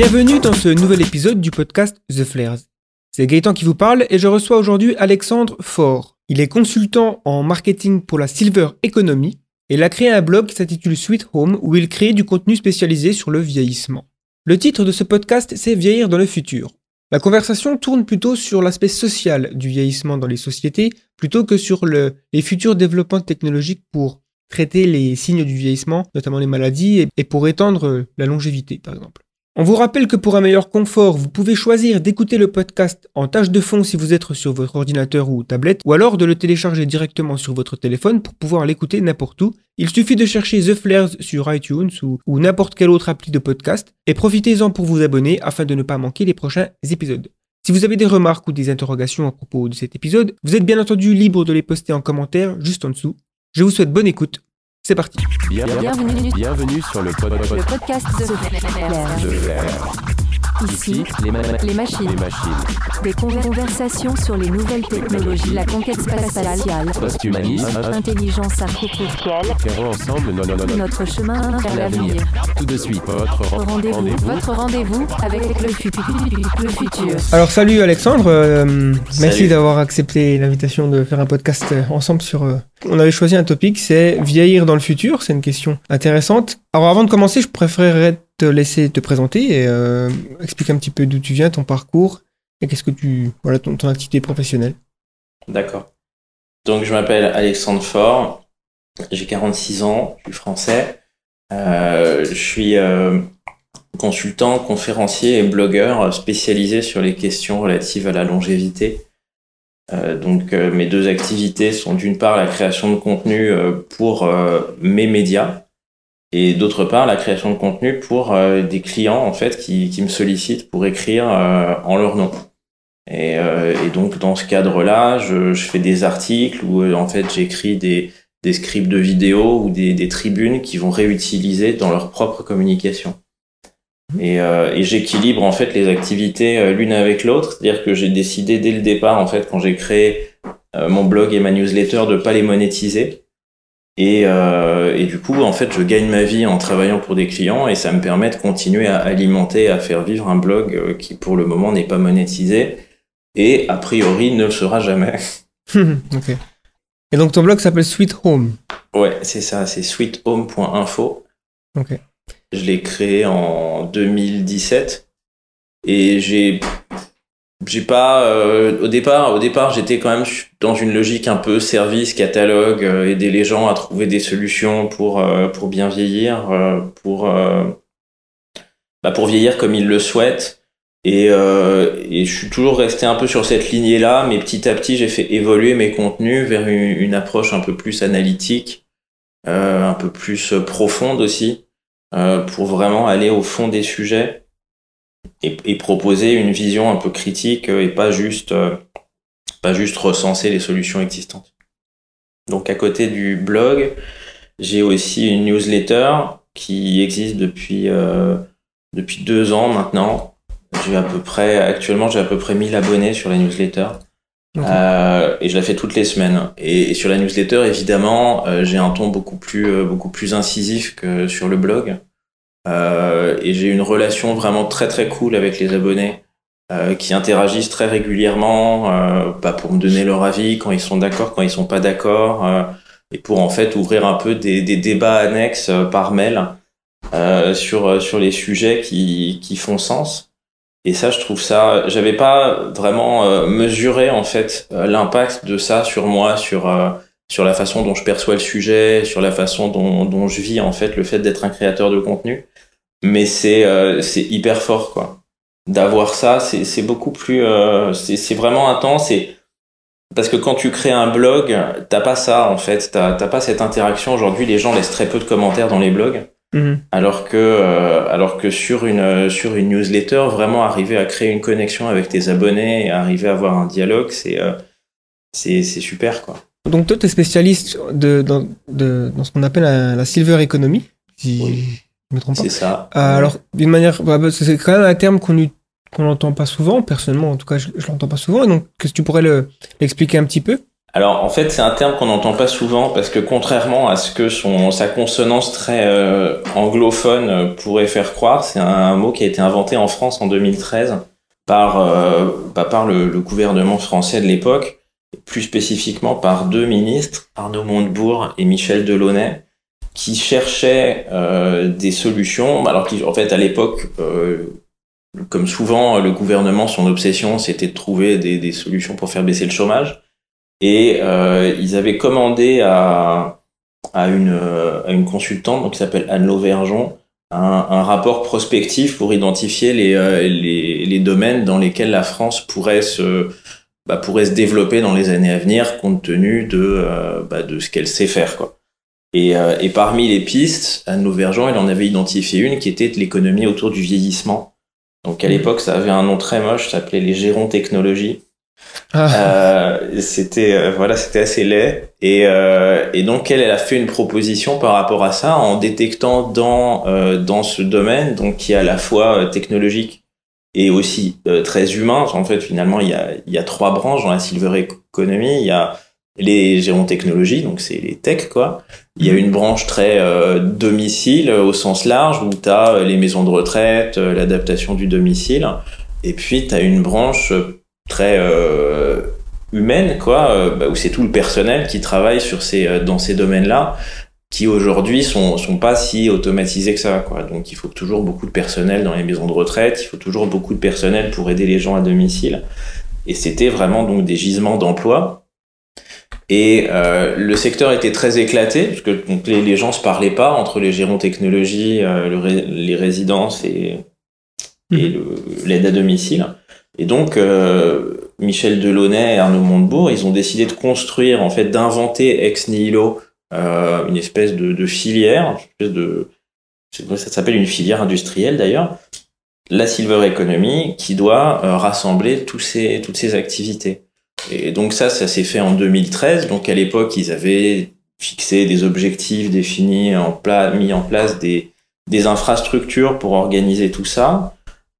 Bienvenue dans ce nouvel épisode du podcast The Flares. C'est Gaëtan qui vous parle et je reçois aujourd'hui Alexandre Faure. Il est consultant en marketing pour la Silver Economy et il a créé un blog qui s'intitule Sweet Home où il crée du contenu spécialisé sur le vieillissement. Le titre de ce podcast c'est Vieillir dans le futur. La conversation tourne plutôt sur l'aspect social du vieillissement dans les sociétés plutôt que sur le, les futurs développements technologiques pour traiter les signes du vieillissement, notamment les maladies, et, et pour étendre la longévité par exemple. On vous rappelle que pour un meilleur confort, vous pouvez choisir d'écouter le podcast en tâche de fond si vous êtes sur votre ordinateur ou tablette, ou alors de le télécharger directement sur votre téléphone pour pouvoir l'écouter n'importe où. Il suffit de chercher The Flares sur iTunes ou, n'importe quelle autre appli de podcast, et profitez-en pour vous abonner afin de ne pas manquer les prochains épisodes. Si vous avez des remarques ou des interrogations à propos de cet épisode, vous êtes bien entendu libre de les poster en commentaire juste en dessous. Je vous souhaite bonne écoute. C'est parti. Bienvenue, Bienvenue sur le, pod- pod- le podcast de de. Ici, les, ma- les machines. les machines. Des conver- conversations sur les nouvelles technologies, la conquête spatiale, Post-humanisme. l'intelligence artificielle, ensemble no- no- no- no- notre chemin vers l'avenir. Tout de suite, votre ren- Rendez-vous, votre rendez-vous avec le futur. Le futur. Alors salut Alexandre, euh, merci d'avoir accepté l'invitation de faire un podcast euh, ensemble sur... euh, On avait choisi un topic, c'est vieillir dans le futur, c'est une question intéressante. Alors avant de commencer, je préférerais te laisser te présenter et euh, expliquer un petit peu d'où tu viens, ton parcours et qu'est-ce que tu... Voilà, ton, activité professionnelle. D'accord. Donc, je m'appelle Alexandre Faure, j'ai 46 ans, je suis français. Euh, je suis euh, consultant, conférencier et blogueur spécialisé sur les questions relatives à la longévité. Euh, donc, mes deux activités sont d'une part la création de contenu pour mes médias et d'autre part la création de contenu pour euh, des clients en fait qui, qui me sollicitent pour écrire euh, en leur nom. Et, euh, et donc dans ce cadre-là, je, je fais des articles où euh, en fait j'écris des, des scripts de vidéos ou des, des tribunes qui vont réutiliser dans leur propre communication. Et, euh, et j'équilibre en fait les activités euh, l'une avec l'autre, c'est-à-dire que j'ai décidé dès le départ en fait quand j'ai créé euh, mon blog et ma newsletter de pas les monétiser. Et, euh, et du coup en fait je gagne ma vie en travaillant pour des clients et ça me permet de continuer à alimenter, à faire vivre un blog euh, qui pour le moment n'est pas monétisé et a priori ne le sera jamais. ok. Et donc ton blog s'appelle Sweet Home. Ouais, c'est ça, c'est sweethome.info. Ok. Je l'ai créé en 2017 et j'ai j'ai pas euh, au départ au départ j'étais quand même dans une logique un peu service catalogue euh, aider les gens à trouver des solutions pour euh, pour bien vieillir euh, pour euh, bah, pour vieillir comme ils le souhaitent. Et, euh, et je suis toujours resté un peu sur cette lignée là mais petit à petit j'ai fait évoluer mes contenus vers une, une approche un peu plus analytique un peu plus profonde aussi pour vraiment aller au fond des sujets et, et proposer une vision un peu critique euh, et pas juste euh, pas juste recenser les solutions existantes. Donc à côté du blog, j'ai aussi une newsletter qui existe depuis euh, depuis deux ans maintenant. J'ai à peu près actuellement j'ai à peu près 1000 abonnés sur la newsletter. Euh, et je la fais toutes les semaines. Et, et sur la newsletter, évidemment, euh, j'ai un ton beaucoup plus beaucoup plus incisif que sur le blog. Euh, et j'ai une relation vraiment très très cool avec les abonnés euh, qui interagissent très régulièrement euh, bah, pour me donner leur avis quand ils sont d'accord, quand ils sont pas d'accord, et pour en fait ouvrir un peu des, des débats annexes par mail euh, sur sur les sujets qui qui font sens. Et ça, je trouve ça, j'avais pas vraiment mesuré en fait l'impact de ça sur moi, sur sur la façon dont je perçois le sujet, sur la façon dont, dont je vis en fait le fait d'être un créateur de contenu. Mais c'est euh, c'est hyper fort quoi. D'avoir ça, c'est c'est beaucoup plus, euh, c'est c'est vraiment intense. Et parce que quand tu crées un blog, t'as pas ça en fait, t'as t'as pas cette interaction. Aujourd'hui, les gens laissent très peu de commentaires dans les blogs. Mhm. Alors que, euh, alors que sur une, sur une newsletter, vraiment arriver à créer une connexion avec tes abonnés et arriver à avoir un dialogue, c'est c'est c'est super quoi. Donc toi, tu es spécialiste de, dans, de, dans ce qu'on appelle la, la Silver Economy, si Oui. je me trompe pas. C'est ça. Euh, alors, d'une manière, bah, bah, c'est quand même un terme qu'on n'entend pas souvent, personnellement, en tout cas, je, je l'entends pas souvent, et donc, que tu pourrais le- l'expliquer un petit peu? Alors en fait c'est un terme qu'on n'entend pas souvent parce que contrairement à ce que son sa consonance très euh, anglophone euh, pourrait faire croire, c'est un, mot qui a été inventé en France en 2013 par euh, bah, par le, le, gouvernement français de l'époque, plus spécifiquement par deux ministres, Arnaud Montebourg et Michel Delaunay, qui cherchaient euh, des solutions. Alors qu'en fait à l'époque comme souvent, le gouvernement, son obsession, c'était de trouver des, des, solutions pour faire baisser le chômage. Et euh, ils avaient commandé à, à, une, euh, à une consultante donc, qui s'appelle Anne Lauvergeon un, un, rapport prospectif pour identifier les, euh, les, les, domaines dans lesquels la France pourrait se, bah, pourrait se développer dans les années à venir compte tenu de, euh, bah, de ce qu'elle sait faire. Quoi. Et, et parmi les pistes, Anne Lauvergeon, elle en avait identifié une qui était l'économie autour du vieillissement. Donc à l'époque, ça avait un nom très moche, ça s'appelait les gérons technologie. Ah. Euh, c'était euh, voilà, c'était assez laid. Et, euh, et donc elle, elle a fait une proposition par rapport à ça en détectant dans euh, dans ce domaine, donc qui est à la fois euh, technologique et aussi très humain. En fait, finalement, il y a il y a trois branches dans la silver economy. Il y a les gérants technologie, donc c'est les tech quoi. Il y a une branche très domicile au sens large où tu as les maisons de retraite, l'adaptation du domicile. Et puis tu as une branche très euh, humaine, quoi, euh, bah, où c'est tout le personnel qui travaille sur ces, euh, dans ces domaines-là, qui aujourd'hui sont, sont pas si automatisés que ça, quoi. Donc il faut toujours beaucoup de personnel dans les maisons de retraite, il faut toujours beaucoup de personnel pour aider les gens à domicile. Et c'était vraiment donc des gisements d'emploi. Et euh, le secteur était très éclaté, parce que donc, les, les gens se parlaient pas entre les gérants technologie, euh, le, les résidences et, et mmh. l'aide à domicile. Et donc, euh, Michel Delaunay et Arnaud Montebourg, ils ont décidé de construire, en fait, d'inventer ex nihilo une espèce de, de, filière, une espèce de, ça s'appelle une filière industrielle d'ailleurs, la Silver Economy, qui doit euh, rassembler tous ces, toutes ces activités. Et donc ça, ça s'est fait en 2013. Donc à l'époque, ils avaient fixé des objectifs définis, en pla mis en place des, des infrastructures pour organiser tout ça.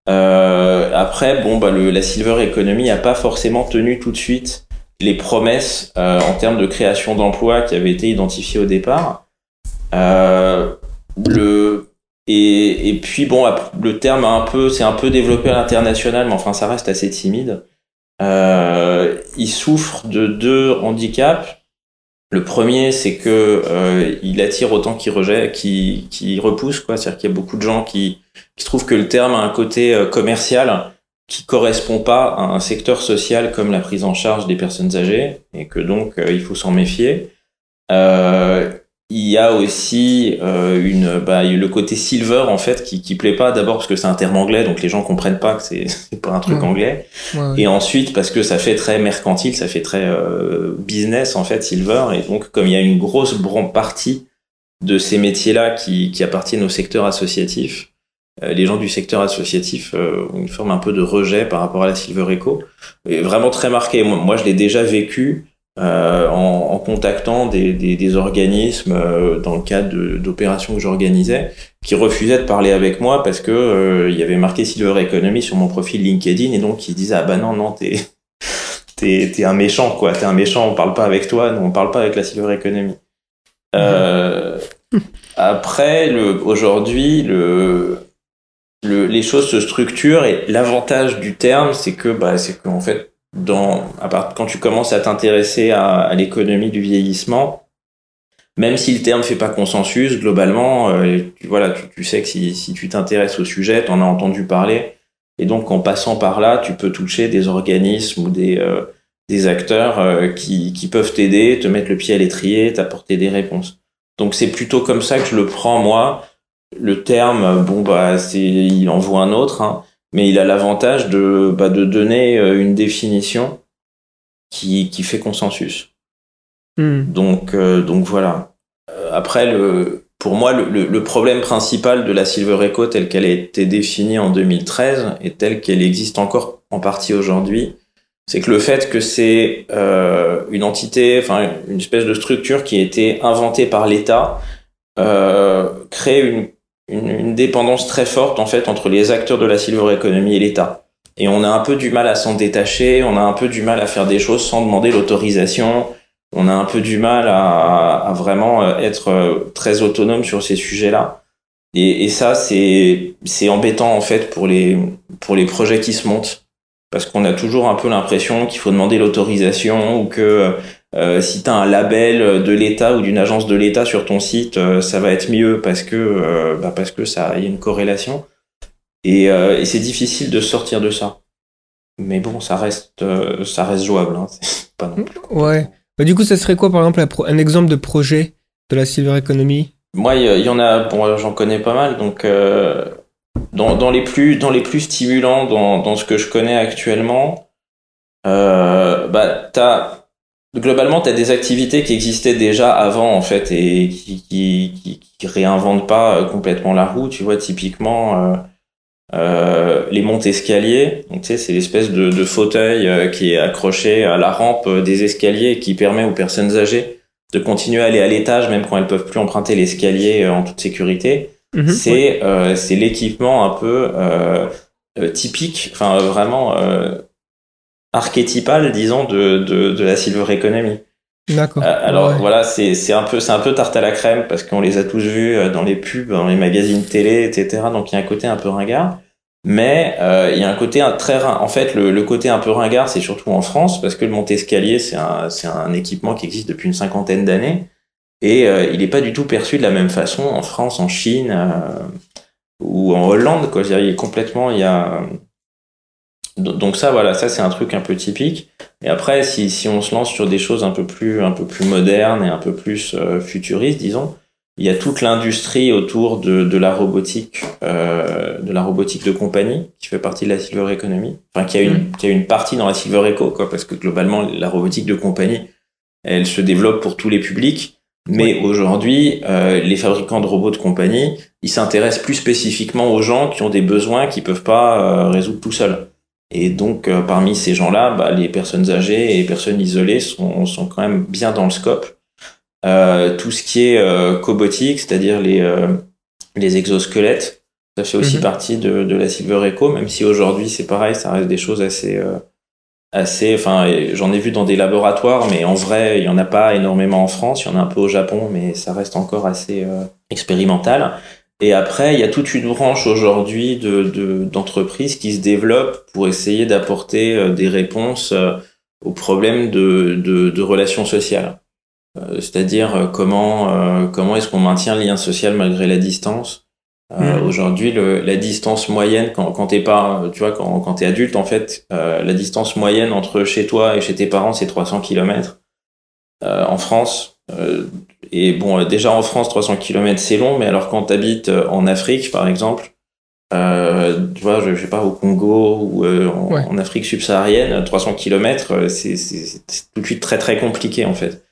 Euh, après, bon, bah, le, la silver economy n'a pas forcément tenu tout de suite les promesses euh, en termes de création d'emplois qui avaient été identifiées au départ. Euh, le et, et puis bon, le terme a un peu, c'est un peu développé à l'international, mais enfin ça reste assez timide. Euh, il souffre de deux handicaps. Le premier, c'est que euh, il attire autant qu'il rejette, qu'il qui repousse, quoi. C'est-à-dire qu'il y a beaucoup de gens qui qui trouve que le terme a un côté euh, commercial qui correspond pas à un secteur social comme la prise en charge des personnes âgées et que donc euh, il faut s'en méfier. Euh, il y a aussi euh, une bah, le côté silver en fait qui qui plaît pas d'abord parce que c'est un terme anglais donc les gens comprennent pas que c'est c'est pas un truc anglais ouais, ouais. et ensuite parce que ça fait très mercantile ça fait très euh, business en fait silver et donc comme il y a une grosse partie de ces métiers là qui qui appartiennent au secteur associatif les gens du secteur associatif euh, ont une forme un peu de rejet par rapport à la Silver Eco. Et vraiment très marqué. Moi, moi je l'ai déjà vécu euh, en, en, contactant des, des, des organismes euh, dans le cadre d'opérations que j'organisais qui refusaient de parler avec moi parce que euh, il y avait marqué Silver Economy sur mon profil LinkedIn et donc ils disaient ah bah non non t'es t'es es un méchant quoi t'es un méchant on parle pas avec toi nous on parle pas avec la Silver Economy. Euh, après le aujourd'hui le le, les choses se structurent et l'avantage du terme, c'est que, bah, c'est qu'en fait, dans, à part, quand tu commences à t'intéresser à, à l'économie du vieillissement, même si le terme fait pas consensus, globalement, euh, tu, voilà, tu, tu, sais que si, si tu t'intéresses au sujet, tu en as entendu parler, et donc en passant par là, tu peux toucher des organismes ou des, euh, des acteurs euh, qui, qui peuvent t'aider, te mettre le pied à l'étrier, t'apporter des réponses. Donc c'est plutôt comme ça que je le prends moi le terme, bon bah c'est, il en vaut un autre, hein, mais il a l'avantage de, bah, de donner euh, une définition qui, qui fait consensus. Mm. Donc, euh, donc voilà. Euh, après, le, pour moi, le, le, problème principal de la Silver Eco telle qu'elle a été définie en 2013 et telle qu'elle existe encore en partie aujourd'hui, c'est que le fait que c'est euh, une entité, enfin une espèce de structure qui a été inventée par l'État, euh, crée une une, une, dépendance très forte en fait entre les acteurs de la silver economy et l'État. Et on a un peu du mal à s'en détacher, on a un peu du mal à faire des choses sans demander l'autorisation on a un peu du mal à, à vraiment euh, être euh, très autonome sur ces sujets-là. Et, et ça, c'est c'est embêtant en fait pour les pour les projets qui se montent, parce qu'on a toujours un peu l'impression qu'il faut demander l'autorisation ou que euh, si tu as un label de l'État ou d'une agence de l'État sur ton site, euh, ça va être mieux parce que euh, bah parce que ça y a une corrélation. Et, et c'est difficile de sortir de ça. Mais bon, ça reste ça reste jouable. Hein. C'est pas non plus Ouais. Bah, du coup, ça serait quoi, par exemple, un, exemple de projet de la Silver Economy Moi, il y, en a, bon, j'en connais pas mal, donc dans, dans les plus dans les plus stimulants dans, dans ce que je connais actuellement, bah t'as globalement t'as des activités qui existaient déjà avant en fait et qui qui, qui, qui réinventent pas euh, complètement la roue. Tu vois, typiquement. Euh, euh, les montes escaliers, tu sais, c'est l'espèce de, de fauteuil qui est accroché à la rampe des escaliers et qui permet aux personnes âgées de continuer à aller à l'étage même quand elles peuvent plus emprunter l'escalier en toute sécurité. Mhm. C'est euh, c'est l'équipement un peu typique, enfin euh, vraiment euh, archétypal, disons, de, de, de la silver economy. D'accord. Euh, alors Ouais. voilà, c'est c'est un peu c'est un peu tarte à la crème parce qu'on les a tous vus euh, dans les pubs, dans les magazines télé, etc. Donc il y a un côté un peu ringard. Mais euh, il y a un côté un, très en fait le, le côté un peu ringard c'est surtout en France parce que le monte-escalier c'est un c'est un équipement qui existe depuis une cinquantaine d'années et euh, il n'est pas du tout perçu de la même façon en France, en Chine euh, ou en Hollande quoi. Je veux dire, il est complètement il y a donc ça voilà ça c'est un truc un peu typique. Et après, si, si on se lance sur des choses un peu plus, un peu plus modernes et un peu plus euh, futuristes, disons, il y a toute l'industrie autour de, de la robotique, euh, de la robotique de compagnie, qui fait partie de la silver economy. Enfin, qui a une, qui a une partie dans la silver eco, quoi, parce que globalement, la robotique de compagnie, elle se développe pour tous les publics. Mais aujourd'hui, euh, les fabricants de robots de compagnie, ils s'intéressent plus spécifiquement aux gens qui ont des besoins qu'ils peuvent pas euh, résoudre tout seuls. Et donc, euh, parmi ces gens-là, bah, les personnes âgées et les personnes isolées sont, sont quand même bien dans le scope. Euh, tout ce qui est euh, cobotique, c'est-à-dire les, euh, les exosquelettes, ça fait aussi Mhm. partie de, de la Silver Eco, même si aujourd'hui c'est pareil, ça reste des choses assez, euh, assez. Enfin, j'en ai vu dans des laboratoires, mais en vrai, il y en a pas énormément en France. Il y en a un peu au Japon, mais ça reste encore assez euh, expérimental. Et après, il y a toute une branche aujourd'hui de, de, d'entreprises qui se développent pour essayer d'apporter euh, des réponses euh, aux problèmes de, de, de relations sociales. Euh, C'est-à-dire comment, comment est-ce qu'on maintient le lien social malgré la distance? Euh, Mhm. Aujourd'hui, la distance moyenne, quand, quand t'es pas, tu vois, quand, quand t'es adulte, en fait, euh, la distance moyenne entre chez toi et chez tes parents, c'est 300 km. Euh, en France, et bon, euh, déjà en France, 300 km c'est long, mais alors quand t'habites euh, en Afrique, par exemple, euh, tu vois, je, je sais pas, au Congo ou euh, en, Ouais. en Afrique subsaharienne, 300 km, c'est c'est- c'est tout de suite très très compliqué en fait.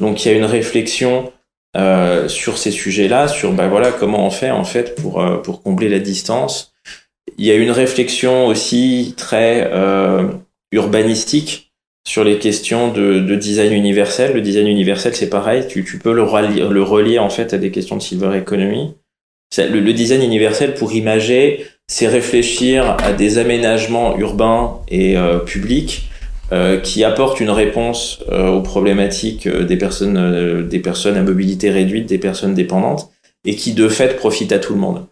Donc il y a une réflexion euh, sur ces sujets-là, sur bah voilà comment on fait en fait pour euh, pour combler la distance. Il y a une réflexion aussi très euh, urbanistique sur les questions de, de design universel. Le design universel, c'est pareil, tu, peux le relier, le relier en fait à des questions de silver economy. Le, design universel pour imager, c'est réfléchir à des aménagements urbains et euh, publics euh, qui apportent une réponse euh, aux problématiques des personnes, des personnes à mobilité réduite, des personnes dépendantes, et qui de fait profitent à tout le monde.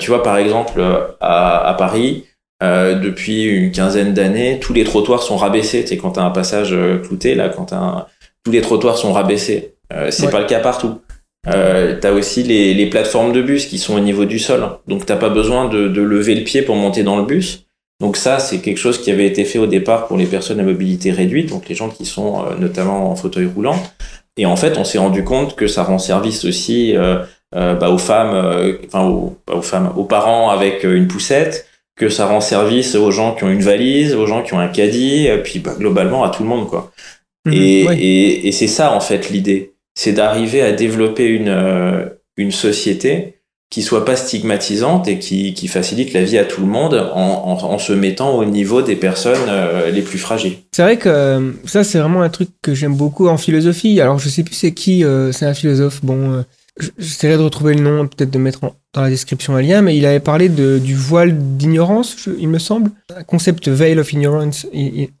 Tu vois, par exemple, à Paris, euh, depuis une quinzaine d'années, tous les trottoirs sont rabaissés. Tu sais, quand t'as un passage euh, clouté, là, quand un... tous les trottoirs sont rabaissés. Euh, c'est Ouais. pas le cas partout. Euh, t'as aussi les, les plateformes de bus qui sont au niveau du sol. Donc t'as pas besoin de, de lever le pied pour monter dans le bus. Donc ça, c'est quelque chose qui avait été fait au départ pour les personnes à mobilité réduite, donc les gens qui sont euh, notamment en fauteuil roulant. Et en fait, on s'est rendu compte que ça rend service aussi euh, bah, aux femmes, enfin aux, pas aux femmes, aux parents avec une poussette, que ça rend service aux gens qui ont une valise, aux gens qui ont un caddie, et puis bah, globalement à tout le monde quoi. Mhm, Et, ouais. et, et c'est ça en fait l'idée, c'est d'arriver à développer une euh, une société qui soit pas stigmatisante et qui, qui facilite la vie à tout le monde en, en, en se mettant au niveau des personnes euh, les plus fragiles. C'est vrai que euh, ça, c'est vraiment un truc que j'aime beaucoup en philosophie. Alors, je sais plus c'est qui, c'est un philosophe. Bon, j'essaierai de retrouver le nom, peut-être de mettre dans la description un lien, mais il avait parlé de, du voile d'ignorance, il me semble. Un concept veil of ignorance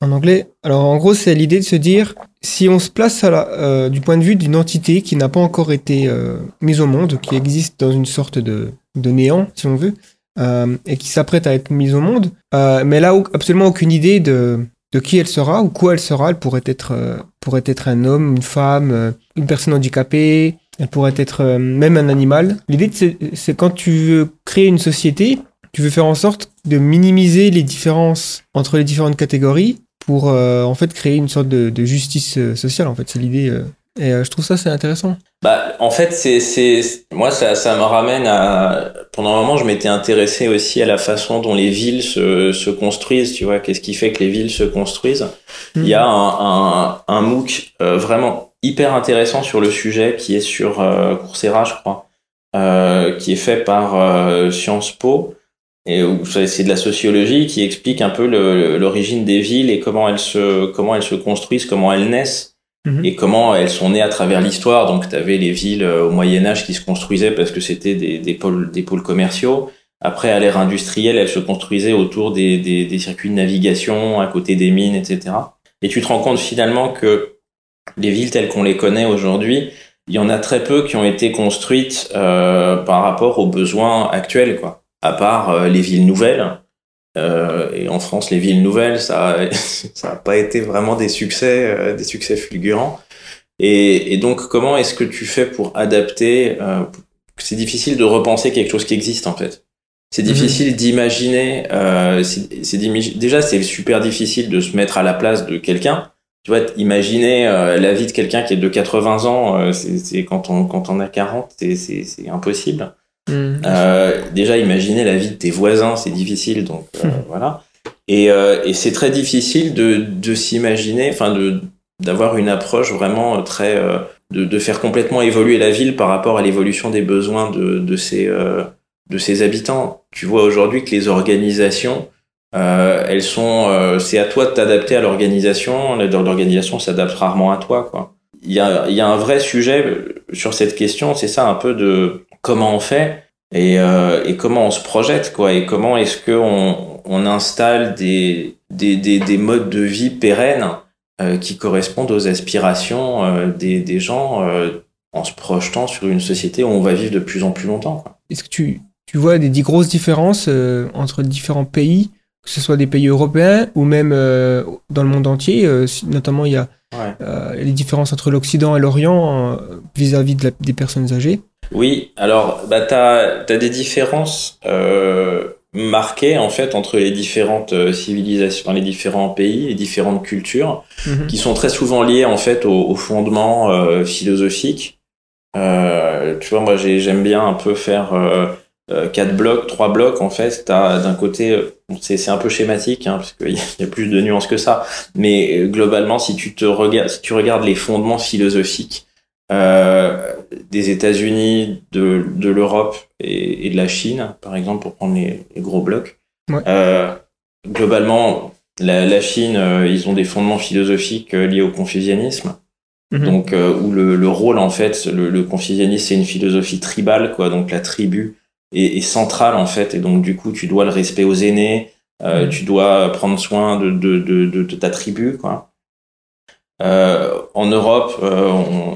en anglais. Alors, en gros, c'est l'idée de se dire, si on se place euh, du point de vue d'une entité qui n'a pas encore été euh, mise au monde, qui existe dans une sorte de, de néant, si on veut, euh, et qui s'apprête à être mise au monde, mais au- absolument aucune idée de, de qui elle sera ou quoi elle sera. Elle pourrait être, pourrait être un homme, une femme, une personne handicapée, elle pourrait être euh, même un animal. L'idée, c'est quand tu veux créer une société, tu veux faire en sorte de minimiser les différences entre les différentes catégories pour euh, en fait créer une sorte de, de justice euh, sociale. En fait, c'est l'idée. euh, et euh, je trouve ça c'est intéressant. Bah, en fait, c'est, c'est, moi, ça, ça me ramène à, pendant un moment, je m'étais intéressé aussi à la façon dont les villes se, se construisent, tu vois, qu'est-ce qui fait que les villes se construisent? Il y a un, un, un MOOC euh, vraiment hyper intéressant sur le sujet qui est sur euh, Coursera, je crois, euh, qui est fait par euh, Sciences Po et où c'est de la sociologie qui explique un peu l'origine des villes et comment elles se comment elles se construisent, comment elles naissent Mhm. et comment elles sont nées à travers l'histoire. Donc, tu avais les villes euh, au Moyen Âge qui se construisaient parce que c'était des, des pôles des pôles commerciaux. Après, à l'ère industrielle, elles se construisaient autour des, des, des circuits de navigation, à côté des mines, etc. Et tu te rends compte finalement que les villes telles qu'on les connaît aujourd'hui, il y en a très peu qui ont été construites euh, par rapport aux besoins actuels, quoi. À part euh, les villes nouvelles. Euh, et en France, les villes nouvelles, ça, ça n'a pas été vraiment des succès, euh, des succès fulgurants. Et, et donc, comment est-ce que tu fais pour adapter euh, C'est difficile de repenser quelque chose qui existe en fait. C'est Mhm. difficile d'imaginer. Euh, c'est déjà, c'est super difficile de se mettre à la place de quelqu'un. Tu vois, imaginer euh, la vie de quelqu'un qui est de 80 ans, euh, c'est c'est quand on quand on a 40, c'est c'est impossible. Mhm. Euh, déjà, imaginer la vie de tes voisins, c'est difficile, donc euh, voilà. Et, euh, et c'est très difficile de, de s'imaginer, enfin de d'avoir une approche vraiment très euh, de, de faire complètement évoluer la ville par rapport à l'évolution des besoins de, de ses euh, de ses habitants. Tu vois aujourd'hui que les organisations, euh, elles sont, euh, c'est à toi de t'adapter à l'organisation. L'organisation s'adapte rarement à toi, quoi. Il y a, il y a un vrai sujet sur cette question, c'est ça un peu de comment on fait et, euh, et comment on se projette quoi et comment est-ce que on, installe des, des, des, des modes de vie pérennes euh, qui correspondent aux aspirations euh, des, des gens euh, en se projetant sur une société où on va vivre de plus en plus longtemps. Est-ce que tu, tu vois des, des grosses différences entre différents pays, que ce soit des pays européens ou même euh, dans le monde entier euh, Notamment, il y a Ouais. euh, les différences entre l'Occident et l'Orient euh, vis-à-vis de des personnes âgées. Oui, alors bah t'as as des différences euh, marquées en fait entre les différentes civilisations, les différents pays, les différentes cultures. Mhm. qui sont très souvent liés en fait au, au fondement euh, philosophique. Euh, tu vois, moi j'ai- j'aime bien un peu faire quatre blocs, trois blocs en fait. T'as d'un côté, euh, c'est un peu schématique hein, parce qu'il y, a- plus de nuances que ça, mais euh, globalement, si tu te regardes, si tu regardes les fondements philosophiques euh, des États-Unis, de, de l'Europe et, et de la Chine, par exemple, pour prendre les, les gros blocs, Ouais. euh, globalement, la, la Chine, euh, ils ont des fondements philosophiques euh, liés au confucianisme. Mhm. Donc, euh, où le, le rôle, en fait, le, le confucianisme, c'est une philosophie tribale, quoi. Donc, la tribu est, est centrale, en fait. Et donc, du coup, tu dois le respect aux aînés, euh, Mhm. tu dois prendre soin de, de, de, de, ta tribu, quoi. Euh, en Europe, euh,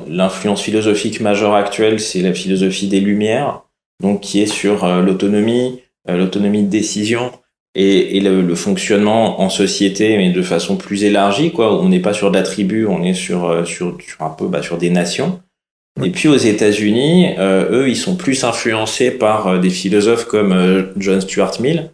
l'influence philosophique majeure actuelle, c'est la philosophie des Lumières, donc qui est sur l'autonomie, l'autonomie de décision et, et le, le fonctionnement en société, mais de façon plus élargie, quoi. On n'est pas sur de la tribu, on est sur sur, sur un peu bah, sur des nations. Et puis aux États-Unis, euh, eux, ils sont plus influencés par euh, des philosophes comme euh, John Stuart Mill,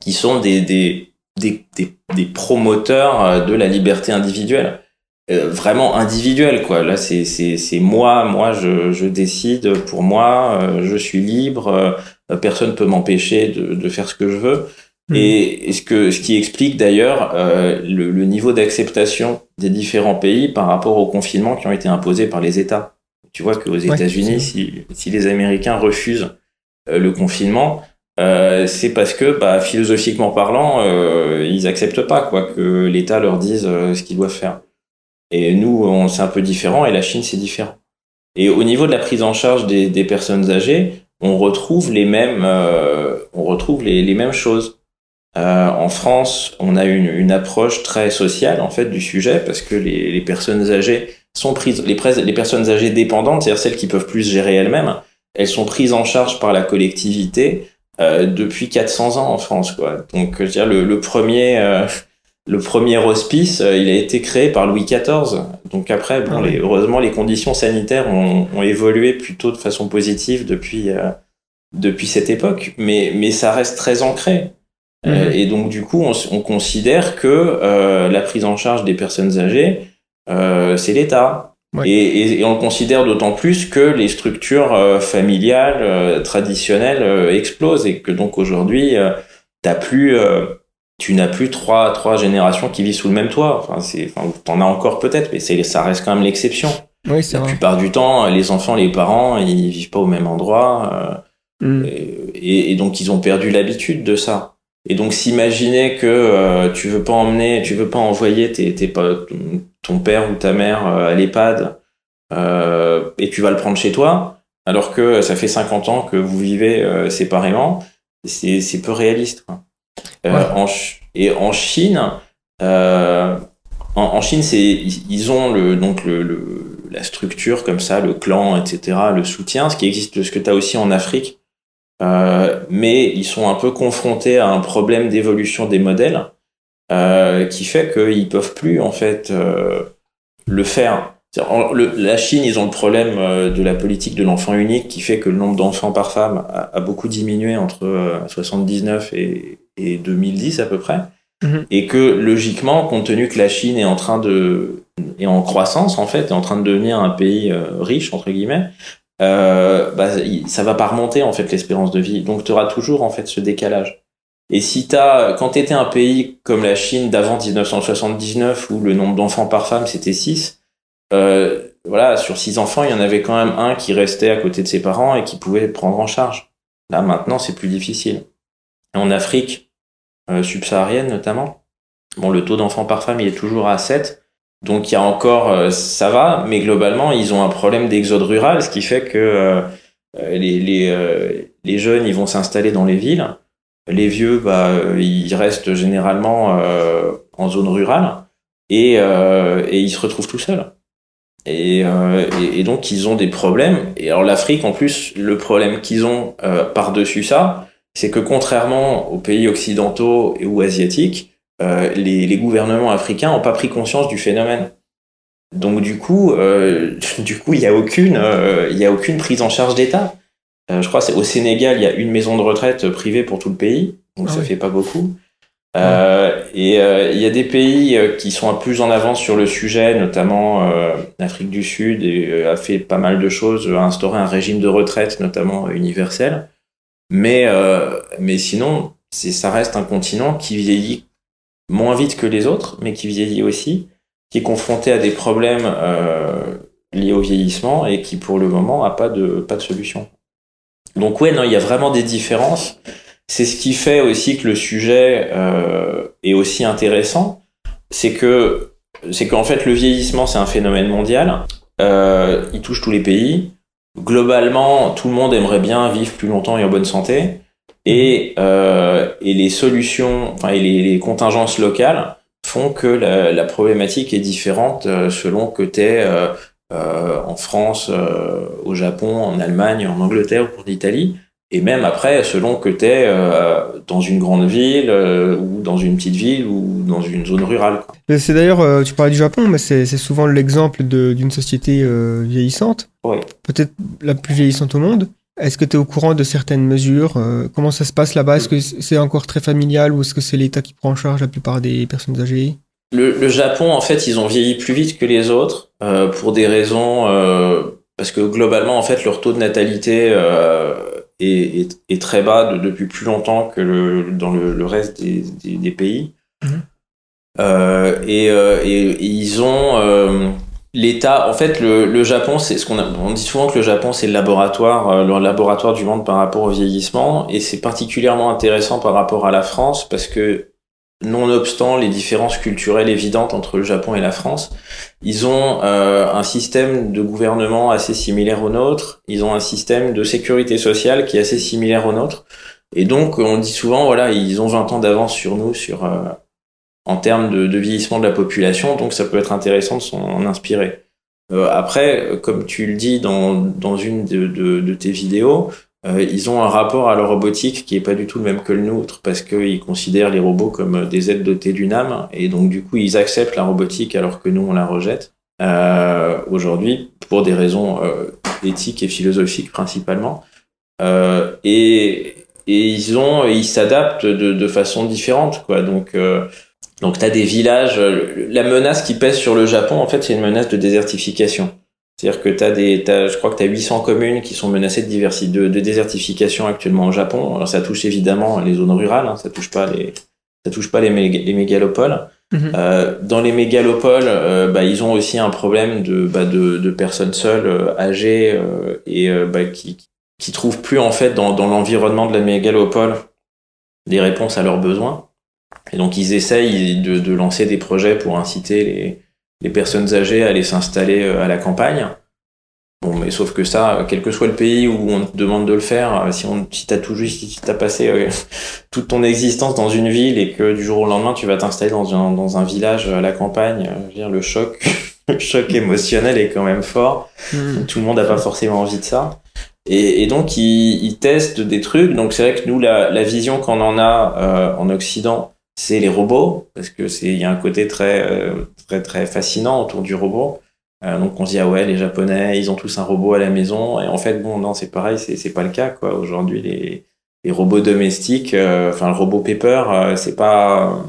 qui sont des des des, des, des promoteurs de la liberté individuelle. Vraiment individuel quoi. Là c'est c'est c'est moi moi je je décide pour moi je suis libre personne peut m'empêcher de de faire ce que je veux. Mhm. et, et ce que ce qui explique d'ailleurs le, le niveau d'acceptation des différents pays par rapport aux confinements qui ont été imposés par les États tu vois qu'aux Ouais, États-Unis si si les Américains refusent euh, le confinement euh, c'est parce que bah, philosophiquement parlant euh, ils acceptent pas quoi que l'État leur dise euh, ce qu'ils doivent faire et nous, c'est un peu différent, et la Chine, c'est différent. Et au niveau de la prise en charge des, des personnes âgées, on retrouve les mêmes, on retrouve les, les mêmes choses. En France, on a une, une approche très sociale en fait du sujet parce que les, les personnes âgées sont prises, les, personnes âgées dépendantes, c'est-à-dire celles qui peuvent plus gérer elles-mêmes, elles sont prises en charge par la collectivité euh, depuis 400 ans en France, quoi. Donc, je veux dire, le, le premier, euh, le premier hospice, euh, il a été créé par Louis XIV. Donc après, bon, Ah oui. les- heureusement, les conditions sanitaires ont, ont évolué plutôt de façon positive depuis euh, depuis cette époque, mais mais ça reste très ancré. Euh, Mhm. et donc du coup, on, on considère que euh, la prise en charge des personnes âgées, euh, c'est l'État. Ouais. Et, et, et on le considère d'autant plus que les structures euh, familiales euh, traditionnelles explosent et que donc aujourd'hui, t'as plus, tu n'as plus trois trois générations qui vivent sous le même toit. Enfin, c'est, enfin, t'en as encore peut-être, mais c'est, ça reste quand même l'exception. Oui, La vrai. plupart du temps, les enfants, les parents, ils vivent pas au même endroit. Mm. et, et donc ils ont perdu l'habitude de ça. Et donc s'imaginer que euh, tu veux pas emmener, tu veux pas envoyer tes, tes, ton- père ou ta mère euh, à l'EHPAD euh, et tu vas le prendre chez toi, alors que ça fait 50 ans que vous vivez euh, séparément, c'est peu réaliste. quoi. Euh, Ouais. en Ch- et en Chine, euh, en, en Chine, c'est ils ils ont le donc le, le- la structure comme ça, le clan, etc., le soutien, ce qui existe, ce que tu as aussi en Afrique. Euh, mais ils sont un peu confrontés à un problème d'évolution des modèles euh, qui fait qu'ils peuvent plus en fait euh, le faire. C'est-à-dire, en- le- la Chine, ils ont le problème euh, de la politique de l'enfant unique qui fait que le nombre d'enfants par femme a, a beaucoup diminué entre euh, 79 et, et 2010 à peu près. Mhm. Et que logiquement, compte tenu que la Chine est en train de est en croissance en fait, est en train de devenir un pays riche entre guillemets, bah, ça va pas remonter en fait l'espérance de vie. Donc tu auras toujours en fait ce décalage. Et si t'as, quand tu étais un pays comme la Chine d'avant 1979 où le nombre d'enfants par femme c'était 6, euh, voilà, sur 6 enfants, il y en avait quand même un qui restait à côté de ses parents et qui pouvait prendre en charge. Là maintenant, c'est plus difficile. En Afrique euh, subsaharienne notamment, bon, le taux d'enfants par femme il est toujours à 7. Donc il y a encore, euh, ça va, mais globalement ils ont un problème d'exode rural, ce qui fait que euh, les, les, euh, les jeunes ils vont s'installer dans les villes, les vieux bah euh, ils restent généralement euh, en zone rurale et, euh, et ils se retrouvent tout seuls. Et, donc ils ont des problèmes. Et alors l'Afrique en plus, le problème qu'ils ont par-dessus ça, c'est que contrairement aux pays occidentaux ou asiatiques, les, gouvernements africains n'ont pas pris conscience du phénomène. Donc du coup, du coup, il y a aucune, a aucune prise en charge d'État. Euh, je crois c'est au Sénégal, il y a une maison de retraite privée pour tout le pays, donc Ah ça oui. fait pas beaucoup. Euh, et euh, il y a des pays euh, qui sont un peu plus en avance sur le sujet, notamment euh, l'Afrique du Sud et, euh, a fait pas mal de choses, a instauré un régime de retraite, notamment euh, universel. Mais, euh, mais sinon, c'est, ça reste un continent qui vieillit moins vite que les autres, mais qui vieillit aussi, qui est confronté à des problèmes euh, liés au vieillissement et qui pour le moment a pas de, pas de solution. Donc ouais, non, il y a vraiment des différences. C'est ce qui fait aussi que le sujet euh, est aussi intéressant, c'est que c'est qu'en fait le vieillissement c'est un phénomène mondial, euh, il touche tous les pays. Globalement, tout le monde aimerait bien vivre plus longtemps et en bonne santé, et euh, et les solutions, enfin et les, contingences locales font que la, la problématique est différente euh, selon que t'es euh, euh, en France, euh, au Japon, en Allemagne, en Angleterre ou en Italie. Et même après, selon que tu es dans une grande ville euh, ou dans une petite ville ou dans une zone rurale. C'est d'ailleurs, euh, tu parlais du Japon, mais c'est souvent l'exemple d'une société euh, vieillissante, Oui. peut-être la plus vieillissante au monde. Est-ce que tu es au courant de certaines mesures euh, Comment ça se passe là-bas? Est-ce que c'est encore très familial ou est-ce que c'est l'État qui prend en charge la plupart des personnes âgées? Le, le Japon, en fait, ils ont vieilli plus vite que les autres euh, pour des raisons euh, parce que globalement, en fait, leur taux de natalité euh, est, est, est très bas de- depuis plus longtemps que le, dans le, le reste des, des, des pays. Mhm. Et, et, et ils ont l'État. En fait, le, le Japon, c'est ce qu'on a. On dit souvent que le Japon, c'est le laboratoire, euh, le laboratoire du monde par rapport au vieillissement, et c'est particulièrement intéressant par rapport à la France parce que nonobstant les différences culturelles évidentes entre le Japon et la France, ils ont euh, un système de gouvernement assez similaire au nôtre, ils ont un système de sécurité sociale qui est assez similaire au nôtre, Et donc, on dit souvent, voilà, ils ont 20 ans d'avance sur nous sur, euh, en termes de, vieillissement de la population, donc ça peut être intéressant de s'en inspirer. Euh, après, comme tu le dis dans, une de tes vidéos, euh, ils ont un rapport à la robotique qui est pas du tout le même que le nôtre parce qu'ils considèrent les robots comme des êtres dotés d'une âme et donc du coup ils acceptent la robotique alors que nous on la rejette. Euh, aujourd'hui pour des raisons euh, éthiques et philosophiques principalement. Euh, et, et ils ont ils s'adaptent de, de façon différente quoi. Donc euh, donc tu as des villages la menace qui pèse sur le Japon en fait c'est une menace de désertification c'est-à-dire que t'as des, t'as, je crois que tu as 800 communes qui sont menacées de, diversi, de, de, désertification actuellement au Japon. Alors ça touche évidemment les zones rurales, hein, ça touche pas les, ça touche pas les, les mégalopoles. Mhm. Euh, dans les mégalopoles, euh, bah, ils ont aussi un problème de, bah, de, de personnes seules, euh, âgées euh, et euh, bah, qui, qui trouvent plus en fait dans, dans l'environnement de la mégalopole des réponses à leurs besoins. Et donc ils essayent de, de lancer des projets pour inciter les, les personnes âgées à aller s'installer euh, à la campagne. Bon, mais sauf que ça, quel que soit le pays où on te demande de le faire, si on, si t'as tout juste, si t'as passé euh, toute ton existence dans une ville et que du jour au lendemain tu vas t'installer dans un, dans un village à la campagne, je veux dire, le choc, le choc émotionnel est quand même fort. Mhm. Tout le monde n'a pas forcément envie de ça. Et, et donc ils, ils testent des trucs. Donc c'est vrai que nous, la, la vision qu'on en a euh, en Occident, c'est les robots, parce que c'est il y a un côté très euh, très très fascinant autour du robot. Euh, donc on se dit ah ouais les japonais ils ont tous un robot à la maison et en fait bon non c'est pareil c'est c'est pas le cas quoi aujourd'hui les les robots domestiques euh, enfin le robot Pepper euh, c'est pas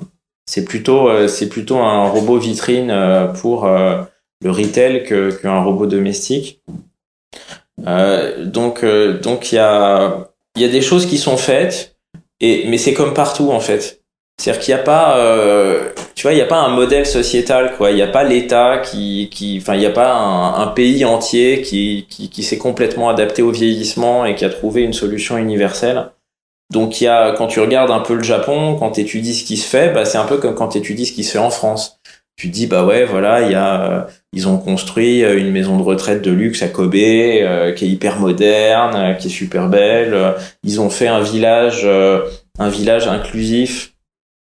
c'est plutôt euh, c'est plutôt un robot vitrine euh, pour le retail que qu'un robot domestique. Donc donc il y a il y a des choses qui sont faites et mais c'est comme partout en fait. C'est-à-dire qu'il n'y a pas, euh, tu vois, il n'y a pas un modèle sociétal, quoi. Il n'y a pas l'État qui, qui, enfin, il n'y a pas un, pays entier qui, qui, qui s'est complètement adapté au vieillissement et qui a trouvé une solution universelle. Donc il y a, quand tu regardes un peu le Japon, quand tu étudies ce qui se fait, bah, c'est un peu comme quand tu étudies ce qui se fait en France. Tu te dis, bah ouais, voilà, il y a, euh, ils ont construit euh, une maison de retraite de luxe à Kobe, euh, qui est hyper moderne, euh, qui est super belle. Euh, Ils ont fait un village, un village inclusif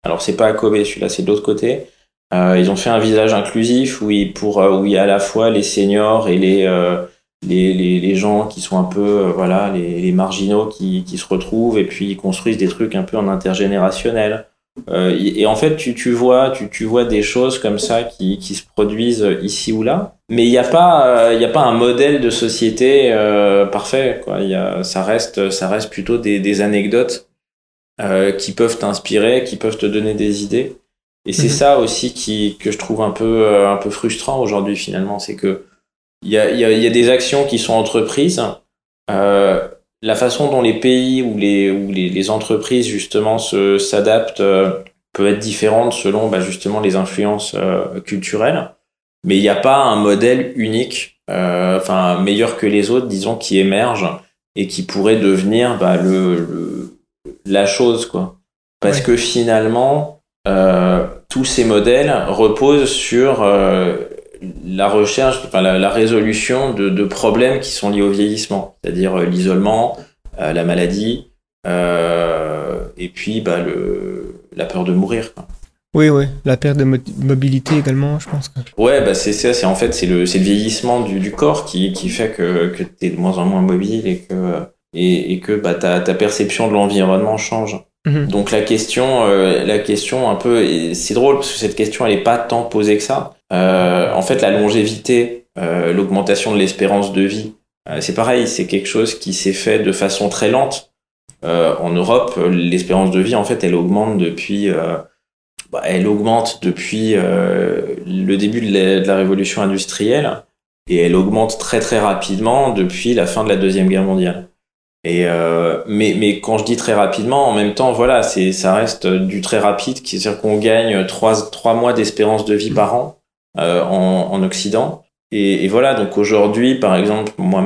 alors c'est pas à Kobe, celui-là c'est de l'autre côté. Euh, ils ont fait un village inclusif où il, pour euh, où il y a à la fois les seniors et les euh, les, les, gens qui sont un peu euh, voilà les, les marginaux qui, qui se retrouvent et puis ils construisent des trucs un peu en intergénérationnel. Euh, et et en fait tu, tu vois tu, tu vois des choses comme ça qui, qui se produisent ici ou là, mais il n'y a pas il a pas un modèle de société parfait quoi. Y a ça reste ça reste plutôt des, des anecdotes euh, qui peuvent t'inspirer, qui peuvent te donner des idées. Et c'est Mhm. ça aussi qui, que je trouve un peu, euh, un peu frustrant aujourd'hui finalement, c'est que il y a, y, a, y a des actions qui sont entreprises. Euh, la façon dont les pays ou les, ou les, les entreprises justement se s'adaptent peut être différente selon bah, justement les influences culturelles. Mais il n'y a pas un modèle unique, enfin meilleur que les autres, disons, qui émerge et qui pourrait devenir bah, le, le la chose quoi parce Ouais. que finalement euh, tous ces modèles reposent sur euh, la recherche enfin la, la résolution de, de problèmes qui sont liés au vieillissement c'est-à-dire euh, l'isolement euh, la maladie et puis bah, le la peur de mourir quoi. Oui, oui, la perte de mo- mobilité également, je pense. Ouais, bah c'est ça, c'est en fait c'est le le vieillissement du, du corps qui, qui fait que que t'es de moins en moins mobile et que et, et que bah ta ta perception de l'environnement change. Mhm. Donc la question euh, la question un peu c'est drôle parce que cette question elle est pas tant posée que ça. Euh, en fait la longévité, euh, l'augmentation de l'espérance de vie, c'est pareil, c'est quelque chose qui s'est fait de façon très lente. En Europe, l'espérance de vie en fait elle augmente depuis bah, elle augmente depuis le début de la, de la révolution industrielle et elle augmente très très rapidement depuis la fin de la deuxième guerre mondiale. Et euh, mais mais quand je dis très rapidement, en même temps, voilà, c'est ça reste du très rapide, qui c'est-à-dire qu'on gagne trois trois mois d'espérance de vie par an euh, en, en Occident. Et, et voilà, donc aujourd'hui, par exemple, moi,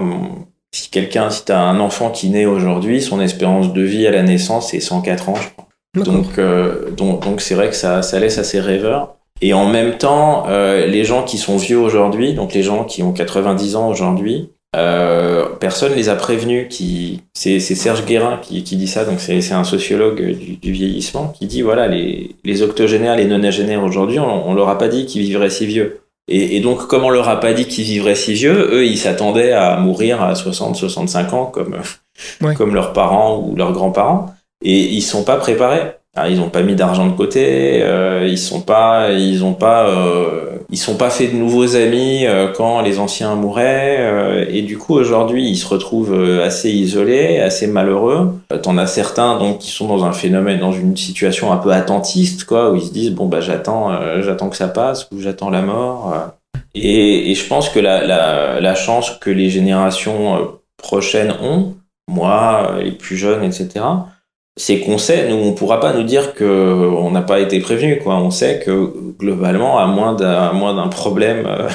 si quelqu'un, si t'as un enfant qui naît aujourd'hui, son espérance de vie à la naissance c'est 104 ans, je crois. Donc, euh, donc, donc c'est vrai que ça, ça laisse assez rêveur. Et en même temps, euh, les gens qui sont vieux aujourd'hui, donc les gens qui ont 90 ans aujourd'hui, euh, personne les a prévenus. Qui, c'est, Serge Guérin qui, qui dit ça, donc c'est, un sociologue du, du vieillissement qui dit voilà les, les octogénaires, les nonagénaires aujourd'hui, on, on leur a pas dit qu'ils vivraient si vieux. Et, et donc comme on leur a pas dit qu'ils vivraient si vieux, eux ils s'attendaient à mourir à 60, 65 ans comme Ouais. comme leurs parents ou leurs grands-parents, et ils sont pas préparés. Ah, ils ont pas mis d'argent de côté, euh, ils sont pas, ils ont pas, euh, ils sont pas fait de nouveaux amis euh, quand les anciens mouraient, euh, et du coup aujourd'hui ils se retrouvent euh, assez isolés, assez malheureux. T'en as certains donc qui sont dans un phénomène, dans une situation un peu attentiste, quoi, où ils se disent bon bah j'attends, j'attends que ça passe ou j'attends la mort. Et, et je pense que la, la, la chance que les générations prochaines ont, moi, les plus jeunes, etc., c'est qu'on sait, nous, on pourra pas nous dire que on n'a pas été prévenu, quoi. On sait que globalement, à moins d'un, à moins d'un problème, euh,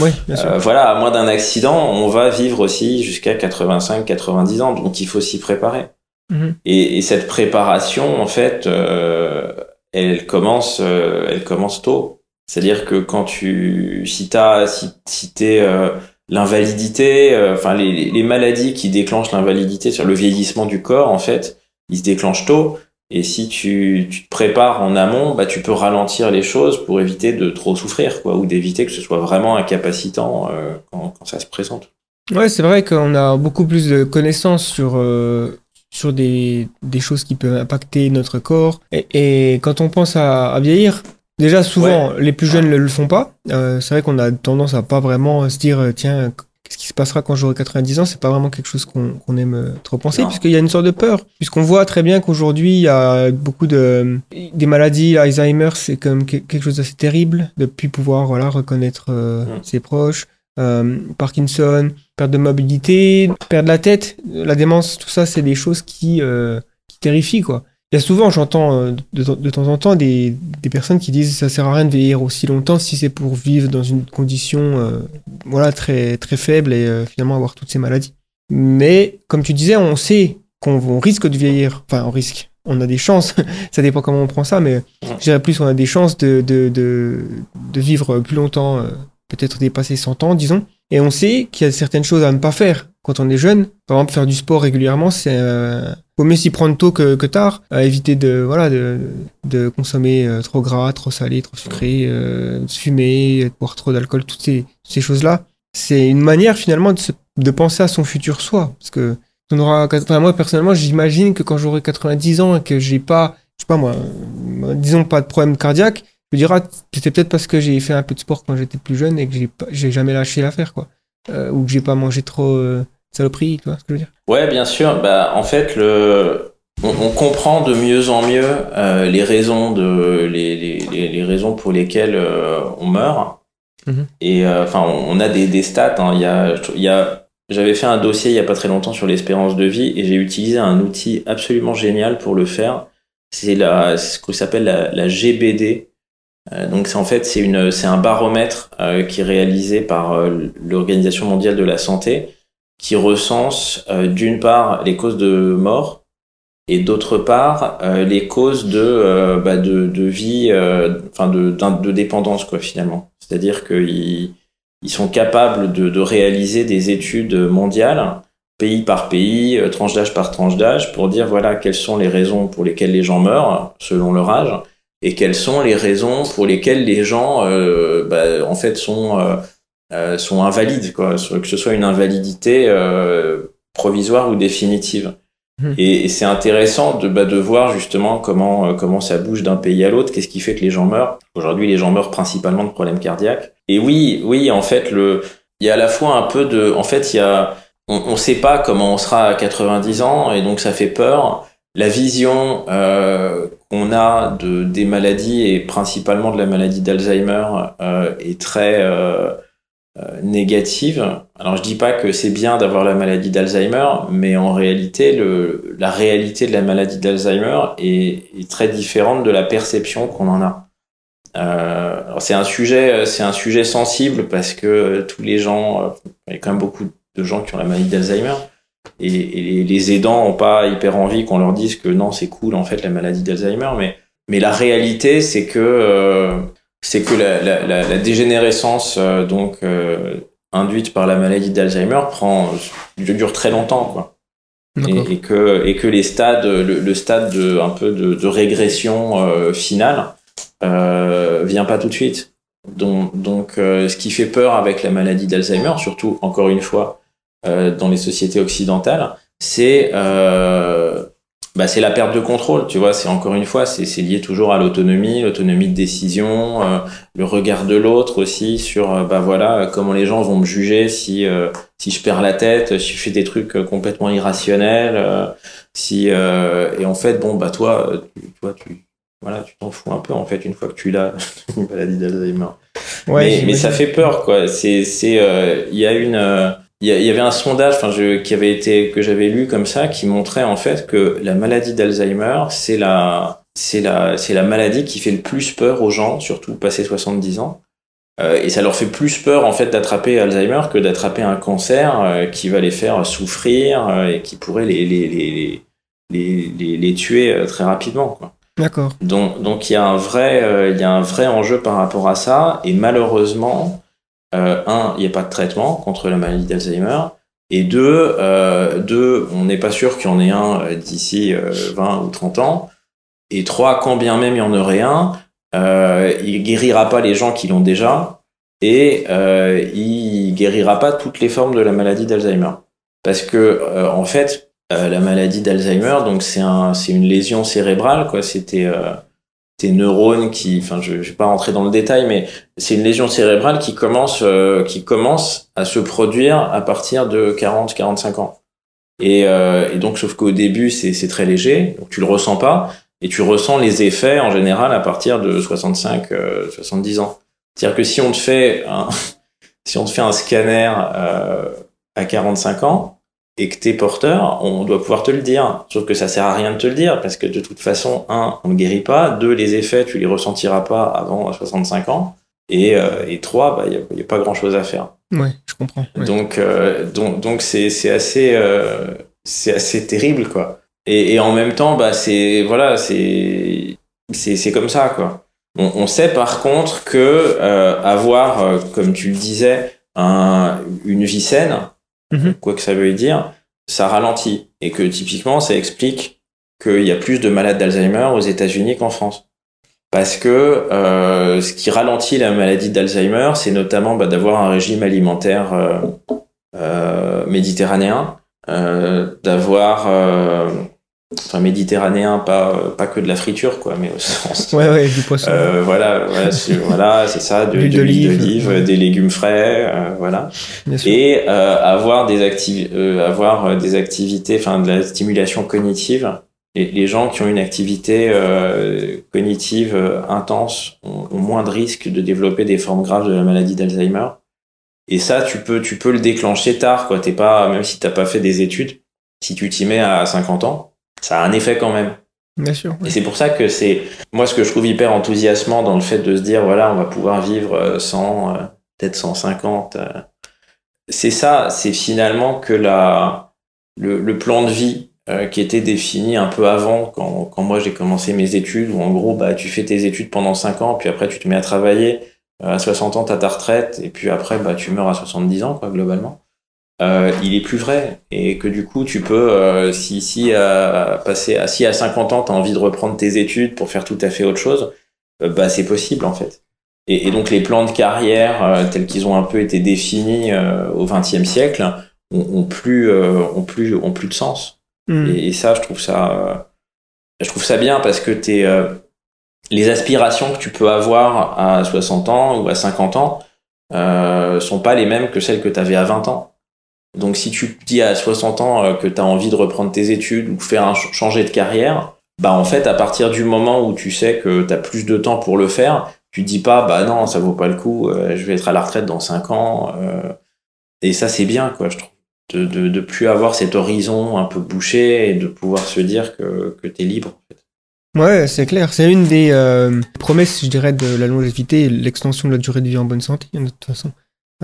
Oui, bien sûr. euh, voilà, à moins d'un accident, on va vivre aussi jusqu'à 85, 90 ans. Donc, il faut s'y préparer. Mhm. Et, et cette préparation, en fait, euh, elle commence, euh, elle commence tôt. C'est-à-dire que quand tu, si t'as, si, si t'es euh, l'invalidité, enfin les- les maladies qui déclenchent l'invalidité, sur le vieillissement du corps, en fait, ils se déclenchent tôt. Et si tu, tu te prépares en amont, bah tu peux ralentir les choses pour éviter de trop souffrir, quoi, ou d'éviter que ce soit vraiment incapacitant euh, quand, quand ça se présente. Ouais, c'est vrai qu'on a beaucoup plus de connaissances sur, euh, sur des, des choses qui peuvent impacter notre corps. Et, et quand on pense à, à vieillir, déjà souvent, les plus jeunes ne le font pas. Euh, c'est vrai qu'on a tendance à pas vraiment se dire, tiens, qu'est-ce qui se passera quand j'aurai 90 ans C'est pas vraiment quelque chose qu'on aime euh, trop penser, puisqu'il y a une sorte de peur. Puisqu'on voit très bien qu'aujourd'hui, il y a beaucoup de des maladies, Alzheimer, c'est quand même que- quelque chose d'assez terrible, de plus pouvoir voilà, reconnaître euh, Mm. ses proches. Euh, Parkinson, perte de mobilité, perdre la tête, la démence, tout ça, c'est des choses qui, euh, qui terrifient, quoi. Il y a souvent, j'entends euh, de, temps en temps des, des personnes qui disent ça sert à rien de vieillir aussi longtemps si c'est pour vivre dans une condition euh, voilà très très faible et euh, finalement avoir toutes ces maladies. Mais comme tu disais, on sait qu'on on risque de vieillir. Enfin, on risque. On a des chances. ça dépend comment on prend ça, mais je plus on a des chances de de de, de vivre plus longtemps, euh, peut-être dépasser 100 ans, disons. Et on sait qu'il y a certaines choses à ne pas faire quand on est jeune. Par exemple, faire du sport régulièrement, c'est euh, vaut mieux s'y prendre tôt que, que tard. À éviter de voilà de, de consommer euh, trop gras, trop salé, trop sucré, euh, de fumer, de boire trop d'alcool, toutes ces, ces choses-là. C'est une manière finalement de, se- de penser à son futur soi. Parce que on aura, moi personnellement, j'imagine que quand j'aurai 90 ans et que j'ai pas, je sais pas moi, euh, disons pas de problème cardiaque, me dirais ah, c'était peut-être parce que j'ai fait un peu de sport quand j'étais plus jeune et que j'ai pas- j'ai jamais lâché l'affaire quoi. Euh, ou que j'ai pas mangé trop euh, de saloperies, tu vois ce que je veux dire? Ouais, bien sûr. Bah, en fait, le, on, on comprend de mieux en mieux euh, les raisons de, les, les, les, raisons pour lesquelles euh, on meurt. Mhm. Et enfin, on a des, des stats. hein. Il y a, il y a, j'avais fait un dossier il y a pas très longtemps sur l'espérance de vie et j'ai utilisé un outil absolument génial pour le faire. C'est ce qu'on s'appelle la, la GBD. Euh, donc c'est en fait c'est une, c'est un baromètre euh, qui est réalisé par euh, l'Organisation mondiale de la santé qui recense euh, d'une part les causes de mort et d'autre part euh, les causes de, bah, de, de vie, enfin de, de dépendance quoi finalement. C'est-à-dire qu'ils ils sont capables de, de réaliser des études mondiales, pays par pays, tranche d'âge par tranche d'âge, pour dire voilà quelles sont les raisons pour lesquelles les gens meurent selon leur âge et quelles sont les raisons pour lesquelles les gens euh, bah, en fait sont euh, euh, sont invalides, quoi, que ce soit une invalidité euh, provisoire ou définitive. Et, et c'est intéressant de, bah, de voir justement comment, euh, comment ça bouge d'un pays à l'autre, qu'est-ce qui fait que les gens meurent. Aujourd'hui, les gens meurent principalement de problèmes cardiaques. Et oui, oui, en fait, le, il y a à la fois un peu de, en fait, il y a, on ne sait pas comment on sera à 90 ans, et donc ça fait peur. La vision euh, qu'on a de, des maladies, et principalement de la maladie d'Alzheimer, euh, est très euh, euh, négative. Alors je dis pas que c'est bien d'avoir la maladie d'Alzheimer, mais en réalité, le, la réalité de la maladie d'Alzheimer est, est très différente de la perception qu'on en a. Euh, c'est un sujet, c'est un sujet sensible parce que tous les gens, euh, il y a quand même beaucoup de gens qui ont la maladie d'Alzheimer. Et, et les, aidants ont pas hyper envie qu'on leur dise que non, c'est cool en fait la maladie d'Alzheimer, mais mais la réalité c'est que euh, c'est que la, la, la, la dégénérescence euh, donc euh, induite par la maladie d'Alzheimer prend dure très longtemps quoi. Et, et que et que les stades le, le stade de un peu de, de régression finale vient pas tout de suite. Donc donc ce qui fait peur avec la maladie d'Alzheimer, surtout encore une fois euh, dans les sociétés occidentales, c'est euh, bah, c'est la perte de contrôle, tu vois. C'est encore une fois, c'est c'est lié toujours à l'autonomie, l'autonomie de décision, euh, le regard de l'autre aussi sur, euh, bah voilà, comment les gens vont me juger si euh, si je perds la tête, si je fais des trucs complètement irrationnels, euh, si euh, et en fait, bon bah toi, tu, toi tu voilà, tu t'en fous un peu en fait une fois que tu l'as, une maladie d'Alzheimer. Ouais, mais, mais ça fait peur quoi. C'est c'est euh, il y a une euh, il y, avait un sondage enfin je qui avait été que j'avais lu comme ça qui montrait en fait que la maladie d'Alzheimer c'est la c'est la c'est la maladie qui fait le plus peur aux gens surtout passé 70 ans Euh, et ça leur fait plus peur en fait d'attraper Alzheimer que d'attraper un cancer euh, qui va les faire souffrir euh, et qui pourrait les les les les les, tuer très rapidement quoi D'accord. donc, donc il y a un vrai, il y a un vrai enjeu par rapport à ça. Et malheureusement, euh, un, il n'y a pas de traitement contre la maladie d'Alzheimer. Et deux, euh, deux, on n'est pas sûr qu'il y en ait un euh, d'ici euh, 20 ou 30 ans. Et trois, quand bien même il y en aurait un, il guérira pas les gens qui l'ont déjà. Et il guérira pas toutes les formes de la maladie d'Alzheimer. Parce que, en fait, la maladie d'Alzheimer, donc c'est un, une lésion cérébrale, quoi. C'était tes neurones qui, enfin, je, je vais pas rentrer dans le détail, mais c'est une lésion cérébrale qui commence, euh, qui commence à se produire à partir de 40-45 ans. Et, euh, et donc, sauf qu'au début, c'est c'est très léger, donc tu le ressens pas, et tu ressens les effets en général à partir de 65, euh, 70 ans. C'est-à-dire que si on te fait un, si on te fait un scanner euh, à 45 ans et que t'es porteur, on doit pouvoir te le dire. Sauf que ça sert à rien de te le dire parce que de toute façon, un, on ne guérit pas. Deux, les effets, tu les ressentiras pas avant 65 ans. Et, euh, et trois, bah, il n'y a, y a pas grand-chose à faire. Ouais, je comprends. ouais. Donc, euh, donc, donc c'est, c'est assez, euh, c'est assez terrible, quoi. Et, et en même temps, bah, c'est, voilà, c'est, c'est, c'est comme ça, quoi. On, on sait par contre que avoir, comme tu le disais, un, une vie saine, Mhm. quoi que ça veuille dire, ça ralentit. Et que typiquement, ça explique qu'il y a plus de malades d'Alzheimer aux États-Unis qu'en France. Parce que euh, ce qui ralentit la maladie d'Alzheimer, c'est notamment bah, d'avoir un régime alimentaire euh, euh, méditerranéen, euh, d'avoir, euh, enfin méditerranéen, pas pas que de la friture quoi, mais au sens. Ouais, ouais, du poisson. Euh, voilà, voilà, c'est, voilà, c'est ça, de, L'huile de l'huile d'olive. Ouais. des légumes frais, euh, voilà et euh, avoir des activi- euh, avoir euh, des activités enfin de la stimulation cognitive les, les gens qui ont une activité euh, cognitive euh, intense ont, ont moins de risques de développer des formes graves de la maladie d'Alzheimer et ça tu peux tu peux le déclencher tard quoi t'es pas même si t'as pas fait des études si tu t'y mets à 50 ans ça a un effet quand même Bien sûr. et c'est pour ça que c'est moi ce que je trouve hyper enthousiasmant dans le fait de se dire voilà on va pouvoir vivre euh, 100 euh, peut-être 150 euh. c'est ça c'est finalement que la le, le plan de vie euh, qui était défini un peu avant quand, quand moi j'ai commencé mes études où en gros bah tu fais tes études pendant 5 ans puis après tu te mets à travailler Euh, à 60 ans t'as ta retraite et puis après bah tu meurs à 70 ans quoi globalement euh, il est plus vrai et que du coup tu peux euh, si si à passer à si à 50 ans tu as envie de reprendre tes études pour faire tout à fait autre chose euh, bah c'est possible en fait. Et, et donc les plans de carrière euh, tels qu'ils ont un peu été définis euh, au XXe siècle ont, ont plus euh, ont plus ont plus de sens. Hmm. et, et ça je trouve ça euh, je trouve ça bien parce que t'es euh, les aspirations que tu peux avoir à 60 ans ou à 50 ans euh, sont pas les mêmes que celles que tu avais à 20 ans donc si tu te dis à 60 ans euh, que tu as envie de reprendre tes études ou faire un ch- changer de carrière, bah en fait à partir du moment où tu sais que tu as plus de temps pour le faire, tu te dis pas bah non, ça vaut pas le coup, euh, je vais être à la retraite dans 5 ans euh, et ça c'est bien quoi, je trouve de, de de plus avoir cet horizon un peu bouché et de pouvoir se dire que que tu es libre en fait. Ouais, c'est clair. C'est une des euh, promesses, je dirais, de la longévité, et l'extension de la durée de vie en bonne santé, de toute façon.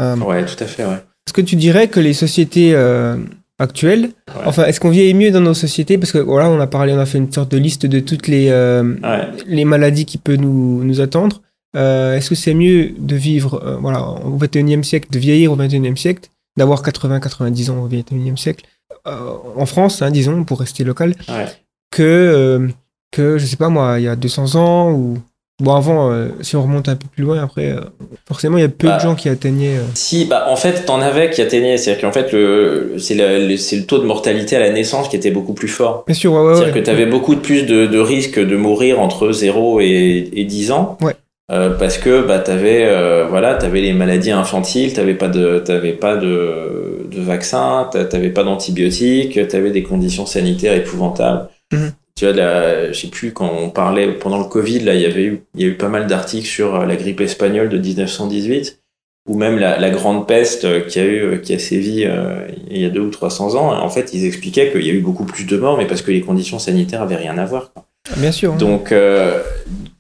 Euh, Ouais, tout à fait ouais. Est-ce que tu dirais que les sociétés euh, actuelles, Ouais. enfin, est-ce qu'on vieillit mieux dans nos sociétés? Parce que voilà, on a parlé, on a fait une sorte de liste de toutes les, euh, Ouais. les maladies qui peuvent nous, nous attendre. euh, est-ce que c'est mieux de vivre voilà, au 21e siècle, de vieillir au 21e siècle, d'avoir 80-90 ans au 21e siècle, en France, hein, disons, pour rester local, Ouais. que, que, je sais pas moi, il y a 200 ans ou. Bon, avant, euh, si on remonte un peu plus loin, après, euh, forcément, il y a peu Bah. de gens qui atteignaient. euh, Si, bah, en fait, t'en avais qui atteignaient. C'est-à-dire qu'en fait, le, c'est le, taux de mortalité à la naissance qui était beaucoup plus fort. Bien sûr, ouais, ouais. C'est-à-dire ouais. que tu avais beaucoup de plus de, de risques de mourir entre 0 et, et 10 ans. Ouais. Parce que bah, tu avais, voilà, t'avais les maladies infantiles, tu pas de, t'avais pas de, de vaccin, n'avais pas d'antibiotiques, tu avais des conditions sanitaires épouvantables. Mhm. Tu vois, là, je sais plus, quand on parlait pendant le Covid, là, il y avait eu, il y a eu pas mal d'articles sur euh, la grippe espagnole de 1918 ou même la, la grande peste euh, qui a eu euh, qui a sévi euh, il y a deux ou 300 ans en fait ils expliquaient qu'il y a eu beaucoup plus de morts mais parce que les conditions sanitaires avaient rien à voir quoi. Bien sûr. hein. donc euh,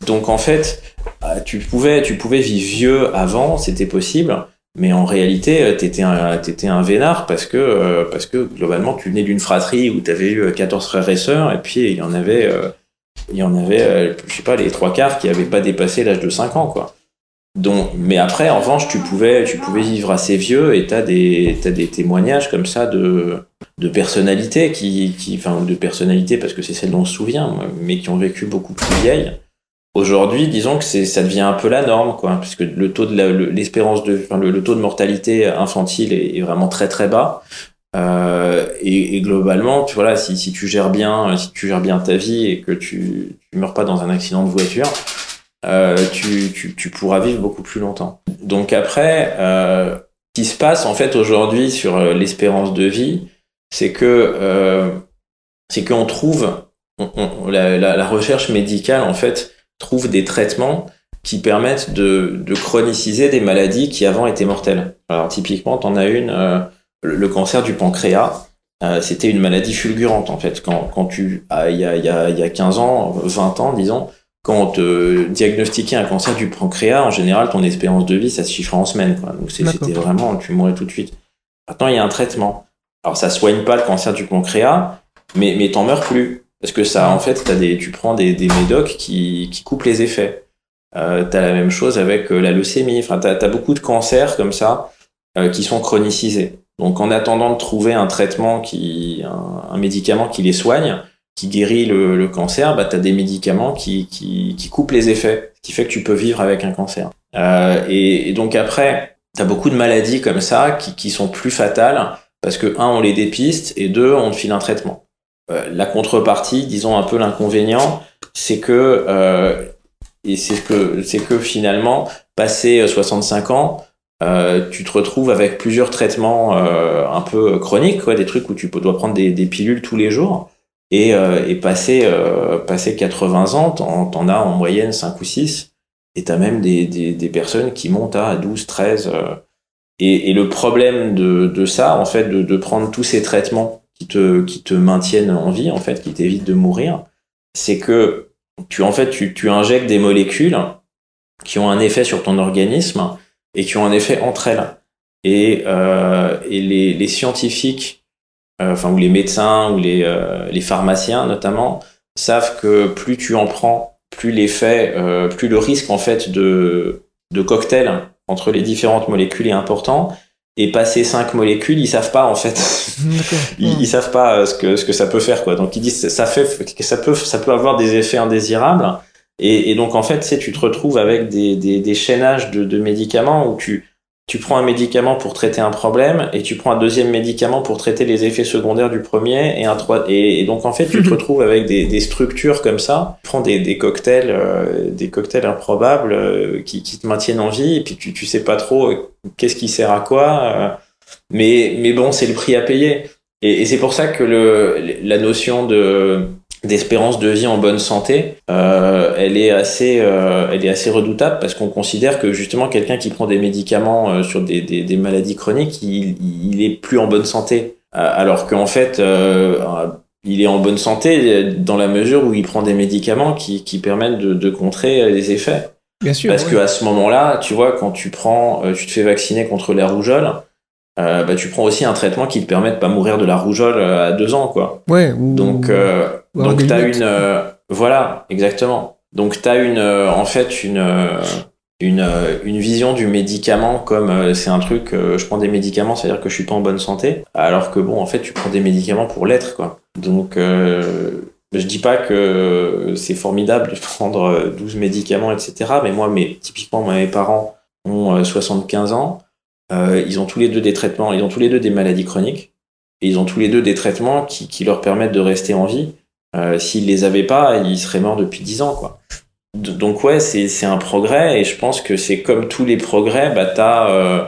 donc en fait tu pouvais tu pouvais vivre vieux avant c'était possible mais en réalité euh, t'étais un un vénard parce que euh, parce que globalement tu venais d'une fratrie où t'avais eu euh, 14 frères et sœurs et puis il y en avait euh, il y en avait euh, je sais pas les trois quarts qui avaient pas dépassé l'âge de 5 ans quoi donc, mais après, en revanche, tu pouvais, tu pouvais vivre assez vieux et t'as des, des témoignages comme ça de, de personnalités qui, qui, enfin, de personnalités parce que c'est celles dont on se souvient, mais qui ont vécu beaucoup plus vieilles. Aujourd'hui, disons que ça devient un peu la norme, quoi, puisque le taux de l'espérance de, le, taux de mortalité infantile est, vraiment très très bas. Euh, et, globalement, tu si, tu gères bien, si tu gères bien ta vie et que tu, tu meurs pas dans un accident de voiture, euh, tu, pourras vivre beaucoup plus longtemps. Donc après, euh, ce qui se passe en fait aujourd'hui sur l'espérance de vie, c'est que c'est qu'on trouve la, la recherche médicale en fait trouve des traitements qui permettent de, de chroniciser des maladies qui avant étaient mortelles. Alors typiquement, t'en as une, euh, le, le cancer du pancréas. euh, c'était une maladie fulgurante en fait. Quand, quand tu, ah, il y, a, y, a, y a 15 ans, 20 ans disons, quand on te diagnostiquait un cancer du pancréas, en général, ton espérance de vie, ça se chiffrait en semaines. Quoi. Donc c'était vraiment, tu mourais tout de suite. Maintenant, il y a un traitement. Alors ça soigne pas le cancer du pancréas, mais, mais t'en meurs plus. Parce que ça, en fait, t'as des, tu prends des, des médocs qui, qui coupent les effets. Euh, t'as la même chose avec euh, la leucémie. Enfin, t'as, t'as beaucoup de cancers comme ça euh, qui sont chronicisés. Donc, en attendant de trouver un traitement qui, un, médicament qui les soigne, qui guérit le, cancer, bah, t'as des médicaments qui, qui, qui coupent les effets, ce qui fait que tu peux vivre avec un cancer. Euh, et, et donc après, t'as beaucoup de maladies comme ça qui, qui sont plus fatales parce que un, on les dépiste et deux, on te file un traitement. Euh, la contrepartie, disons un peu l'inconvénient, c'est que euh, et c'est que c'est que finalement, passé euh, 65 ans, euh, tu te retrouves avec plusieurs traitements euh, un peu chroniques, quoi, des trucs où tu dois prendre des, des pilules tous les jours. Et, euh, et passé, euh, passé 80 ans, t'en, t'en as en moyenne 5 ou 6. Et t'as même des, des, des personnes qui montent à 12, 13. euh. et, et le problème de, de ça, en fait, de, de prendre tous ces traitements qui te, qui te maintiennent en vie, en fait, qui t'évitent de mourir, c'est que tu, en fait, tu, tu injectes des molécules qui ont un effet sur ton organisme et qui ont un effet entre elles. Et, euh, et les, les scientifiques, euh, enfin, ou les médecins, ou les, euh, les pharmaciens notamment, savent que plus tu en prends, plus l'effet, euh, plus le risque, en fait, de, de cocktail entre les différentes molécules est important. Et passer cinq molécules, ils savent pas, en fait. Ils savent pas euh, ce que ce que ça peut faire quoi. Donc ils disent ça fait que ça peut ça peut avoir des effets indésirables. Et, et donc en fait c'est tu te retrouves avec des des, des chaînages de, de médicaments où tu tu prends un médicament pour traiter un problème et tu prends un deuxième médicament pour traiter les effets secondaires du premier et un trois et, et donc en fait tu te retrouves avec des, des structures comme ça. Tu prends des, des cocktails euh, des cocktails improbables euh, qui, qui te maintiennent en vie et puis tu tu sais pas trop euh, qu'est-ce qui sert à quoi mais mais bon c'est le prix à payer. Et, et c'est pour ça que le, la notion de d'espérance de vie en bonne santé, euh, elle est assez, euh, elle est assez redoutable parce qu'on considère que justement quelqu'un qui prend des médicaments euh, sur des, des, des maladies chroniques, il, il est plus en bonne santé, alors qu'en fait, il est en bonne santé dans la mesure où il prend des médicaments qui, qui permettent de, de contrer les effets. Bien sûr. Parce ouais. que à ce moment-là, tu vois, quand tu prends, tu te fais vacciner contre la rougeole, euh, bah, tu prends aussi un traitement qui te permet de pas mourir de la rougeole à deux ans, quoi. Ouais, ou- Donc, euh, donc t'as lunettes. une, euh, voilà, exactement. Donc t'as une, euh, en fait, une, euh, une, euh, une vision du médicament comme euh, c'est un truc, euh, je prends des médicaments, c'est-à-dire que je suis pas en bonne santé, alors que bon, en fait, tu prends des médicaments pour l'être, quoi. Donc, euh, je dis pas que c'est formidable de prendre euh, 12 médicaments, etc. Mais moi, mes, typiquement, moi, mes parents ont euh, 75 ans, euh, ils ont tous les deux des traitements, ils ont tous les deux des maladies chroniques, et ils ont tous les deux des traitements qui, qui leur permettent de rester en vie. Euh, S'ils les avaient pas, ils seraient morts depuis 10 ans, quoi. Donc ouais, c'est un progrès et je pense que c'est comme tous les progrès, bah t'as euh,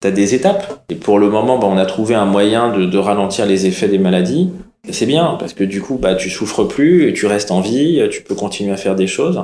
t'as des étapes. Et pour le moment, bah, on a trouvé un moyen de, ralentir les effets des maladies. C'est bien parce que du coup, bah tu souffres plus, et tu restes en vie, tu peux continuer à faire des choses.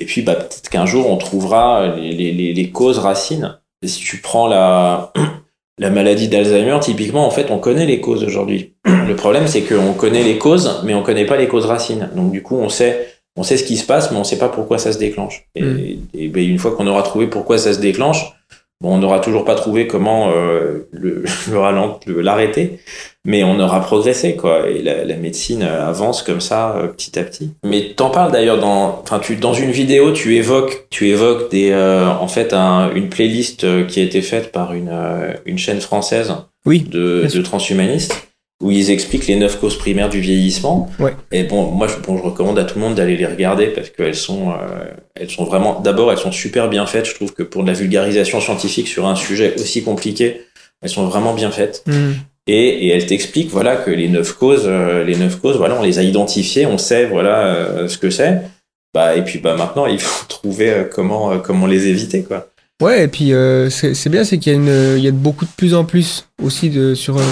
Et puis bah peut-être qu'un jour on trouvera les, les causes racines. Et si tu prends la la maladie d'Alzheimer, typiquement, en fait, on connaît les causes aujourd'hui. Le problème, c'est qu'on connaît les causes, mais on connaît pas les causes racines. Donc du coup, on sait on sait ce qui se passe, mais on sait pas pourquoi ça se déclenche. Et, Mm. et ben, une fois qu'on aura trouvé pourquoi ça se déclenche, bon, on n'aura toujours pas trouvé comment euh, le, le l'arrêter, mais on aura progressé, quoi. Et la, la médecine euh, avance comme ça, euh, petit à petit. Mais t'en parles d'ailleurs dans, enfin, tu, dans une vidéo, tu évoques, tu évoques des, euh, en fait, un- une playlist euh, qui a été faite par une, une chaîne française Oui, de, de transhumanistes où ils expliquent les neuf causes primaires du vieillissement. Ouais. Et bon, moi, je, bon, je recommande à tout le monde d'aller les regarder parce qu'elles sont, euh, elles sont vraiment, d'abord, elles sont super bien faites. Je trouve que pour de la vulgarisation scientifique sur un sujet aussi compliqué, elles sont vraiment bien faites. Hmm. Et, et elles t'expliquent, voilà, que les neuf causes, euh, les neuf causes, voilà, on les a identifiées, on sait, voilà, euh, ce que c'est. Bah, et puis, bah, maintenant, il faut trouver comment, comment les éviter, quoi. Ouais, et puis euh, c'est c'est bien, c'est qu'il y a une, il y a beaucoup de plus en plus aussi de sur euh,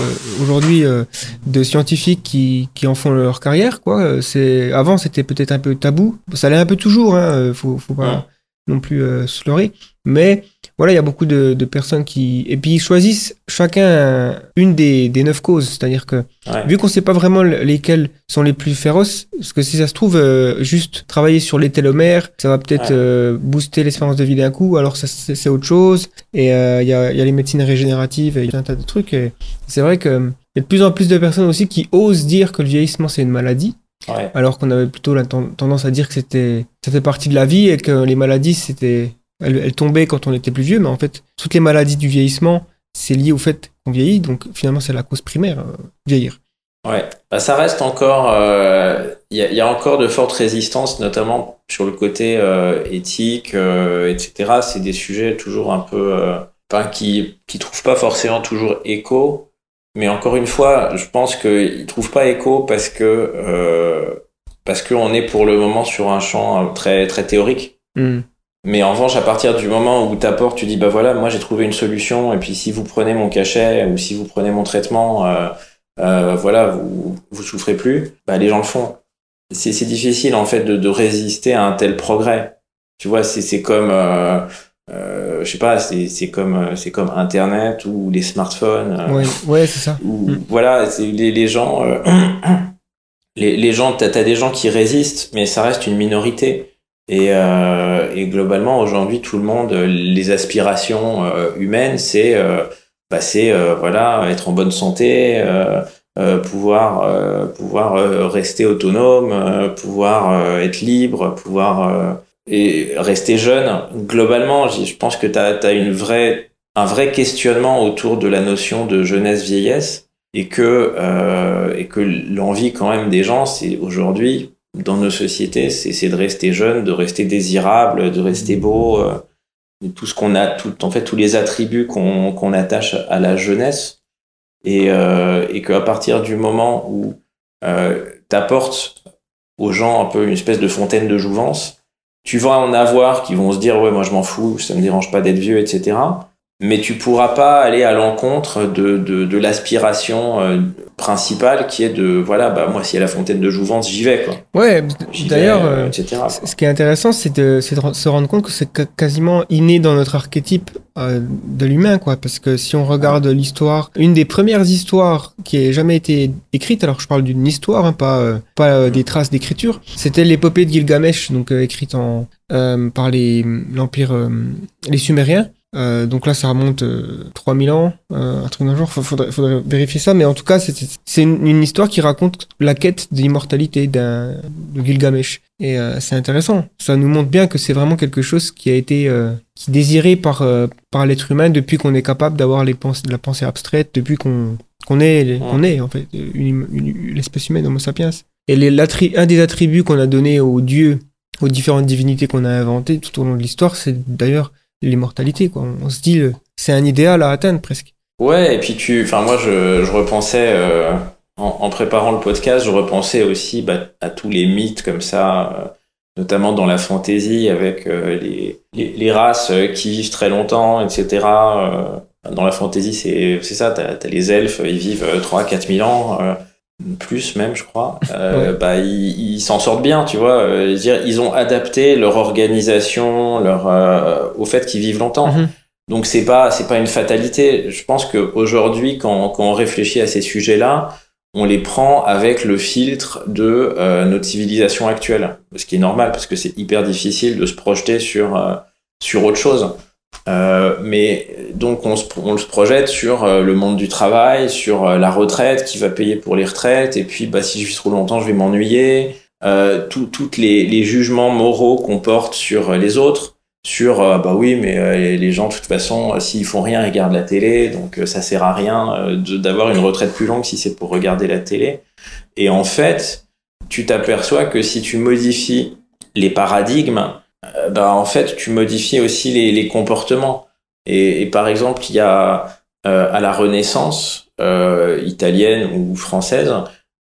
aujourd'hui euh, de scientifiques qui, qui en font leur carrière, quoi. Euh, C'est avant c'était peut-être un peu tabou, ça l'est un peu toujours, hein. euh, Faut, faut pas Ouais. non plus euh, se leurrer, mais voilà, il y a beaucoup de, de personnes qui et puis ils choisissent chacun un- une des, des neuf causes, c'est-à-dire que Ouais. vu qu'on sait pas vraiment lesquelles sont les plus féroces, parce que si ça se trouve euh, juste travailler sur les télomères, ça va peut-être Ouais. euh, booster l'espérance de vie d'un coup, alors ça, c'est autre chose. Et euh, il y, a, il y a les médecines régénératives, et il y a un tas de trucs. Et c'est vrai que euh, il y a de plus en plus de personnes aussi qui osent dire que le vieillissement c'est une maladie, Ouais. alors qu'on avait plutôt la ten- tendance à dire que c'était ça fait partie de la vie et que les maladies c'était elles tombaient quand on était plus vieux, mais en fait toutes les maladies du vieillissement c'est lié au fait qu'on vieillit, donc finalement c'est la cause primaire, euh, vieillir. Ouais, bah, ça reste encore, euh, il y, a, il y a encore de fortes résistances, notamment sur le côté euh, éthique, etc. C'est des sujets toujours un peu, enfin, qui qui trouvent pas forcément toujours écho. Mais encore une fois, je pense qu'ils trouvent pas écho parce que parce qu'on est pour le moment sur un champ très très théorique. Hmm. Mais en revanche, à partir du moment où t'apportes, tu dis bah voilà, moi j'ai trouvé une solution, et puis si vous prenez mon cachet ou si vous prenez mon traitement, euh, euh, voilà, vous vous souffrez plus, bah les gens le font. C'est c'est difficile en fait de, de résister à un tel progrès. Tu vois, c'est c'est comme euh, euh, je sais pas, c'est c'est comme euh, c'est comme Internet ou les smartphones. euh, Ouais, ouais c'est ça. ou Mm. voilà, c'est les, les gens, les, les gens, t'as as des gens qui résistent, mais ça reste une minorité. Et, euh, et globalement, aujourd'hui, tout le monde, euh, les aspirations euh, humaines, c'est euh, bah, euh, voilà, être en bonne santé, pouvoir pouvoir rester autonome, pouvoir être libre, pouvoir et rester jeune. Globalement, je pense que tu as, une vraie un vrai questionnement autour de la notion de jeunesse vieillesse et que et que l'envie quand même des gens c'est aujourd'hui dans nos sociétés c'est de rester jeune de rester désirable de rester beau euh, tout ce qu'on a tout en fait tous les attributs qu'on attache à la jeunesse. Et euh, et qu'à partir du moment où euh, t'apportes aux gens un peu une espèce de fontaine de jouvence tu vas en avoir qui vont se dire ouais moi je m'en fous ça me dérange pas d'être vieux etc mais tu pourras pas aller à l'encontre de, de, de l'aspiration euh, principale qui est de voilà bah moi y a la fontaine de jouvence j'y vais quoi Ouais, d'ailleurs, euh, quoi. ce qui est intéressant, c'est de, c'est de se rendre compte que c'est quasiment inné dans notre archétype euh, de l'humain, quoi. Parce que si on regarde l'histoire, une des premières histoires qui ait jamais été écrite, alors je parle d'une histoire, hein, pas, euh, pas euh, des traces d'écriture, c'était l'épopée de Gilgamesh, donc euh, écrite en, euh, par les, l'empire, euh, les Sumériens. Euh, donc là, ça remonte euh, 3000 ans, euh, un truc d'un genre. Faudrait, faudrait vérifier ça, mais en tout cas, c'est- une, une histoire qui raconte la quête d'immortalité d'un de Gilgamesh. Et euh, c'est intéressant. Ça nous montre bien que c'est vraiment quelque chose qui a été qui désiré par par l'être humain depuis qu'on est capable d'avoir les de la pensée abstraite, depuis qu'on qu'on est qu'on est en fait l'espèce humaine Homo sapiens. Et les, un des attributs qu'on a donné aux dieux, aux différentes divinités qu'on a inventées tout au long de l'histoire, c'est d'ailleurs l'immortalité. Quoi. On, se dit, c'est un idéal à atteindre presque. Ouais, et puis tu, enfin moi je, je repensais euh, en, préparant le podcast, je repensais aussi bah, à tous les mythes comme ça, euh, notamment dans la fantasy avec euh, les, les, races qui vivent très longtemps, etc. Dans la fantasy, c'est ça, t'as as les elfes, ils vivent 3-4 000 ans, plus même, je crois. Euh, Bah ils s'en sortent bien, tu vois. Euh, dire, ils ont adapté leur organisation, leur euh, au fait qu'ils vivent longtemps. Mhm. Donc c'est pas c'est pas une fatalité. Je pense qu'aujourd'hui, quand, quand on réfléchit à ces sujets-là, on les prend avec le filtre de euh, notre civilisation actuelle, ce qui est normal parce que c'est hyper difficile de se projeter sur euh, sur autre chose. Euh, mais donc on se, on se projette sur euh, le monde du travail, sur euh, la retraite, qui va payer pour les retraites, et puis bah si je vis trop longtemps, je vais m'ennuyer. Euh, toutes les, les jugements moraux qu'on porte sur les autres, sur bah oui mais les- gens de toute façon s'ils font rien ils regardent la télé. Donc ça sert à rien d'avoir une retraite plus longue si c'est pour regarder la télé. Et en fait tu t'aperçois que si tu modifies les paradigmes euh, bah en fait tu modifies aussi les, les comportements et, et par exemple il y a euh, à la Renaissance euh, italienne ou française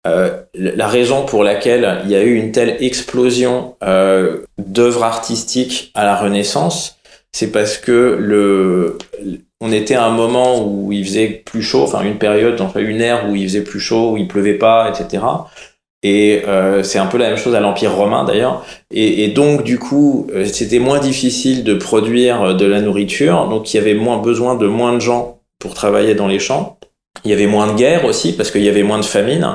euh, la raison pour laquelle il y a eu une telle explosion euh, d'œuvres artistiques à la Renaissance, c'est parce que le, on était à un moment où il faisait plus chaud, enfin une période, enfin une ère où il faisait plus chaud, où il pleuvait pas, etc. Et euh, c'est un peu la même chose à l'Empire romain d'ailleurs. Et, et donc du coup, euh, c'était moins difficile de produire euh, de la nourriture, donc il y avait moins besoin de moins de gens pour travailler dans les champs. Il y avait moins de guerres aussi parce qu'il y avait moins de famine.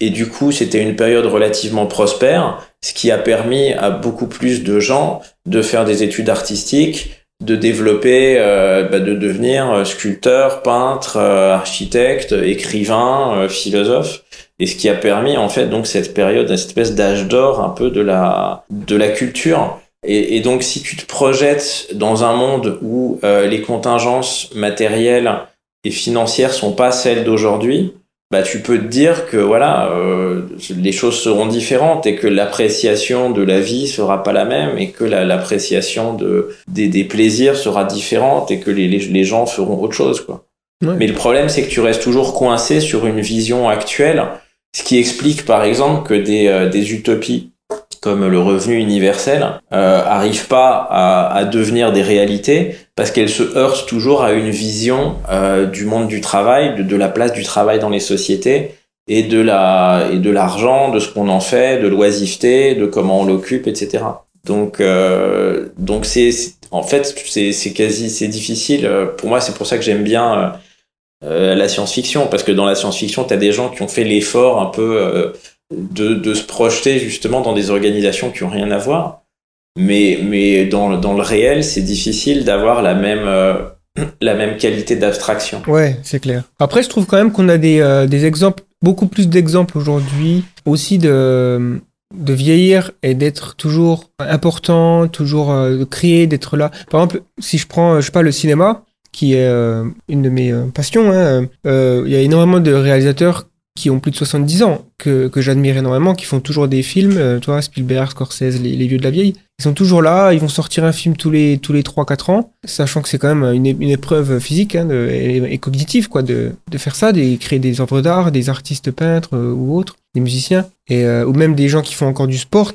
Et du coup, c'était une période relativement prospère, ce qui a permis à beaucoup plus de gens de faire des études artistiques, de développer, euh, bah, de devenir euh, sculpteur, peintre, euh, architecte, écrivain, euh, philosophe. Et ce qui a permis en fait donc cette période, cette espèce d'âge d'or un peu de la de la culture. Et, et donc si tu te projettes dans un monde où euh, les contingences matérielles et financières sont pas celles d'aujourd'hui, bah tu peux te dire que voilà euh, les choses seront différentes et que l'appréciation de la vie sera pas la même et que la- l'appréciation de des, des plaisirs sera différente et que les, les, les gens feront autre chose quoi. Ouais. Mais le problème c'est que tu restes toujours coincé sur une vision actuelle, ce qui explique par exemple que des euh, des utopies comme le revenu universel euh, arrivent pas à, à devenir des réalités parce qu'elles se heurtent toujours à une vision euh, du monde du travail, de, de la place du travail dans les sociétés et de la et de l'argent, de ce qu'on en fait, de l'oisiveté, de comment on l'occupe, etc. Donc euh, donc c'est en fait c'est c'est quasi c'est difficile euh, pour moi c'est pour ça que j'aime bien euh, euh, la science-fiction parce que dans la science-fiction tu as des gens qui ont fait l'effort un peu euh, de, de se projeter justement dans des organisations qui ont rien à voir. Mais, mais dans, dans le réel, c'est difficile d'avoir la même, euh, la même qualité d'abstraction. Ouais, c'est clair. Après, je trouve quand même qu'on a des, euh, des exemples, beaucoup plus d'exemples aujourd'hui, aussi de, de vieillir et d'être toujours important, toujours euh, de créer, d'être là. Par exemple, si je prends, je sais pas, le cinéma, qui est une de mes passions, hein, il y a énormément de réalisateurs qui ont plus de 70 ans, que, que j'admire énormément, qui font toujours des films, euh, toi, Spielberg, Scorsese, les, les vieux de la vieille. Ils sont toujours là, ils vont sortir un film tous les, tous les 3-4 ans, sachant que c'est quand même une, une épreuve physique hein, et, cognitive quoi, de, de faire ça, de créer des œuvres d'art, des artistes peintres euh, ou autres, des musiciens, et, euh, ou même des gens qui font encore du sport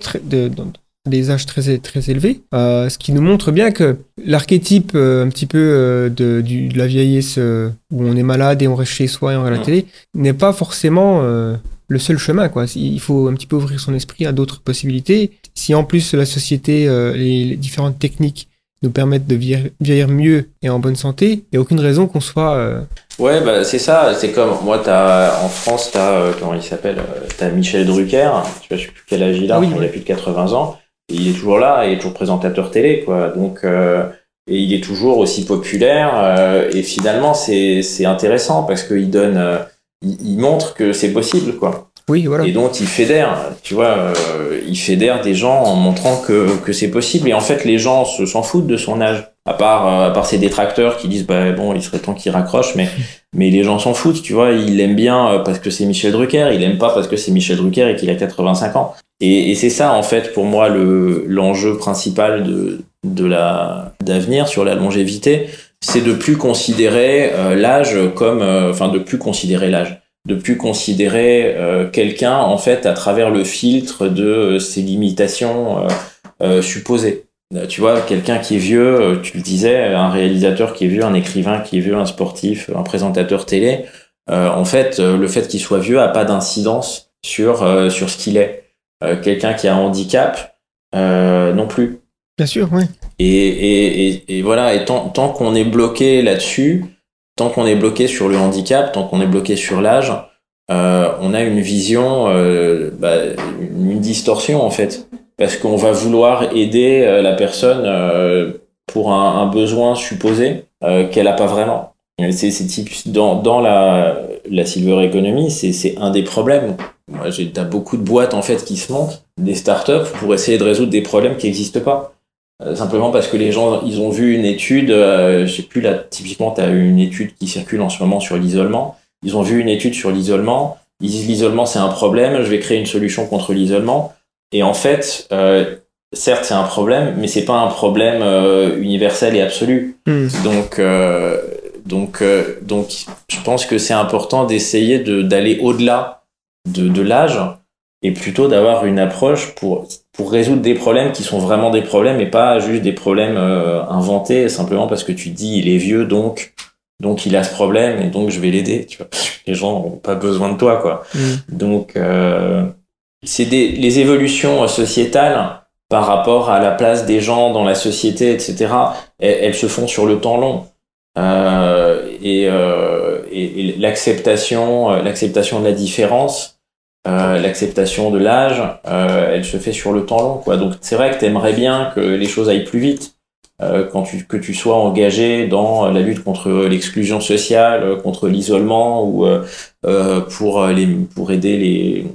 des âges très, très élevés, euh, ce qui nous montre bien que l'archétype euh, un petit peu euh, de, du- de la vieillesse euh, où on est malade et on reste chez soi et on regarde la télé n'est pas forcément euh, le seul chemin. Quoi. Il faut un petit peu ouvrir son esprit à d'autres possibilités. Si en plus la société, euh, les, les différentes techniques nous permettent de vieillir, vieillir mieux et en bonne santé, il n'y a aucune raison qu'on soit... euh, Ouais, bah, c'est ça. C'est comme, moi, t'as, en France, t'as, euh, comment il s'appelle, t'as Michel Drucker. Tu vois, je sais plus quel âge il a, Ah oui, il oui. a plus de 80 ans. Et il est toujours là, il est toujours présentateur télé, quoi. Donc, euh, et il est toujours aussi populaire. euh, et finalement, c'est c'est intéressant parce qu'il donne, euh, il, il montre que c'est possible, quoi. Oui, voilà. Et donc, il fédère, tu vois, euh, il fédère des gens en montrant que, que c'est possible. Et en fait, les gens se s'en foutent de son âge. À part, euh, à part ses détracteurs qui disent, bah bon, il serait temps qu'il raccroche, mais, mais les gens s'en foutent, tu vois. Il l'aime bien euh, parce que c'est Michel Drucker, il aime pas parce que c'est Michel Drucker et qu'il a 85 ans. Et, et c'est ça, en fait, pour moi, le, l'enjeu principal de, de la, d'avenir sur la longévité, c'est de plus considérer euh, l'âge comme, euh, enfin, de plus considérer l'âge de plus considérer euh, quelqu'un en fait à travers le filtre de euh, ses limitations supposées. Euh, Tu vois, quelqu'un qui est vieux, euh, tu le disais, un réalisateur qui est vieux, un écrivain qui est vieux, un sportif, un présentateur télé, euh, en fait, euh, le fait qu'il soit vieux a pas d'incidence sur euh, sur ce qu'il est. Euh, quelqu'un qui a un handicap, euh, non plus. Bien sûr, oui. Et, et, et, et voilà, et tant, tant qu'on est bloqué là-dessus, tant qu'on est bloqué sur le handicap, tant qu'on est bloqué sur l'âge, euh, on a une vision, euh, bah, une distorsion en fait, parce qu'on va vouloir aider euh, la personne euh, pour un, un besoin supposé euh, qu'elle a pas vraiment. C'est typique dans, dans la, la silver economy, c'est un des problèmes. Moi, j'ai beaucoup de boîtes en fait qui se montent, des startups pour essayer de résoudre des problèmes qui n'existent pas. Simplement parce que les gens, ils ont vu une étude, euh, je sais plus là, typiquement, tu as une étude qui circule en ce moment sur l'isolement. Ils ont vu une étude sur l'isolement. Ils disent l'isolement c'est un problème, je vais créer une solution contre l'isolement. Et en fait, euh, certes c'est un problème, mais c'est pas un problème euh, universel et absolu. Hmm. Donc, euh, donc, donc, je pense que c'est important d'essayer de d'aller au-delà de, de l'âge et plutôt d'avoir une approche pour pour résoudre des problèmes qui sont vraiment des problèmes et pas juste des problèmes inventés simplement parce que tu dis il est vieux donc donc il a ce problème et donc je vais l'aider tu vois les gens ont pas besoin de toi quoi Hmm. donc euh, c'est les évolutions sociétales par rapport à la place des gens dans la société etc elles, se font sur le temps long euh, et, euh, et, l'acceptation euh, l'acceptation de la différence euh, l'acceptation de l'âge, euh, elle se fait sur le temps long, quoi. Donc c'est vrai que t'aimerais bien que les choses aillent plus vite, euh, quand tu que tu sois engagé dans la lutte contre l'exclusion sociale, euh, contre l'isolement ou euh, euh, pour les pour aider les euh,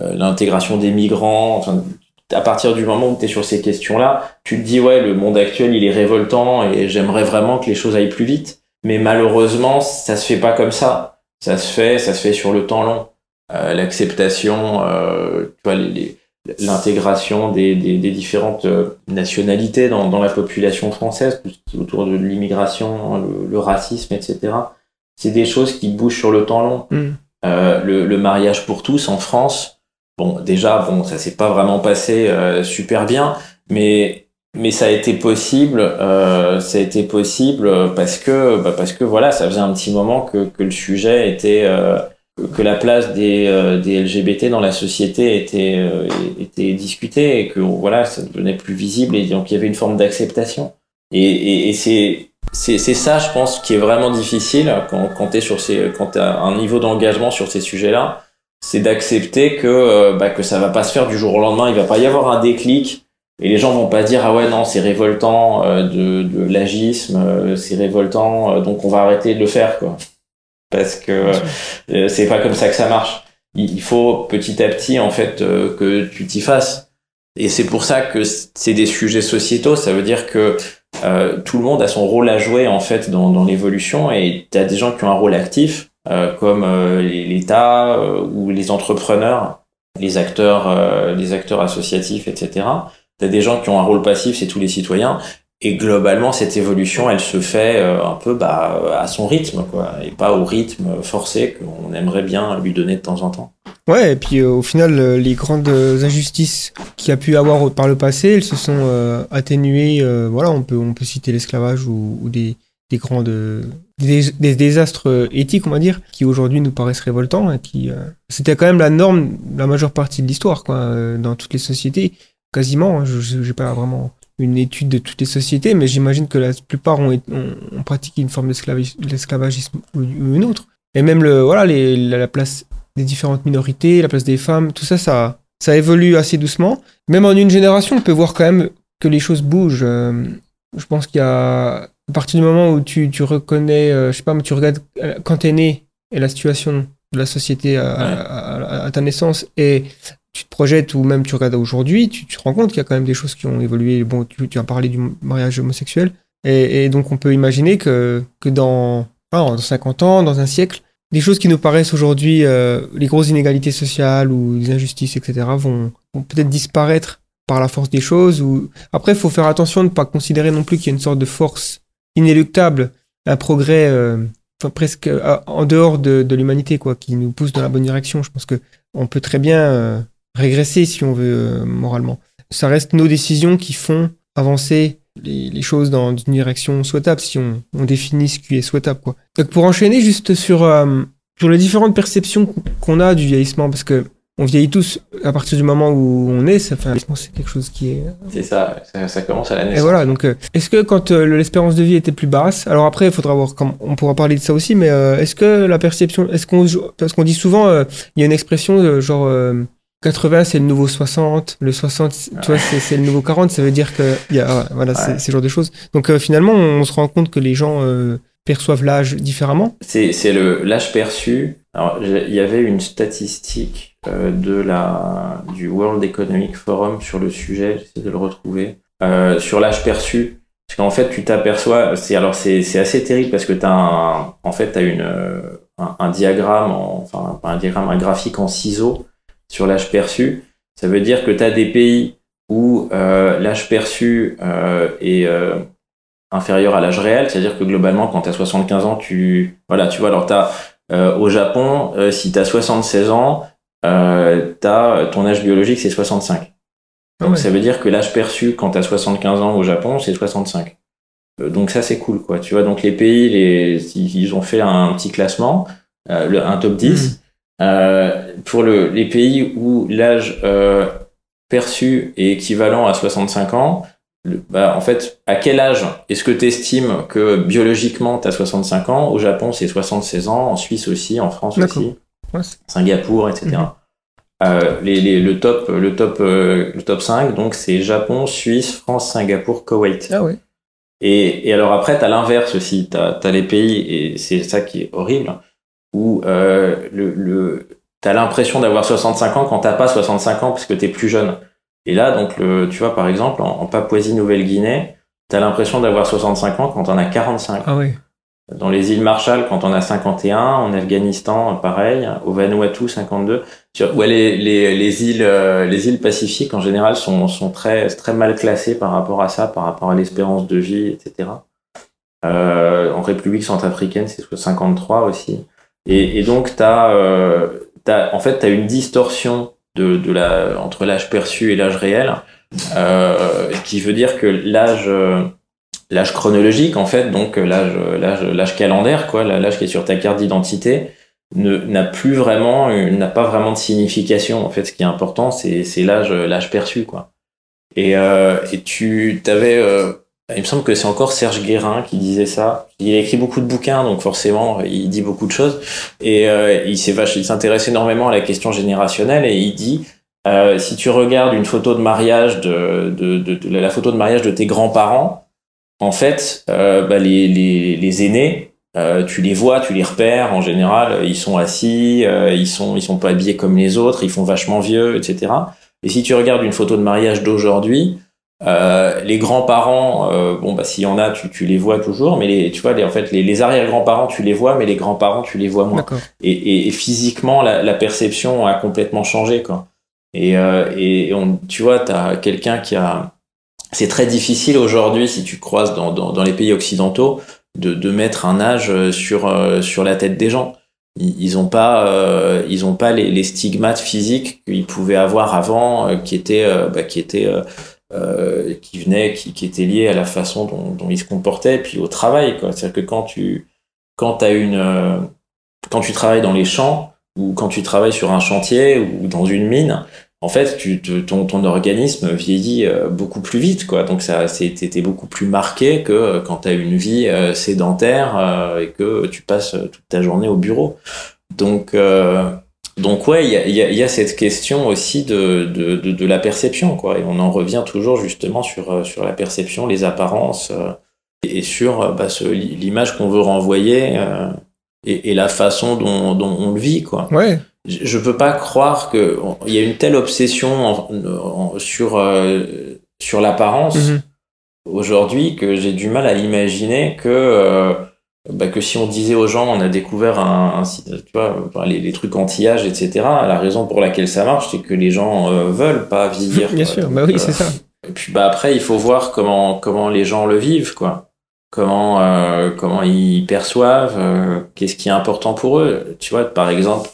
l'intégration des migrants. Enfin, à partir du moment où tu es sur ces questions-là, tu te dis ouais, le monde actuel il est révoltant et j'aimerais vraiment que les choses aillent plus vite. Mais malheureusement, ça se fait pas comme ça. Ça se fait, ça se fait sur le temps long. Euh, l'acceptation, euh, tu vois, l'intégration des, des, des différentes euh, nationalités dans, dans la population française, autour de l'immigration, le, le racisme, etc. C'est des choses qui bougent sur le temps long. Hmm. Euh, le, le mariage pour tous en France, bon, déjà, bon, ça s'est pas vraiment passé euh, super bien, mais mais ça a été possible, euh, ça a été possible parce que bah, parce que voilà, ça faisait un petit moment que que le sujet était euh, que- la place des, euh, des LGBT dans la société était, euh, était discutée et que voilà, ça devenait plus visible et donc il y avait une forme d'acceptation. Et, et, et c'est c'est c'est ça, je pense, qui est vraiment difficile quand quand t'es sur ces quand t'as un niveau d'engagement sur ces sujets-là, c'est d'accepter que euh, bah, que ça va pas se faire du jour au lendemain. Il va pas y avoir un déclic et les gens vont pas dire ah ouais non c'est révoltant euh, de de l'agisme, euh, c'est révoltant euh, donc on va arrêter de le faire quoi. Parce que c'est pas comme ça que ça marche. Il faut petit à petit en fait que tu t'y fasses. Et c'est pour ça que c'est des sujets sociétaux. Ça veut dire que euh, tout le monde a son rôle à jouer en fait dans, dans l'évolution et tu as des gens qui ont un rôle actif comme euh, l'État euh, ou les entrepreneurs, les acteurs, euh, les acteurs associatifs, etc. Tu as des gens qui ont un rôle passif, c'est tous les citoyens. Et globalement, cette évolution, elle se fait euh, un peu bah, à son rythme, quoi, et pas au rythme forcé qu'on aimerait bien lui donner de temps en temps. Ouais, et puis euh, au final, euh, les grandes euh, injustices qu'il y a pu avoir par le passé, elles se sont euh, atténuées. euh, voilà, on peut, on peut citer l'esclavage ou, ou des, des grandes euh, des, désastres euh, éthiques, on va dire, qui aujourd'hui nous paraissent révoltants et qui euh, c'était quand même la norme la majeure partie de l'histoire, quoi, euh, dans toutes les sociétés, quasiment. hein. Je j'ai pas vraiment une étude de toutes les sociétés, mais j'imagine que la plupart ont, pratiqué une forme d'esclavagisme ou, une autre. Et même le, voilà, les, la, la place des différentes minorités, la place des femmes, tout ça, ça, ça évolue assez doucement. Même en une génération, on peut voir quand même que les choses bougent. Je pense qu'il y a à partir du moment où tu, tu reconnais, euh, je sais pas, mais tu regardes euh, quand t'es né et la situation de la société à, Ouais. à- à- à ta naissance et tu te projettes ou même tu regardes aujourd'hui, tu, tu te rends compte qu'il y a quand même des choses qui ont évolué. Bon, tu, tu as parlé du mariage homosexuel et, et donc on peut imaginer que, que dans, enfin, dans 50 ans, dans un siècle, des choses qui nous paraissent aujourd'hui, euh, les grosses inégalités sociales ou les injustices, etc., vont, vont peut-être disparaître par la force des choses. Ou... Après, il faut faire attention de ne pas considérer non plus qu'il y a une sorte de force inéluctable, un progrès euh, enfin, presque euh, en dehors de, de l'humanité, quoi, qui nous pousse dans la bonne direction. Je pense que on peut très bien euh, régresser si on veut euh, moralement. Ça reste nos décisions qui font avancer les, les choses dans une direction souhaitable, si on, on définit ce qui est souhaitable. Quoi. Donc pour enchaîner juste sur, euh, sur les différentes perceptions qu'on a du vieillissement, parce que on vieillit tous à partir du moment où on est, ça vieillissement, c'est quelque chose qui est C'est ça, ça, ça commence à la et naissance. voilà, donc euh, est-ce que quand euh, l'espérance de vie était plus basse, alors après il faudra voir on pourra parler de ça aussi, mais euh, est-ce que la perception, est-ce qu'on parce qu'on dit souvent, il y a une expression genre euh, 80 c'est le nouveau 60, le 60 tu vois c'est le nouveau 40, ça veut dire que y a voilà c'est Ouais. c'est ce genre de choses. Donc finalement on se rend compte que les gens perçoivent l'âge différemment. C'est l'âge perçu. Alors, il y avait une statistique de la du World Economic Forum sur le sujet. J'essaie de le retrouver euh, sur l'âge perçu. Parce qu'en fait, tu t'aperçois. C'est alors c'est c'est assez terrible parce que t'as un en fait t'as une euh, un, diagramme en- enfin pas un diagramme un graphique en ciseaux sur l'âge perçu. Ça veut dire que t'as des pays où euh, l'âge perçu euh, est euh, inférieur à l'âge réel, c'est-à-dire que globalement, quand tu as 75 ans, tu voilà, tu vois, alors t'as euh, au Japon, euh, si tu as 76 ans, euh, t'as ton âge biologique c'est 65. Donc Ah ouais. ça veut dire que l'âge perçu quand tu as 75 ans au Japon, c'est 65. Euh, donc ça c'est cool quoi. Tu vois, donc les pays les ils ont fait un petit classement, euh, le, un top 10 Euh, pour le, les pays où l'âge perçu est équivalent à 65 ans, le- bah, en fait, à quel âge est-ce que tu estimes que biologiquement tu as 65 ans? Au Japon, c'est 76 ans, en Suisse aussi, en France aussi, Singapour, etc. Mhm. Euh, les, les, le top, le top, euh, le top 5, donc c'est Japon, Suisse, France, Singapour, Koweït. Ah ouais. Et, et alors après, tu as l'inverse aussi. Tu as, les pays, et c'est ça qui est horrible, où euh, le, le, tu as l'impression d'avoir 65 ans quand t'as pas 65 ans parce que tu es plus jeune. Et là, donc, le, tu vois, par exemple, en, en Papouasie-Nouvelle-Guinée, tu as l'impression d'avoir 65 ans quand on a 45. Ah ouais. Dans les îles Marshall, quand on a 51, en Afghanistan, pareil, au Vanuatu, 52. Sur, ouais, les, les, les îles, euh, les îles Pacifiques, en général, sont, sont très, très mal classées par rapport à ça, par rapport à l'espérance de vie, etc. Euh, en République centrafricaine, c'est 53 aussi. Et, donc, t'as, euh, t'as, en fait, tu as une distorsion de, de la, entre l'âge perçu et l'âge réel, euh, qui veut dire que l'âge... euh, l'âge chronologique en fait donc euh, l'âge l'âge l'âge calendaire quoi l'âge qui est sur ta carte d'identité ne n'a plus vraiment une- n'a pas vraiment de signification en fait. Ce qui est important c'est c'est l'âge l'âge perçu quoi. Et euh, et tu t'avais euh, il me semble que c'est encore Serge Guérin qui disait ça. Il a écrit beaucoup de bouquins donc forcément il dit beaucoup de choses. Et euh, il s'intéresse énormément à la question générationnelle et il dit euh, si tu regardes une photo de mariage de, de, de la photo de mariage de tes grands-parents en fait, euh, bah, les, les, les aînés, euh, tu les vois, tu les repères. En général, ils sont assis, euh, ils sont ils sont pas habillés comme les autres, ils font vachement vieux, etc. Et si tu regardes une photo de mariage d'aujourd'hui, euh, les grands-parents, euh, bon bah s'il y en a, tu, tu les vois toujours, mais les, tu vois, les, en fait, les, les arrière-grands-parents, tu les vois, mais les grands-parents, tu les vois moins et, et, et physiquement la, la perception a complètement changé quoi et, euh, et on, tu vois t'as quelqu'un qui a c'est très difficile aujourd'hui si tu croises dans, dans, les pays occidentaux de, de mettre un âge euh, sur euh, sur la tête des gens. Ils, ils ont pas euh, ils ont pas les, les stigmates physiques qu'ils pouvaient avoir avant euh, qui étaient euh, bah, qui euh, euh, qui qui, qui liés à la façon dont, ils se comportaient et puis au travail quoi. C'est à dire que quand tu euh, quand tu travailles dans les champs ou quand tu travailles sur un chantier ou dans une mine, en fait, tu, ton, ton organisme vieillit euh, beaucoup plus vite, quoi. Donc ça, c'était beaucoup plus marqué que euh, quand tu as une vie euh, sédentaire et que tu passes toute ta journée au bureau. Donc, euh, Donc ouais, il y a, y, a, y a cette question aussi de, de, de, la perception, quoi. Et on en revient toujours justement sur, sur la perception, les apparences, et sur bah, l'image qu'on veut renvoyer euh, et, et la façon dont, dont on le vit, quoi. Ouais. Je je peux pas croire que on- il y a une telle obsession en- en- sur euh, sur l'apparence Mhm. aujourd'hui que j'ai du mal à imaginer que euh, bah, que si on disait aux gens on a découvert un, un site, tu vois les, les trucs anti-âge etc la raison pour laquelle ça marche c'est que les gens euh, veulent pas vieillir Bien quoi. sûr, bah oui, euh, c'est ça. et puis bah après il faut voir comment comment les gens le vivent quoi comment euh, comment ils perçoivent euh, qu'est-ce qui est important pour eux tu vois par exemple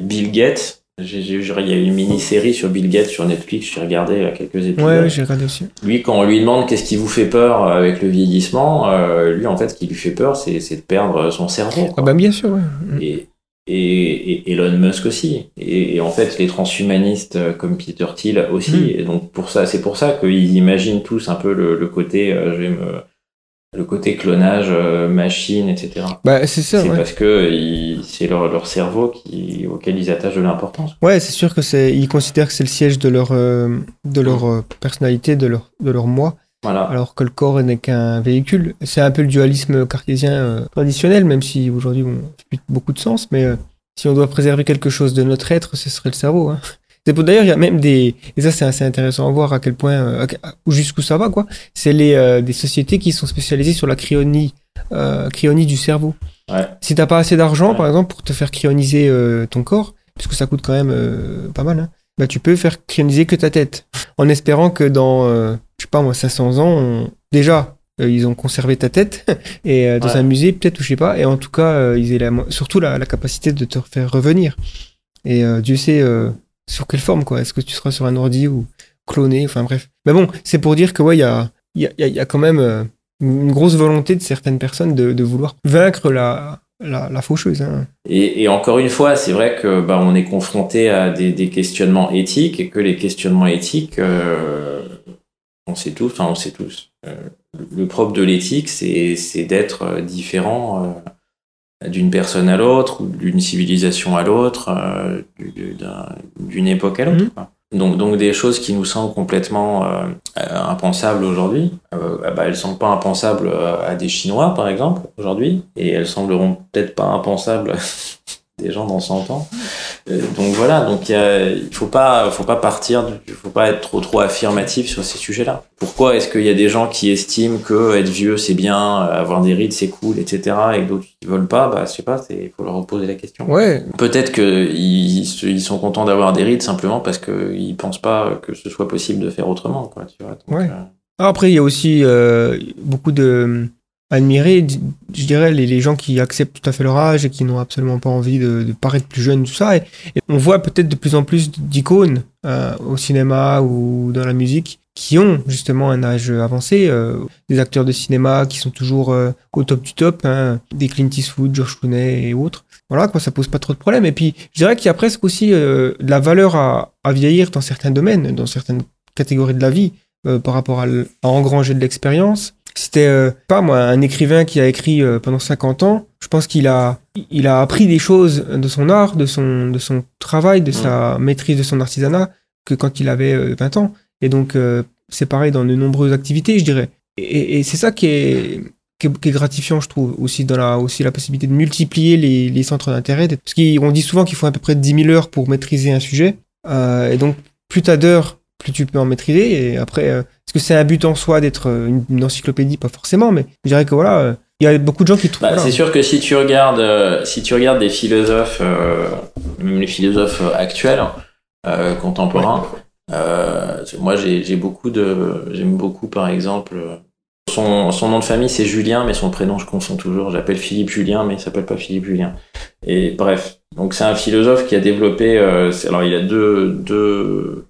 Bill Gates j'ai- j'ai- il y a eu une mini-série sur Bill Gates sur Netflix j'ai regardé il y a quelques épisodes Ouais, ouais, j'ai regardé aussi. lui, quand on lui demande qu'est-ce qui vous fait peur euh, avec le vieillissement, euh, lui, en fait, ce qui lui fait peur, c'est c'est de perdre son cerveau. Ah bah bien sûr, ouais. Et, et, et Elon Musk aussi. Et, et en fait, les transhumanistes euh, comme Peter Thiel aussi. Mm. Et donc, pour ça, c'est pour ça qu'ils imaginent tous un peu le, le côté, euh, je vais me, le côté clonage, euh, machine, etc. Bah c'est ça, C'est ouais. parce que c'est leur, leur cerveau qui, auquel ils attachent de l'importance. Ouais, c'est sûr que c'est. Ils considèrent que c'est le siège de leur euh, de leur euh, personnalité, de leur de leur moi, Voilà. alors que le corps n'est qu'un véhicule. C'est un peu le dualisme cartésien traditionnel, même si aujourd'hui fait plus beaucoup de sens. Mais si on doit préserver quelque chose de notre être, ce serait le cerveau. Hein. D'ailleurs il y a même des et ça c'est assez intéressant à voir à quel point euh, jusqu'où ça va quoi. C'est les euh, des sociétés qui sont spécialisées sur la cryonie euh, cryonie du cerveau. Ouais. Si t'as pas assez d'argent Ouais. par exemple pour te faire cryoniser euh, ton corps, puisque ça coûte quand même pas mal, hein, bah tu peux faire cryoniser que ta tête, en espérant que dans je sais pas moi 500 ans on- déjà ils ont conservé ta tête et euh, dans Ouais. un musée peut-être ou je sais pas et en tout cas euh, ils aient la, surtout la, la capacité de te faire revenir et euh, Dieu sait sur quelle forme quoi est-ce que tu seras sur un ordi ou cloné enfin bref mais bon c'est pour dire que ouais il y a y a, y a- quand même euh, une grosse volonté de certaines personnes de, vouloir vaincre la la, faucheuse hein. Et, encore une fois, c'est vrai que bah, on est confronté à des, questionnements éthiques et que les questionnements éthiques, euh, on sait tous, enfin on sait tous. euh, le propre de l'éthique, c'est d'être différent d'une personne à l'autre ou d'une civilisation à l'autre, euh, du- d'un- d'une époque à l'autre. Mhm. Donc, donc des choses qui nous semblent complètement euh, impensables aujourd'hui, euh, ah bah, elles semblent pas impensables euh, à des Chinois par exemple aujourd'hui, et elles sembleront peut-être pas impensables des gens dans 100 ans. Euh, donc voilà, donc il il faut pas, faut pas partir, il faut pas être trop trop affirmatif sur ces sujets-là. Pourquoi est-ce qu'il y a des gens qui estiment que être vieux c'est bien, euh, avoir des rides c'est cool, etc. et d'autres qui veulent pas? Bah je sais pas, il faut leur poser la question. ouais Peut-être qu'ils ils sont contents d'avoir des rides simplement parce qu'ils pensent pas que ce soit possible de faire autrement. Quoi, tu vois. Donc, Ouais. euh, Après, il y a aussi euh, beaucoup de admirer, je dirais, les, gens qui acceptent tout à fait leur âge et qui n'ont absolument pas envie de, de paraître plus jeunes, tout ça. Et, on voit peut-être de plus en plus d'icônes euh, au cinéma ou dans la musique qui ont justement un âge avancé. euh, des acteurs de cinéma qui sont toujours euh, au top du top, hein, des Clint Eastwood, George Clooney et autres. Voilà, quoi, ça pose pas trop de problèmes. Et puis, je dirais qu'il y a presque aussi euh, de la valeur à, à vieillir dans certains domaines, dans certaines catégories de la vie euh, par rapport à, à engranger de l'expérience. C'était euh, pas moi un écrivain qui a écrit euh, pendant 50 ans. Je pense qu'il a il a appris des choses de son art, de son de son travail, de sa maîtrise de son artisanat que quand il avait euh, 20 ans. Et donc euh, c'est pareil dans de nombreuses activités, je dirais. Et, et- et c'est ça qui est, qui est qui est gratifiant, je trouve, aussi dans la aussi la possibilité de multiplier les, les centres d'intérêt. Parce qu'on dit souvent qu'il faut à peu près 10 000 heures pour maîtriser un sujet. Euh, et donc plus t'as d'heures, plus tu peux en maîtriser. Et après, euh, est-ce que c'est un but en soi d'être euh, une, une encyclopédie Pas forcément, mais je dirais que voilà, euh, il y a beaucoup de gens qui trouvent. Bah, voilà. C'est sûr que si tu regardes, euh, si tu regardes des philosophes, euh, même les philosophes euh, actuels, euh, contemporains, euh, moi j'ai j'ai beaucoup de, j'aime beaucoup par exemple. euh, Son, son nom de famille c'est Julien, mais son prénom je confonds toujours. J'appelle Philippe Julien, mais il s'appelle pas Philippe Julien. Et bref, donc c'est un philosophe qui a développé. euh, c'est- alors il a deux deux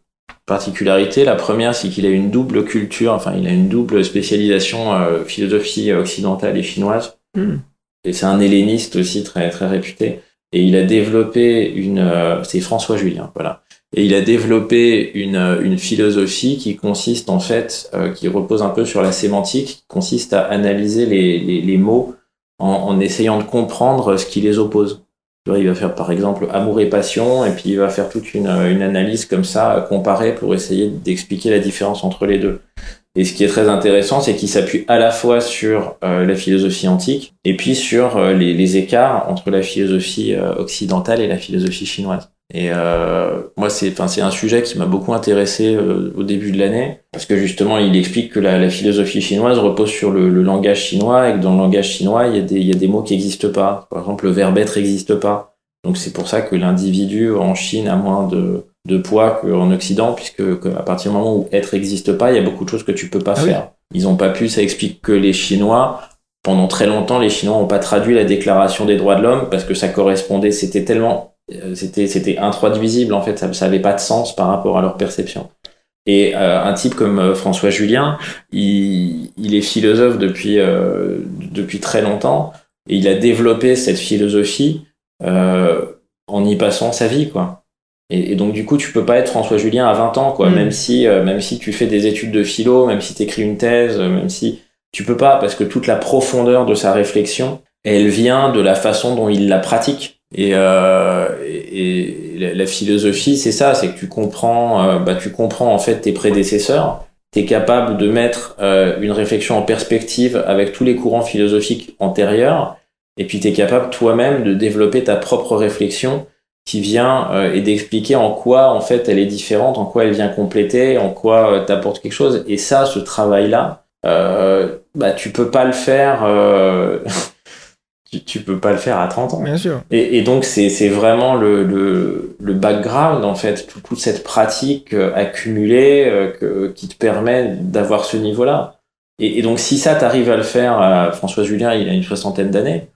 particularités. La première, c'est qu'il a une double culture, enfin il a une double spécialisation euh, philosophie occidentale et chinoise. Hmm. Et c'est un helléniste aussi très très réputé. Et il a développé une, euh, c'est François Julien, voilà. Et il a développé une, euh, une philosophie qui consiste en fait, euh, qui repose un peu sur la sémantique, qui consiste à analyser les, les, les mots en, en essayant de comprendre ce qui les oppose. Il va faire par exemple amour et passion, et puis il va faire toute une, une analyse comme ça, euh, comparée, pour essayer d'expliquer la différence entre les deux. Et ce qui est très intéressant, c'est qu'il s'appuie à la fois sur euh, la philosophie antique, et puis sur euh, les, écarts entre la philosophie euh, occidentale et la philosophie chinoise. Et euh, moi, c'est, enfin, c'est un sujet qui m'a beaucoup intéressé euh, au début de l'année, parce que justement, il explique que la, la philosophie chinoise repose sur le, le, langage chinois, et que dans le langage chinois, il y a des, il y a des mots qui n'existent pas. Par exemple, le verbe être n'existe pas. Donc c'est pour ça que l'individu en Chine a moins de, de poids qu'en Occident, puisque à partir du moment où être n'existe pas, il y a beaucoup de choses que tu peux pas Ah oui. faire. Ils ont pas pu, ça explique que les Chinois, pendant très longtemps, les Chinois ont pas traduit la déclaration des droits de l'homme parce que ça correspondait, c'était tellement, c'était, c'était intraduisible en fait, ça, ça avait pas de sens par rapport à leur perception. Et euh, un type comme euh, François Julien, il, il est philosophe depuis euh, depuis très longtemps et il a développé cette philosophie euh, en y passant sa vie quoi. Et, et donc du coup, tu peux pas être François Julien à 20 ans quoi, Mm. même si euh, même si tu fais des études de philo, même si tu écris une thèse, euh, même si tu peux pas parce que toute la profondeur de sa réflexion, elle vient de la façon dont il la pratique. Et, euh, et, et la, philosophie, c'est ça, c'est que tu comprends, euh, bah, tu comprends en fait tes prédécesseurs. Tu es capable de mettre euh, une réflexion en perspective avec tous les courants philosophiques antérieurs, et puis tu es capable toi-même de développer ta propre réflexion qui vient euh, et d'expliquer en quoi en fait elle est différente, en quoi elle vient compléter, en quoi euh, t'apporte quelque chose. Et ça, ce travail-là, bah tu peux pas le faire. tu, tu peux pas le faire à 30 ans. Bien sûr. Et, et donc c'est vraiment le, le, le background en fait, tout- toute cette pratique euh, accumulée euh, que, qui te permet d'avoir ce niveau-là. Et, et donc si ça t'arrive à le faire, François Julien il a une soixantaine d'années,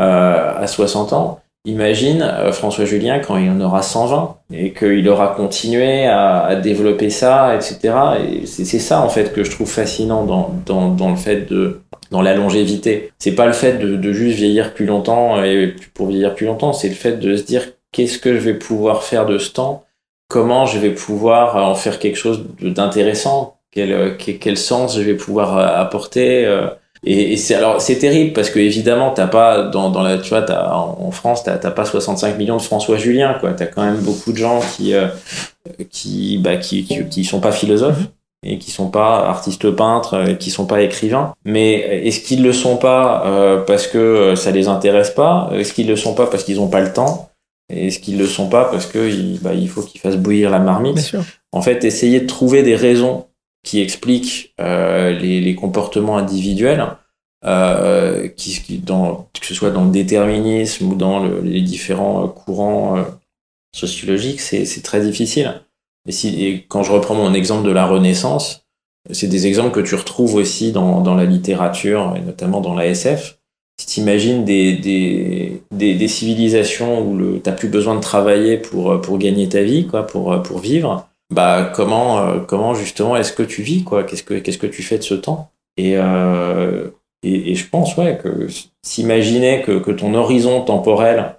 euh, à 60 ans, imagine euh, François Julien quand il en aura 120 et qu'il aura continué à, à développer ça, etc. Et c'est c'est ça en fait que je trouve fascinant dans, dans, dans le fait de dans la longévité. C'est pas le fait de, de juste vieillir plus longtemps et pour vieillir plus longtemps, c'est le fait de se dire qu'est-ce que je vais pouvoir faire de ce temps, comment je vais pouvoir en faire quelque chose d'intéressant, quel, euh, quel, sens je vais pouvoir euh, apporter. euh? Et, et c'est alors c'est terrible parce que évidemment t'as pas dans, dans la tu vois t'as, en, France t'as pas 65 millions de François Julien quoi t'as quand même beaucoup de gens qui euh, qui bah qui, qui qui sont pas philosophes et qui sont pas artistes peintres, euh, qui sont pas écrivains. Mais est-ce qu'ils le sont pas euh, parce que euh, ça les intéresse pas? Est-ce qu'ils le sont pas parce qu'ils ont pas le temps? Et Est-ce qu'ils le sont pas parce que il, bah, il faut qu'ils fassent bouillir la marmite? En fait, essayer de trouver des raisons qui expliquent euh, les, les comportements individuels, euh, qui, qui dans, que ce soit dans le déterminisme ou dans le- les différents euh, courants euh, sociologiques, c'est très difficile. Et, si, et quand je reprends mon exemple de la Renaissance, c'est des exemples que tu retrouves aussi dans, dans la littérature, et notamment dans la SF. Si tu imagines des, des, des, civilisations où tu n'as plus besoin de travailler pour, pour gagner ta vie, quoi, pour, pour vivre, bah comment, euh, comment justement est-ce que tu vis quoi? Qu'est-ce que qu'est-ce que tu fais de ce temps? Et, euh, et je pense ouais que s'imaginer que, que ton horizon temporel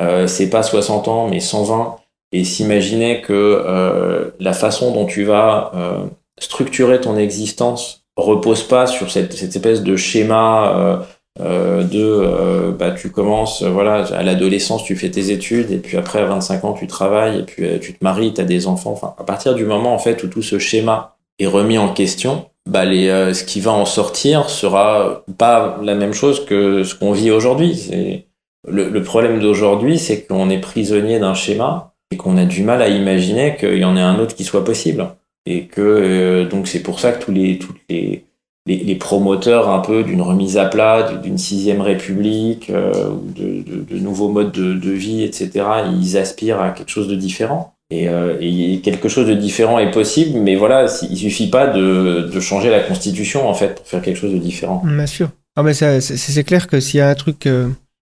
euh, c'est pas 60 ans mais 120 et s'imaginer que euh, la façon dont tu vas euh, structurer ton existence repose pas sur cette, espèce de schéma euh, de bah tu commences voilà à l'adolescence tu fais tes études et puis après à 25 ans tu travailles et puis tu te maries tu as des enfants. Enfin à partir du moment en fait où tout ce schéma est remis en question bah ce qui va en sortir sera pas la même chose que ce qu'on vit aujourd'hui. Le problème d'aujourd'hui c'est qu'on est prisonnier d'un schéma et qu'on a du mal à imaginer qu'il y en ait un autre qui soit possible et que euh, donc c'est pour ça que tous les toutes les les, promoteurs un peu d'une remise à plat, du- d'une sixième république, euh, de, de, de nouveaux modes de, de vie, etc., ils aspirent à quelque chose de différent. Et, euh, et quelque chose de différent est possible, mais voilà, il suffit pas de, de changer la constitution en fait pour faire quelque chose de différent. Bien sûr. Ah, ça, c'est, clair que s'il y a un truc.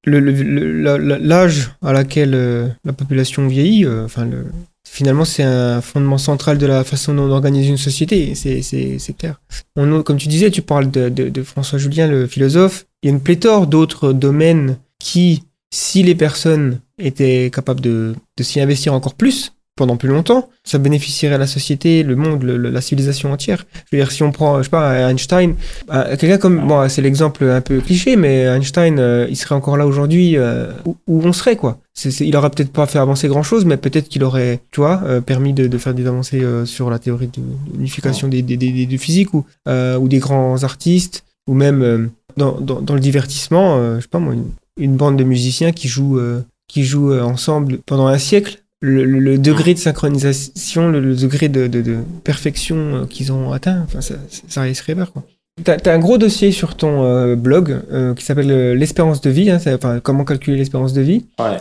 L'âge à laquelle euh, la population vieillit, euh, enfin, le, finalement, c'est un fondement central de la façon dont on organise une société. C'est clair. On, comme tu disais, tu parles de, de, de François Julien, le philosophe. Il y a une pléthore d'autres domaines qui, si les personnes étaient capables de, de s'y investir encore plus, pendant plus longtemps, ça bénéficierait à la société, le monde, le- la civilisation entière. Je veux dire, si on prend, je sais pas, Einstein, euh, quelqu'un comme, bon, c'est l'exemple un peu cliché, mais Einstein, euh, il serait encore là aujourd'hui, euh, où, où on serait, quoi. C'est, c'est- il aurait peut-être pas fait avancer grand chose, mais peut-être qu'il aurait, tu vois, permis de, de faire des avancées sur la théorie de l'unification des, des, des, des- du physique ou, ou des grands artistes, ou même dans, dans, dans le divertissement, je sais pas moi, une, une bande de musiciens qui jouent, qui jouent ensemble pendant un siècle. Le, le- le degré de synchronisation, le, le degré de, de, de perfection euh, qu'ils ont atteint, enfin, ça, ça reste rêveur, quoi. T'as, un gros dossier sur ton euh, blog euh, qui s'appelle euh, l'espérance de vie, hein, enfin comment calculer l'espérance de vie. Ouais.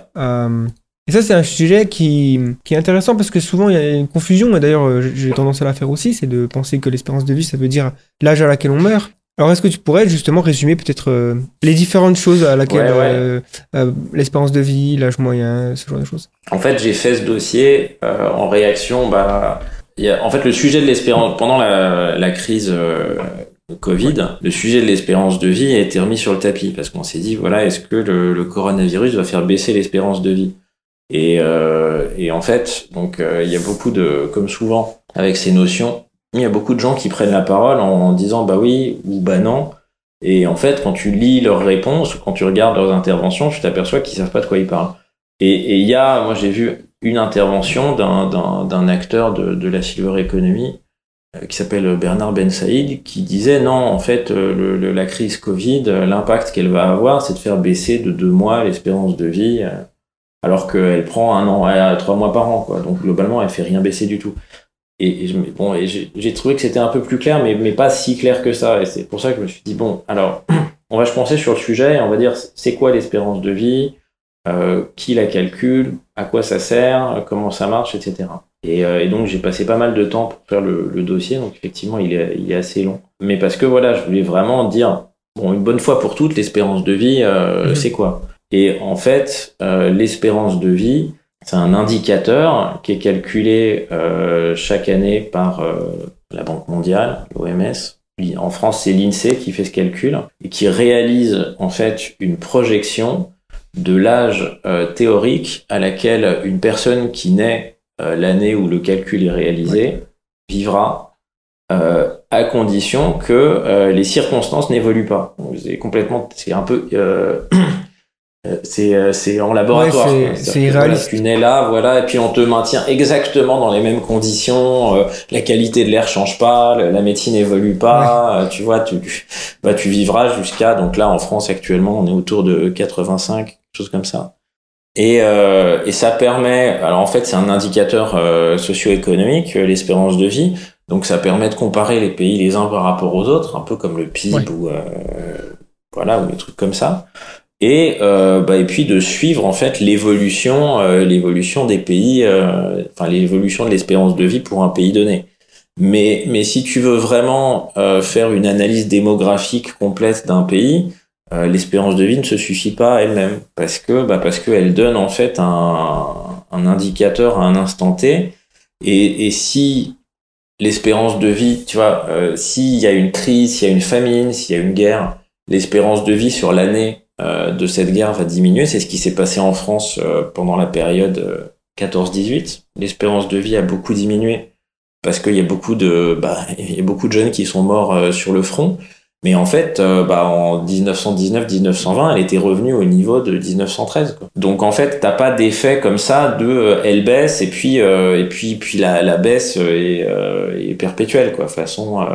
Et ça, c'est un sujet qui, qui est intéressant parce que souvent il y a une confusion, et d'ailleurs j'ai tendance à la faire aussi, c'est de penser que l'espérance de vie, ça veut dire l'âge à laquelle on meurt. Alors est-ce que tu pourrais justement résumer peut-être euh, les différentes choses à laquelle Ouais, ouais. euh, euh, l'espérance de vie, l'âge moyen, ce genre de choses? En fait, j'ai fait ce dossier en réaction. Bah, il y a, en fait, le sujet de l'espérance pendant la, la crise Covid, le sujet de l'espérance de vie a été remis sur le tapis parce qu'on s'est dit voilà, est-ce que le, le coronavirus va faire baisser l'espérance de vie? Et, euh, et en fait, donc euh, il y a beaucoup de, comme souvent avec ces notions, il y a beaucoup de gens qui prennent la parole en, disant bah oui ou bah non. Et en fait, quand tu lis leurs réponses ou quand tu regardes leurs interventions, tu t'aperçois qu'ils savent pas de quoi ils parlent. Et il y a, moi j'ai vu une intervention d'un- acteur de, la silver economy euh, qui s'appelle Bernard Ben Saïd qui disait non, en fait, euh, la crise Covid, euh, l'impact qu'elle va avoir, c'est de faire baisser de deux mois l'espérance de vie, alors qu'elle prend un an, trois mois par an, quoi. Donc globalement, elle fait rien baisser du tout. Et, et je me- bon, et j'ai trouvé que c'était un peu plus clair, mais, mais pas si clair que ça. Et c'est pour ça que je me suis dit bon, alors on va se pencher sur le sujet et on va dire c'est quoi l'espérance de vie, euh, qui la calcule, à quoi ça sert, comment ça marche, etc. Et, euh, et donc j'ai passé pas mal de temps pour faire le, le dossier, donc effectivement il est, il est assez long. Mais parce que voilà, je voulais vraiment dire, bon, une bonne fois pour toutes, l'espérance de vie, euh, Mhm. c'est quoi? Et en fait, l'espérance de vie, c'est un indicateur qui est calculé euh, chaque année par euh, la Banque mondiale, l'OMS. En France, c'est l'INSEE qui fait ce calcul et qui réalise en fait une projection de l'âge euh, théorique à laquelle une personne qui naît euh, l'année où le calcul est réalisé vivra euh, à condition que euh, les circonstances n'évoluent pas. C'est complètement, c'est un peu, euh, c'est euh, c'est en laboratoire. Ouais, c'est- irréaliste. tu nais là, voilà, et puis on te maintient exactement dans les mêmes conditions. euh, la qualité de l'air change pas, la médecine évolue pas. euh, tu vois, tu, bah, tu vivras jusqu'à donc là en France actuellement, on est autour de 85, quelque chose comme ça. Et, euh, et ça permet, alors en fait c'est un indicateur euh, socio-économique, l'espérance de vie, donc ça permet de comparer les pays les uns par rapport aux autres, un peu comme le PIB Ouais. ou voilà ou des trucs comme ça. Et euh, bah, et puis de suivre en fait l'évolution, euh, l'évolution des pays, euh, enfin l'évolution de l'espérance de vie pour un pays donné. Mais mais si tu veux vraiment faire une analyse démographique complète d'un pays, l'espérance de vie ne se suffit pas elle-même parce que bah parce qu'elle donne en fait un, un indicateur à un instant T et, et si l'espérance de vie tu vois s'il y a une crise s'il y a une famine s'il y a une guerre l'espérance de vie sur l'année de cette guerre va diminuer c'est ce qui s'est passé en France euh, pendant la période euh, 14-18 l'espérance de vie a beaucoup diminué parce qu'il y a beaucoup de bah, y a beaucoup de jeunes qui sont morts euh, sur le front mais en fait, euh, bah, en 1919-1920, elle était revenue au niveau de 1913. Quoi. Donc en fait, t'as pas d'effet comme ça de euh, elle baisse et puis euh, et puis puis la, la baisse est, euh, est perpétuelle quoi. Façon euh,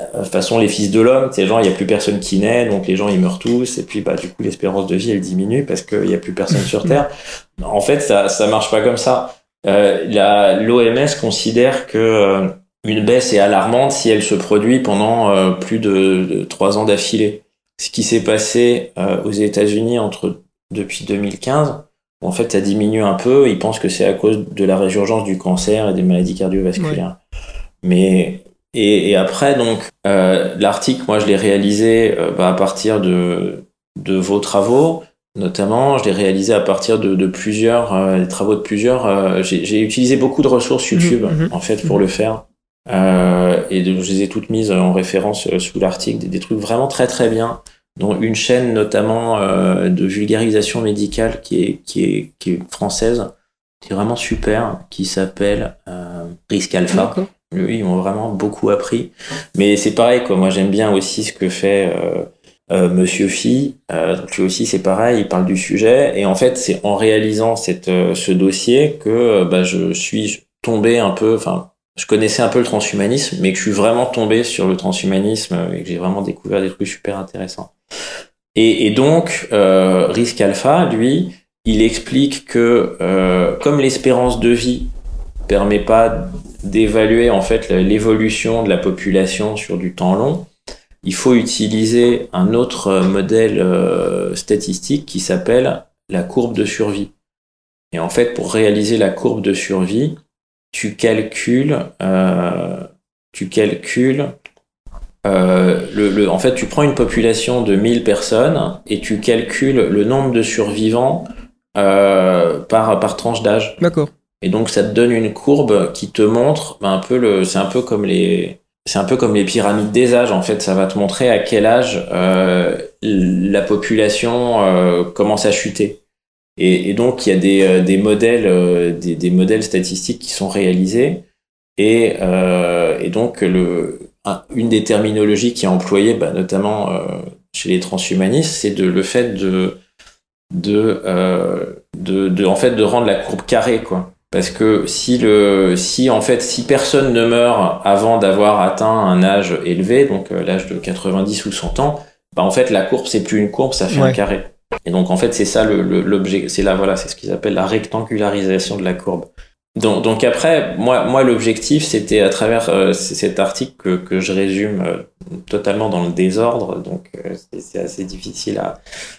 euh, façon les fils de l'homme, ces gens, il y a plus personne qui naît, donc les gens ils meurent tous et puis bah du coup l'espérance de vie elle diminue parce qu'il y a plus personne sur terre. En fait, ça ça marche pas comme ça. Euh, la l'OMS considère que euh, une baisse est alarmante si elle se produit pendant euh, plus de, de trois ans d'affilée. Ce qui s'est passé euh, aux États-Unis entre depuis 2015, en fait, ça diminue un peu. Ils pensent que c'est à cause de la résurgence du cancer et des maladies cardiovasculaires. Mais et, et après, donc, euh, l'article, moi, je l'ai réalisé euh, bah, à partir de de vos travaux, notamment. Je l'ai réalisé à partir de, de plusieurs euh, des travaux de plusieurs. euh, J'ai utilisé beaucoup de ressources YouTube Mhm. en fait pour le faire. Euh, et de- je les ai toutes mises en référence sous l'article, des, des trucs vraiment très très bien, dont une chaîne notamment euh, de vulgarisation médicale qui est, qui est, qui est française, qui est vraiment super, qui s'appelle euh, Risk Alpha. Oui, ils m'ont vraiment beaucoup appris. Mais c'est pareil, quoi. Moi, j'aime bien aussi ce que fait euh, euh, Monsieur Phi. Euh, donc lui aussi, c'est pareil. Il parle du sujet. Et en fait, c'est en réalisant cette, euh, ce dossier que euh, bah, je suis tombé un peu. Enfin, je connaissais un peu le transhumanisme, mais que je suis vraiment tombé sur le transhumanisme et que j'ai vraiment découvert des trucs super intéressants. Et, et donc, euh, Risk Alpha, lui, il explique que comme l'espérance de vie permet pas d'évaluer en fait l'évolution de la population sur du temps long, il faut utiliser un autre euh, modèle euh, statistique qui s'appelle la courbe de survie. Et en fait, pour réaliser la courbe de survie, tu calcules, euh, tu calcules, euh, le, le- en fait, tu prends une population de 1000 personnes et tu calcules le nombre de survivants euh, par, par tranche d'âge. D'accord. Et donc ça te donne une courbe qui te montre ben, un peu le, c'est un peu comme les, c'est un peu comme les pyramides des âges en fait. Ça va te montrer à quel âge euh, la population euh, commence à chuter. Et, donc il y a des, euh, des modèles, euh, des, des modèles statistiques qui sont réalisés. Et, euh, et donc le, un- une des terminologies qui est employée, bah, notamment euh, chez les transhumanistes, c'est de le fait de de, euh, de, de en fait de rendre la courbe carrée quoi. Parce que si le, si en fait, si personne ne meurt avant d'avoir atteint un âge élevé, donc euh, l'âge de 90 ou 100 ans, bah en fait la courbe c'est plus une courbe, ça fait Ouais. un carré. Et donc en fait c'est ça l'objet, c'est là voilà, c'est ce qu'ils appellent la rectangularisation de la courbe. Donc, donc après, moi, moi l'objectif c'était à travers euh, cet article que, que je résume euh, totalement dans le désordre, donc euh, c'est- assez difficile à,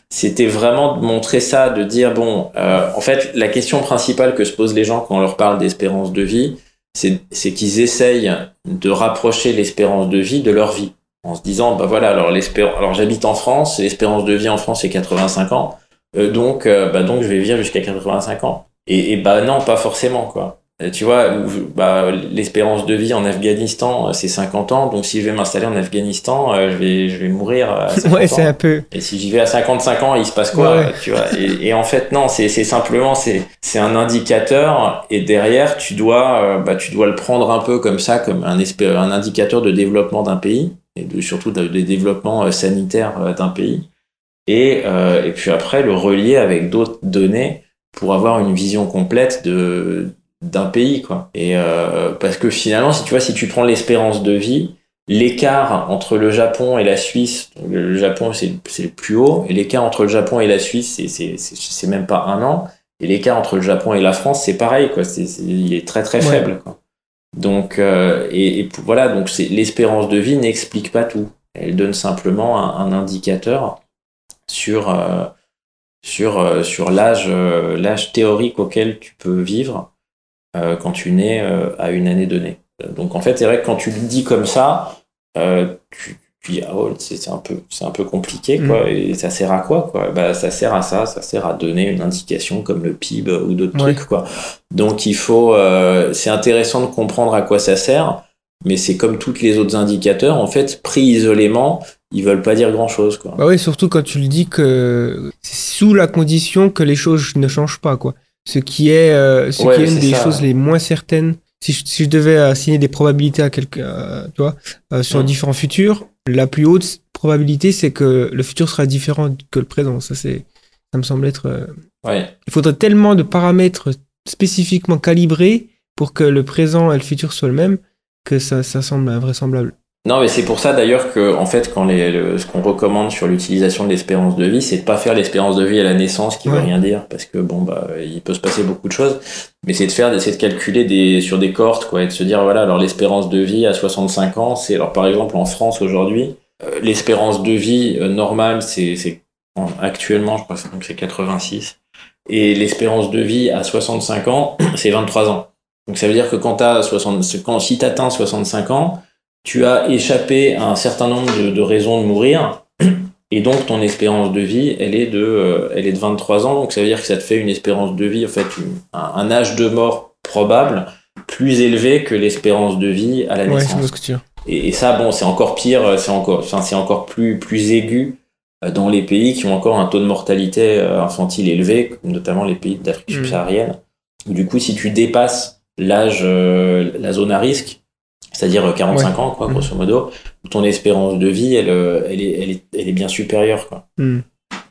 c'était vraiment de montrer ça, de dire bon, euh, en fait, la question principale que se posent les gens quand on leur parle d'espérance de vie, c'est qu'ils essayent de rapprocher l'espérance de vie de leur vie, en se disant bah voilà, alors alors j'habite en France, l'espérance de vie en France c'est 85 ans, euh, donc bah donc je vais vivre jusqu'à 85 ans. Et, et bah non, pas forcément quoi. Euh, Tu vois, bah, l'espérance de vie en Afghanistan, euh, c'est 50 ans. Donc, si je vais m'installer en Afghanistan, euh, je vais, je vais mourir à 50 Ouais, c'est un peu. Et si j'y vais à 55 ans, il se passe quoi, Ouais. tu vois? Et, et en fait, non, c'est c'est simplement c'est c'est un indicateur et derrière tu dois bah tu dois le prendre un peu comme ça, comme un un indicateur de développement d'un pays et de, surtout de, de développement sanitaire d'un pays. Et euh, et puis après le relier avec d'autres données pour avoir une vision complète de d'un pays quoi. Et euh, parce que finalement, si tu vois, si tu prends l'espérance de vie l'écart entre le Japon et la Suisse, donc le Japon c'est le plus haut, et l'écart entre le Japon et la Suisse c'est c'est c'est c'est même pas un an, et l'écart entre le Japon et la France c'est pareil quoi, c'est c'est- il est très très Ouais. faible quoi. Donc euh, et, voilà donc c'est l'espérance de vie n'explique pas tout, elle donne simplement un, un indicateur sur euh, sur euh, sur l'âge euh, l'âge théorique auquel tu peux vivre euh, quand tu nais euh, à une année donnée. Donc en fait, c'est vrai que quand tu le dis comme ça, euh, tu, tu dis ah ouais, c'est un peu c'est un peu compliqué quoi. Et ça sert à quoi quoi? Bah ça sert à ça, ça sert à donner une indication comme le PIB ou d'autres Ouais. trucs quoi. Donc il faut c'est intéressant de comprendre à quoi ça sert, mais c'est comme tous les autres indicateurs en fait pris isolément, ils veulent pas dire grand chose quoi. Bah oui, surtout quand tu le dis que c'est sous la condition que les choses ne changent pas, quoi. Ce qui est, euh, ce Ouais, qui est une des ça, choses les moins certaines. Si je, si je devais assigner des probabilités à quelqu'un, euh, tu vois, euh, sur différents futurs, la plus haute probabilité, c'est que le futur sera différent que le présent. Ça, c'est, ça me semble être. euh, Ouais. Il faudrait tellement de paramètres spécifiquement calibrés pour que le présent et le futur soient le même que ça, ça semble invraisemblable. Non, mais c'est pour ça d'ailleurs que, en fait, quand les, le- ce qu'on recommande sur l'utilisation de l'espérance de vie, c'est de pas faire l'espérance de vie à la naissance, qui veut Ouais. rien dire, parce que bon, bah, il peut se passer beaucoup de choses, mais c'est de faire, d'essayer de calculer des, sur des cohortes, quoi, et de se dire, voilà, alors l'espérance de vie à 65 ans, c'est, alors par exemple, en France aujourd'hui, euh, l'espérance de vie euh, normale, c'est, c'est, en- actuellement, je crois que c'est- donc c'est 86, et l'espérance de vie à 65 ans, c'est 23 ans. Donc ça veut dire que quand t'as 60, quand, si t'atteins 65 ans, tu as échappé à un certain nombre de, de raisons de mourir, et donc ton espérance de vie, elle est de, euh, elle est de 23 ans, donc ça veut dire que ça te fait une espérance de vie, en fait, une- un, un âge de mort probable plus élevé que l'espérance de vie à la Ouais, naissance. que tu. Et, et ça, bon, c'est encore pire, c'est encore, enfin, c'est encore plus, plus aigu euh, dans les pays qui ont encore un taux de mortalité euh, infantile élevé, notamment les pays d'Afrique Mhm. subsaharienne. Du coup, si tu dépasses l'âge, euh, la zone à risque, c'est-à-dire 45 ans, quoi, Mhm. grosso modo, ton espérance de vie, elle, euh, elle, est, elle, est, elle est bien supérieure. Quoi. Hmm.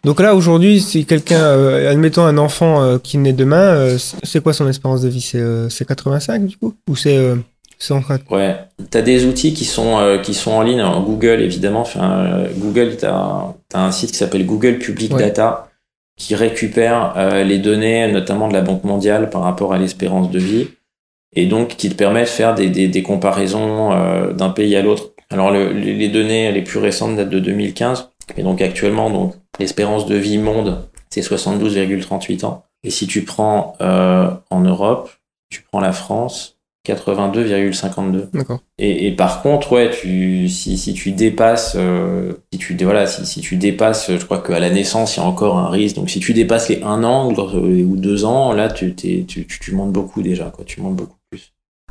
Donc là, aujourd'hui, si quelqu'un, euh, admettons un enfant euh, qui naît demain, euh, c'est quoi son espérance de vie? C'est euh, c'est 85 du coup? Ou c'est euh, 104 Ouais, t'as des outils qui sont euh, qui sont en ligne, en Google évidemment. Enfin, euh, Google, t'as un, t'as un site qui s'appelle Google Public Ouais. Data qui récupère euh, les données, notamment de la Banque mondiale, par rapport à l'espérance de vie, et donc qui te permet de faire des des, des comparaisons euh, d'un pays à l'autre. Alors le- les, données les plus récentes datent de 2015, et donc actuellement donc l'espérance de vie monde c'est 72,38 ans. Et si tu prends euh, en Europe, tu prends la France, 82,52. D'accord. Et, et par contre, ouais, tu, si, si tu dépasses, euh, si tu, voilà, si, si tu dépasses, je crois qu'à la naissance, il y a encore un risque. Donc, si tu dépasses les un an ou, deux ans, là, tu, tu, tu, tu montes beaucoup déjà, quoi. Tu montes beaucoup.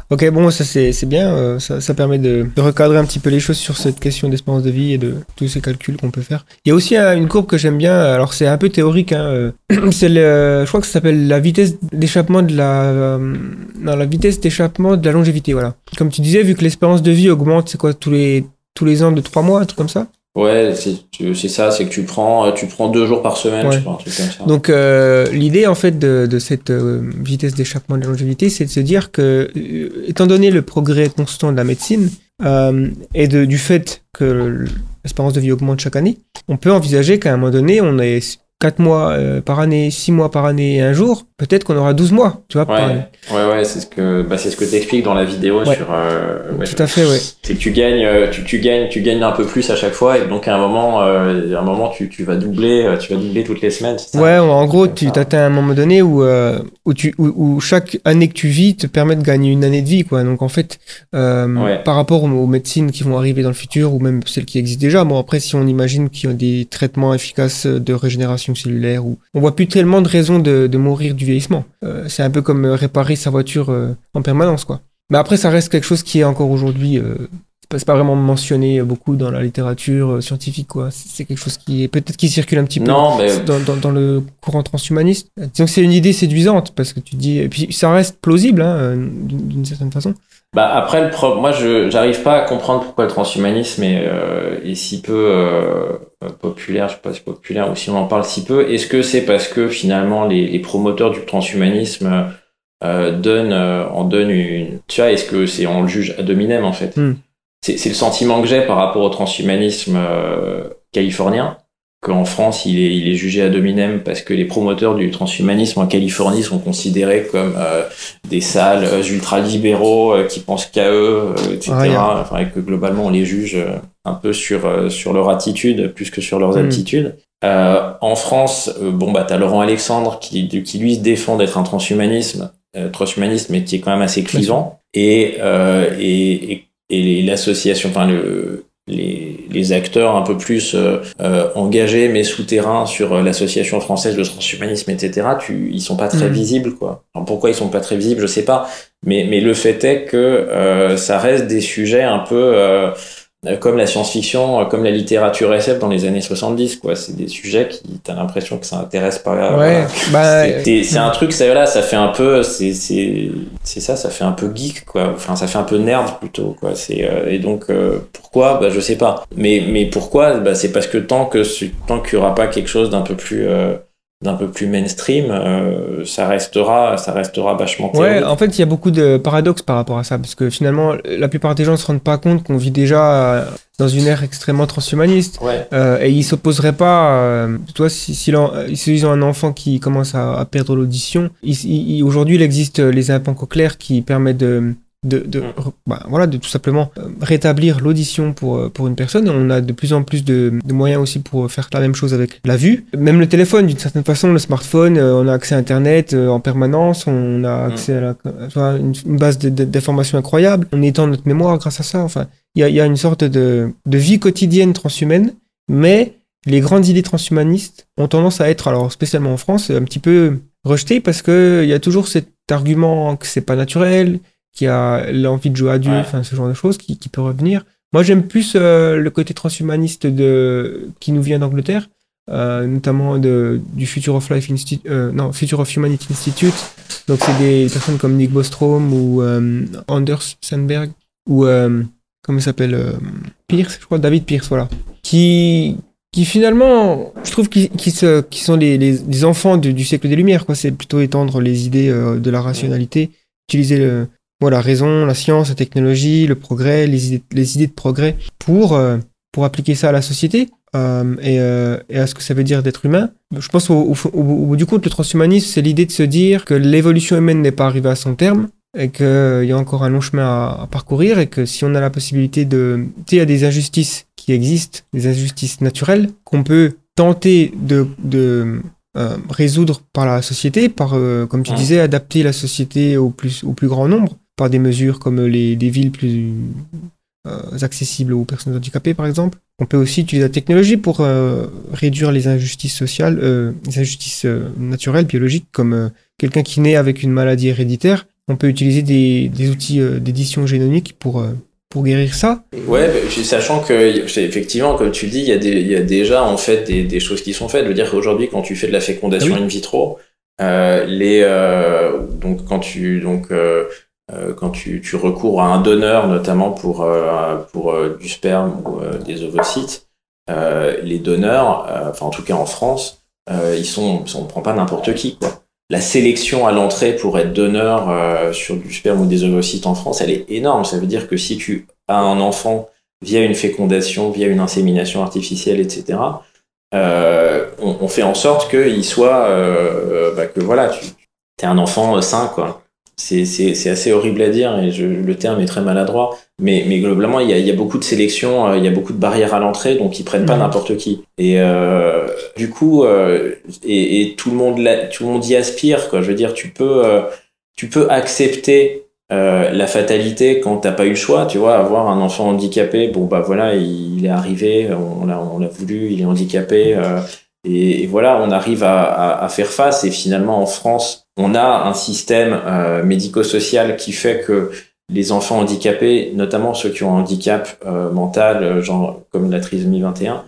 Ok, bon, ça c'est bien, euh, ça, permet de, recadrer un petit peu les choses sur cette question d'espérance de vie et de tous ces calculs qu'on peut faire. Il y a aussi une courbe que j'aime bien, alors c'est un peu théorique, hein, euh, c'est le, je crois que ça s'appelle la vitesse d'échappement de la, euh, la vitesse d'échappement de la longévité, voilà. Comme tu disais, vu que l'espérance de vie augmente, c'est quoi, tous les, tous les ans de trois mois, un truc comme ça Ouais, c'est, ça, c'est que tu prends, tu prends deux jours par semaine, Ouais. je crois, un truc comme ça. Donc euh, l'idée en fait de, de cette euh, vitesse d'échappement de la longévité, c'est de se dire que euh, étant donné le progrès constant de la médecine euh, et de, du fait que l'espérance de vie augmente chaque année, on peut envisager qu'à un moment donné, on ait 4 mois euh, par année, 6 mois par année et un jour, peut-être qu'on aura 12 mois, tu vois. par année. Ouais, ouais, ouais, c'est ce que, bah, c'est ce que t'expliques dans la vidéo Ouais. sur, euh, ouais, Tout à fait, ouais. c'est que tu gagnes, euh, tu, tu gagnes, tu gagnes un peu plus à chaque fois, et donc à un moment, euh, à un moment, tu, tu vas doubler, tu vas doubler toutes les semaines. ça? Ouais, en gros, tu t'atteins un moment donné où, où, tu, où, où chaque année que tu vis te permet de gagner une année de vie, quoi. Donc, en fait, Ouais. par rapport aux, aux médecines qui vont arriver dans le futur, ou même celles qui existent déjà, bon, après, si on imagine qu'il y a des traitements efficaces de régénération cellulaire, ou on voit plus tellement de raisons de, de mourir du vieillissement. Euh, c'est un peu comme euh, réparer sa voiture euh, en permanence, quoi. Mais après, ça reste quelque chose qui est encore aujourd'hui, euh, c'est pas, vraiment mentionné beaucoup dans la littérature scientifique, quoi. C'est quelque chose qui est peut-être qui circule un petit peu Non, mais dans, dans, dans le courant transhumaniste. Disons que c'est une idée séduisante parce que tu dis, et puis ça reste plausible hein, d'une certaine façon. Bah après le pro... moi je j'arrive pas à comprendre pourquoi le transhumanisme est, euh, est si peu euh, populaire, je sais pas si populaire ou si on en parle si peu. Est-ce que c'est parce que finalement les, les promoteurs du transhumanisme euh, donnent euh, en donnent une tu vois est-ce que c'est on le juge ad hominem en fait? C'est c'est le sentiment que j'ai par rapport au transhumanisme euh, californien qu'en France il est il est jugé ad hominem parce que les promoteurs du transhumanisme en Californie sont considérés comme euh, des salles euh, ultra-libéraux euh, qui pensent qu'à eux, euh, etc. Ah. Enfin, et que globalement, on les juge un peu sur, sur leur attitude plus que sur leurs Mm. aptitudes. En France, bon, bah, t'as Laurent Alexandre qui, qui lui se défend d'être un transhumanisme, transhumanisme, mais qui est quand même assez clivant. Et, et, et, l'association, enfin, le, les, les acteurs un peu plus euh, euh, engagés mais souterrains sur euh, l'association française de transhumanisme, etc. Tu, ils sont pas très Mhm. visibles, quoi. Alors, pourquoi ils sont pas très visibles, je sais pas. Mais, mais le fait est que euh, ça reste des sujets un peu euh, comme la science-fiction, euh, comme la littérature SF dans les années 70, quoi. C'est des sujets qui, t'as l'impression que ça intéresse pas. ouais, voilà. bah, C'est- un truc, ça, voilà, ça fait un peu, c'est, ça, ça fait un peu geek, quoi. Enfin, ça fait un peu nerd plutôt, quoi. C'est euh, et donc euh, pourquoi, bah, je sais pas. Mais mais pourquoi, bah, c'est parce que tant que tant qu'il y aura pas quelque chose d'un peu plus euh, d'un peu plus mainstream, euh, ça restera, ça restera vachement Ouais, théorique. en fait, il y a beaucoup de paradoxes par rapport à ça, parce que finalement, la plupart des gens se rendent pas compte qu'on vit déjà euh, dans une ère extrêmement transhumaniste, Ouais. euh, et ils s'opposeraient pas. Euh, toi, si, si euh, si ils ont un enfant qui commence à, à perdre l'audition, aujourd'hui, il existe euh, les implants cochléaires qui permettent de de, de, Mm. bah, voilà, de tout simplement euh, rétablir l'audition pour, euh, pour une personne. On a de plus en plus de, de moyens aussi pour faire la même chose avec la vue. Même le téléphone, d'une certaine façon, le smartphone, euh, on a accès à Internet euh, en permanence, on a accès à la, une, une base d'informations incroyable, on étend notre mémoire grâce à ça. Enfin, il y a, il y a une sorte de, de vie quotidienne transhumaine, mais les grandes idées transhumanistes ont tendance à être, alors spécialement en France, un petit peu rejetées parce que il y a toujours cet argument que c'est pas naturel, qu'il y a l'envie de jouer à Dieu, Ouais. enfin ce genre de choses qui, qui peut revenir. Moi, j'aime plus euh, le côté transhumaniste de qui nous vient d'Angleterre, euh, notamment de, du Future of Life Institute, euh, non, Future of Humanity Institute, Donc c'est des personnes comme Nick Bostrom ou Anders Sandberg ou comment il s'appelle Pierce, je crois, David Pierce, voilà, qui qui finalement, je trouve qu'ils qui qui sont les, les, les enfants du, du siècle des Lumières, quoi. C'est plutôt étendre les idées de la rationalité, utiliser le, voilà, la raison, la science, la technologie, le progrès, les idées, les idées de progrès pour euh, pour appliquer ça à la société euh, et, euh, et à ce que ça veut dire d'être humain. Je pense au, au, au- au bout du compte, le transhumanisme, c'est l'idée de se dire que l'évolution humaine n'est pas arrivée à son terme et qu'il y a encore un long chemin à, à parcourir et que si on a la possibilité de... Tu sais, il y a des injustices qui existent, des injustices naturelles qu'on peut tenter de, de euh, résoudre par la société, par, euh, comme tu disais, adapter la société au plus, au plus grand nombre, par des mesures comme les, des villes plus euh, accessibles aux personnes handicapées, par exemple. On peut aussi utiliser la technologie pour euh, réduire les injustices sociales, euh, les injustices naturelles, biologiques, comme quelqu'un qui naît avec une maladie héréditaire. On peut utiliser des, des outils d'édition génomique pour, pour guérir ça. Ouais, bah, sachant que effectivement, comme tu le dis, il y a, des, il y a déjà en fait des, des choses qui sont faites. Je veux dire qu'aujourd'hui, quand tu fais de la fécondation Ah oui. in vitro, euh, les euh, donc quand tu donc euh, quand tu, tu recours à un donneur, notamment pour euh, pour euh, du sperme ou euh, des ovocytes, euh, les donneurs, euh, enfin en tout cas en France, euh, ils sont, on prend pas n'importe qui quoi. La sélection à l'entrée pour être donneur euh, sur du sperme ou des ovocytes en France, elle est énorme. Ça veut dire que si tu as un enfant via une fécondation, via une insémination artificielle, etc., euh, on, on fait en sorte qu'il soit, euh, bah, que voilà, tu es un enfant sain, quoi. C'est, c'est, c'est assez horrible à dire et je, le terme est très maladroit. Mais, mais globalement, il y a, il y a beaucoup de sélections, euh, il y a beaucoup de barrières à l'entrée, donc ils prennent pas n'importe qui. Et euh, du coup, euh, et, et tout le monde, l'a- tout le monde y aspire, quoi. Je veux dire, tu peux, euh, tu peux accepter euh, la fatalité quand t'as pas eu le choix, tu vois, avoir un enfant handicapé, bon bah voilà, il, il est arrivé, on l'a, on l'a voulu, il est handicapé, euh, et, et voilà, on arrive à, à, à faire face. Et finalement, en France, on a un système euh, médico-social qui fait que les enfants handicapés, notamment ceux qui ont un handicap euh, mental, euh, genre comme la trisomie 21,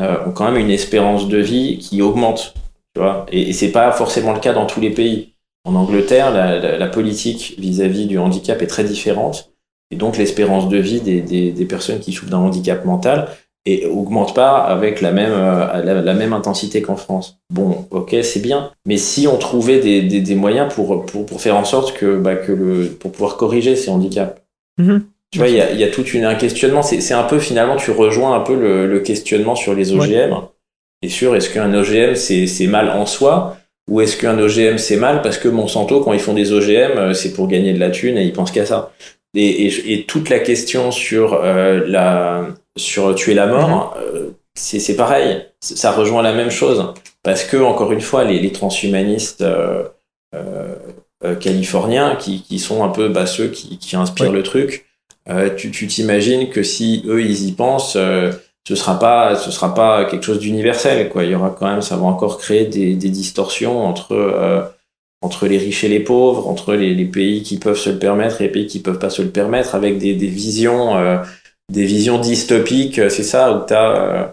euh, ont quand même une espérance de vie qui augmente, tu vois. Et, c'est pas forcément le cas dans tous les pays. En Angleterre, la, la, politique vis-à-vis du handicap est très différente. Et donc, l'espérance de vie des, des, des personnes qui souffrent d'un handicap mental et augmente pas avec la même, euh, la, la même intensité qu'en France. Bon, ok, c'est bien. Mais si on trouvait des, des, des moyens pour, pour, pour faire en sorte que, bah, que le, pour pouvoir corriger ces handicaps. Mhm. Tu vois, il y a, y a tout une, un questionnement. C'est c'est un peu, finalement, tu rejoins un peu le, le questionnement sur les OGM. Et sur est-ce qu'un OGM, c'est c'est mal en soi? Ou est-ce qu'un OGM, c'est mal parce que Monsanto, quand ils font des OGM, euh, c'est pour gagner de la thune et ils pensent qu'à ça? Et, et, et toute la question sur euh, la sur tuer la mort, euh, c'est c'est pareil. Ça rejoint la même chose parce que encore une fois, les, les transhumanistes euh, euh, euh, californiens, qui, qui sont un peu bah, ceux qui, qui inspirent Ouais. le truc, euh, tu tu t'imagines que si eux ils y pensent, euh, ce sera pas ce sera pas quelque chose d'universel quoi. Il y aura quand même, ça va encore créer des, des distorsions entre euh, entre les riches et les pauvres, entre les, les pays qui peuvent se le permettre et les pays qui peuvent pas se le permettre, avec des, des visions, euh, des visions dystopiques. C'est ça où t'as euh,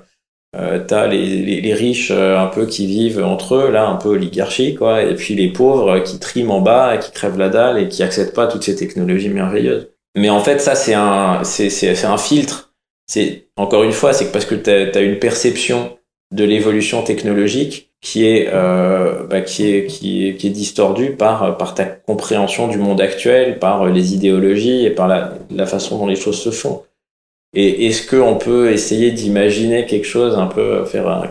euh, t'as les, les, riches euh, un peu qui vivent entre eux, là un peu oligarchie quoi, et puis les pauvres euh, qui triment en bas qui crèvent la dalle et qui accèdent pas toutes ces technologies merveilleuses. Mais en fait, ça c'est un c'est un filtre. C'est encore une fois, c'est parce que t'as as une perception de l'évolution technologique qui est, euh, bah, qui est, qui est, distordue par, par ta compréhension du monde actuel, par les idéologies et par la façon dont les choses se font. Et est-ce qu'on peut essayer d'imaginer quelque chose, un peu faire un,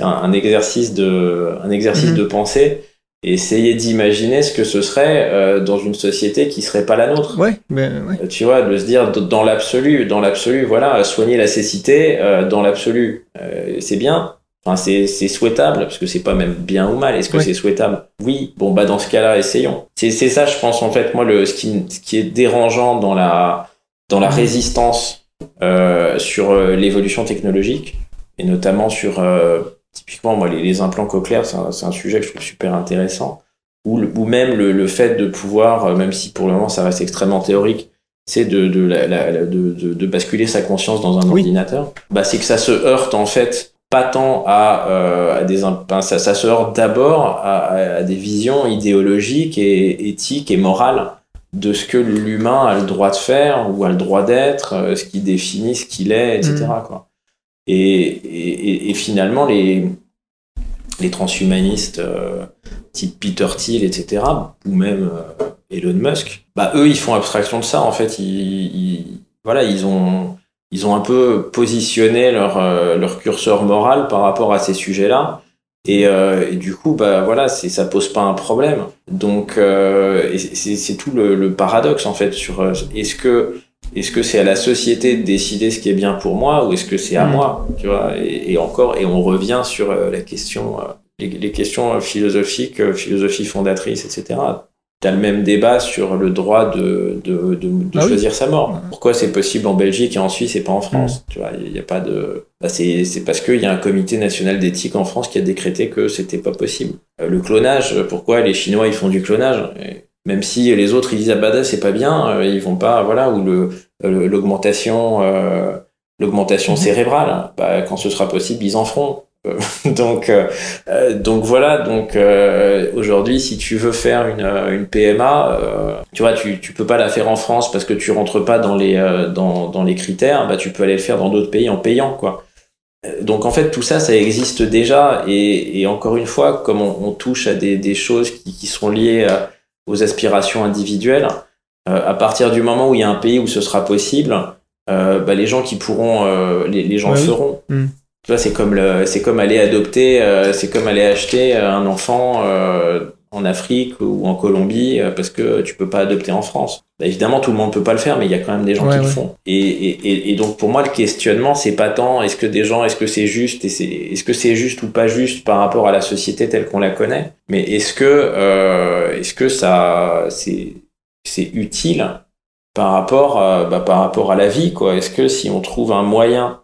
un, un exercice de, un exercice Mhm. de pensée, et essayer d'imaginer ce que ce serait euh, dans une société qui serait pas la nôtre? Ouais, ben ouais. Euh, tu vois, de se dire dans l'absolu, dans l'absolu, voilà, soigner la cécité, euh, dans l'absolu, euh, c'est bien. Enfin, c'est c'est souhaitable, parce que c'est pas même bien ou mal. Est-ce que Ouais. c'est souhaitable? Oui. Bon, bah dans ce cas-là, essayons. C'est c'est ça, je pense en fait, moi, le ce qui ce qui est dérangeant dans la dans la Mhm. résistance euh, sur euh, l'évolution technologique et notamment sur euh, typiquement moi les, les implants cochléaires, c'est un, sujet que je trouve super intéressant. Ou, le- ou même le, le fait de pouvoir, euh, même si pour le moment ça reste extrêmement théorique, c'est de, de, la- la- la- de, de, de basculer sa conscience dans un Oui. ordinateur, bah, c'est que ça se heurte en fait pas tant à, euh, à des enfin, ça, ça se heurte d'abord à des visions idéologiques et éthiques et morales de ce que l'humain a le droit de faire ou a le droit d'être, euh, ce qui définit ce qu'il est, etc. Quoi. Et, et, et- et finalement, les, les transhumanistes euh, type Peter Thiel, etc., ou même euh, Elon Musk, bah, eux, ils font abstraction de ça. En fait, ils, ils- voilà, ils ont, ils ont un peu positionné leur, euh, leur curseur moral par rapport à ces sujets-là. Et, euh, et du coup, bah voilà, c'est ça pose pas un problème. Donc, euh, c'est tout le, le paradoxe en fait sur euh, est-ce que est-ce que c'est à la société de décider ce qui est bien pour moi ou est-ce que c'est à moi, tu vois? Et, et encore, et on revient sur euh, la question, euh, les, les questions euh, philosophiques, euh, philosophie fondatrice, etc. T'as le même débat sur le droit de, de, de, de Ah oui. choisir sa mort. Pourquoi c'est possible en Belgique et en Suisse et pas en France Tu vois, il n'y a pas de. Bah, c'est c'est parce qu'il y a un comité national d'éthique en France qui a décrété que c'était pas possible. Euh, le clonage, pourquoi les Chinois ils font du clonage? Et Même si les autres ils disent ah bah c'est pas bien, euh, ils vont pas voilà ou le l'augmentation euh, l'augmentation cérébrale, bah, quand ce sera possible ils en feront. Euh, donc euh, euh, donc voilà donc euh, aujourd'hui si tu veux faire une une PMA euh, tu vois tu tu peux pas la faire en France parce que tu rentres pas dans les dans dans les critères bah tu peux aller le faire dans d'autres pays en payant quoi donc en fait tout ça ça existe déjà et, et encore une fois comme on, on touche à des, des choses qui, qui sont liées aux aspirations individuelles à partir du moment où il y a un pays où ce sera possible bah, les gens qui pourront les, les gens Ouais, le oui. feront Mm. Tu vois, c'est comme le, c'est comme aller adopter, euh, c'est comme aller acheter euh, un enfant euh, en Afrique ou en Colombie euh, parce que tu peux pas adopter en France. Bah, évidemment, tout le monde peut pas le faire, mais il y a quand même des gens Ouais, qui le font. Et, et, et, donc pour moi, le questionnement, c'est pas tant est-ce que des gens, est-ce que c'est juste, et c'est, est-ce que c'est juste ou pas juste par rapport à la société telle qu'on la connaît, mais est-ce que, euh, est-ce que ça, c'est, c'est utile par rapport, à, bah, par rapport à la vie, quoi? Est-ce que si on trouve un moyen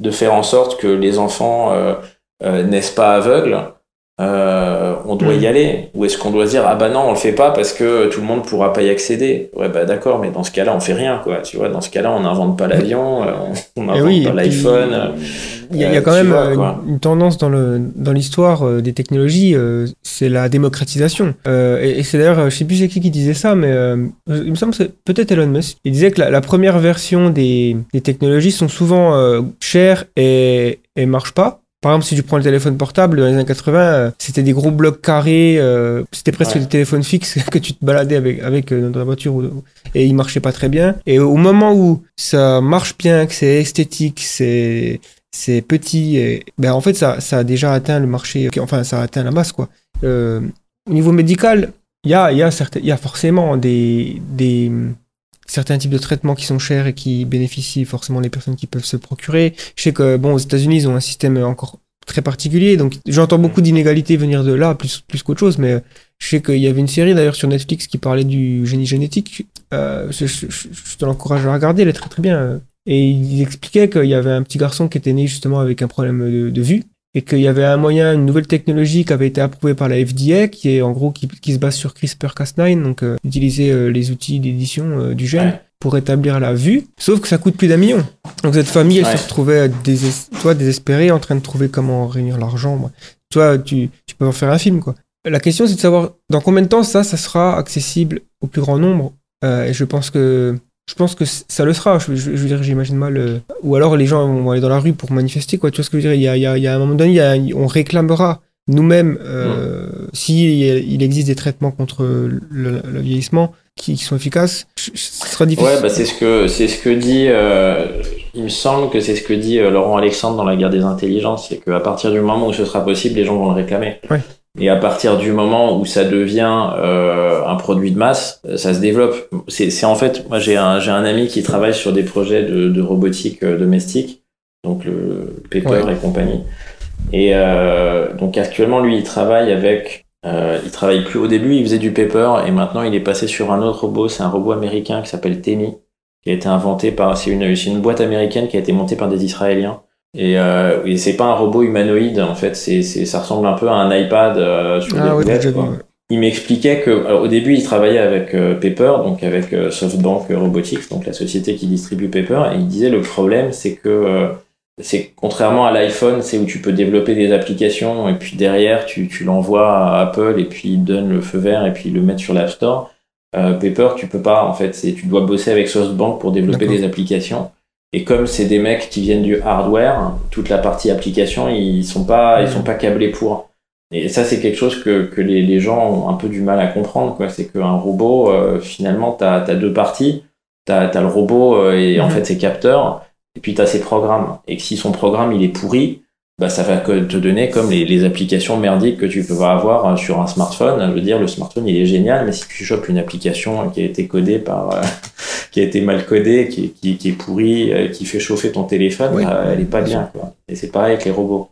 de faire en sorte que les enfants euh, euh, naissent pas aveugles, euh, on doit y Mm. aller Ou est-ce qu'on doit se dire ah bah non on le fait pas parce que tout le monde pourra pas y accéder Ouais bah d'accord mais dans ce cas-là on fait rien quoi tu vois dans ce cas-là on n'invente pas l'avion euh, on n'invente oui, pas l'iPhone Il y a, y Euh, quand même vois, une, une tendance dans le dans l'histoire euh, des technologies, c'est la démocratisation. Et et c'est d'ailleurs, je sais plus c'est qui qui disait ça, mais il me semble que c'est peut-être Elon Musk. Il disait que la, la première version des, des technologies sont souvent chères et et marchent pas. Par exemple, si tu prends le téléphone portable, dans les années 80, euh, c'était des gros blocs carrés, euh, c'était presque Ouais. des téléphones fixes que tu te baladais avec, avec euh, dans ta voiture ou- et ils marchaient pas très bien. Et au moment où ça marche bien, que c'est esthétique, c'est c'est petit, et, ben en fait ça, ça a déjà atteint le marché, enfin ça a atteint la masse quoi. Euh, au niveau médical, il y a, il y, a il y a forcément des, des certains types de traitements qui sont chers et qui bénéficient forcément les personnes qui peuvent se procurer. Je sais que bon aux États-Unis ils ont un système encore très particulier, donc j'entends beaucoup d'inégalités venir de là plus plus qu'autre chose, mais je sais qu'il y avait une série d'ailleurs sur Netflix qui parlait du génie génétique. Euh, je, je- je- te l'encourage à regarder, elle est très très bien. Et il expliquait qu'il y avait un petit garçon qui était né justement avec un problème de vue et qu'il y avait un moyen, une nouvelle technologie qui avait été approuvée par la FDA, qui est en gros qui, qui se base sur CRISPR-Cas9, donc euh, utiliser euh, les outils d'édition euh, du gène Ouais. pour établir la vue. Sauf que ça coûte plus d'un million. Donc cette famille, elle Ouais. se retrouvait toi, désespérée, en train de trouver comment réunir l'argent. Toi, tu, tu peux en faire un film, quoi. La question, c'est de savoir dans combien de temps ça, ça sera accessible au plus grand nombre. Euh, et je pense que je pense que ça le sera. Je, je- je veux dire, j'imagine mal. euh, Ou alors les gens vont aller dans la rue pour manifester, quoi. Tu vois ce que je veux dire? Il y a, il y a- il y a un moment donné, il y a- on réclamera nous-mêmes euh, si il existe des traitements contre le, le vieillissement qui, qui sont efficaces. Ce sera difficile. Ouais, bah c'est ce que c'est ce que dit. euh, il me semble que c'est ce que dit euh, Laurent Alexandre dans la guerre des intelligences, c'est qu'à partir du moment où ce sera possible, les gens vont le réclamer. Ouais. Et à partir du moment où ça devient euh, un produit de masse, ça se développe. C'est en fait, moi j'ai un un ami qui travaille sur des projets de, de robotique euh, domestique, donc le Pepper Ouais. et compagnie. Et euh, donc actuellement lui il travaille avec euh, il travaille plus au début, il faisait du paper et maintenant il est passé sur un autre robot, c'est un robot américain qui s'appelle Temi, qui a été inventé par c'est une c'est une boîte américaine qui a été montée par des Israéliens. Et, euh, et c'est pas un robot humanoïde en fait, c'est c'est ça ressemble un peu à un iPad euh, sur des Ah oui, quoi. ouais. Il m'expliquait que alors, au début il travaillait avec euh, Pepper, donc avec euh, SoftBank Robotics, donc la société qui distribue Pepper, et il disait le problème c'est que euh, c'est contrairement à l'iPhone, c'est où tu peux développer des applications et puis derrière tu, tu l'envoies à Apple et puis ils donnent le feu vert et puis ils le mettent sur l'App Store. Euh, Paper, tu peux pas en fait, c'est tu dois bosser avec SoftBank pour développer des applications. Et comme c'est des mecs qui viennent du hardware, toute la partie application, ils sont pas, ils sont pas câblés pour. Et ça, c'est quelque chose que, que les, les gens ont un peu du mal à comprendre, quoi. C'est qu'un robot, euh, finalement, t'as as deux parties. T'as as le robot euh, et en Mhm. fait ses capteurs, et puis t'as ses programmes. Et que si son programme il est pourri, bah ça va te donner comme les, les applications merdiques que tu peux avoir euh, sur un smartphone. Je veux dire, le smartphone il est génial, mais si tu chopes une application qui a été codée par, euh, qui a été mal codée, qui, qui, qui est pourrie, euh, qui fait chauffer ton téléphone, Oui, bah, elle est pas bien bien, quoi. Et c'est pareil avec les robots.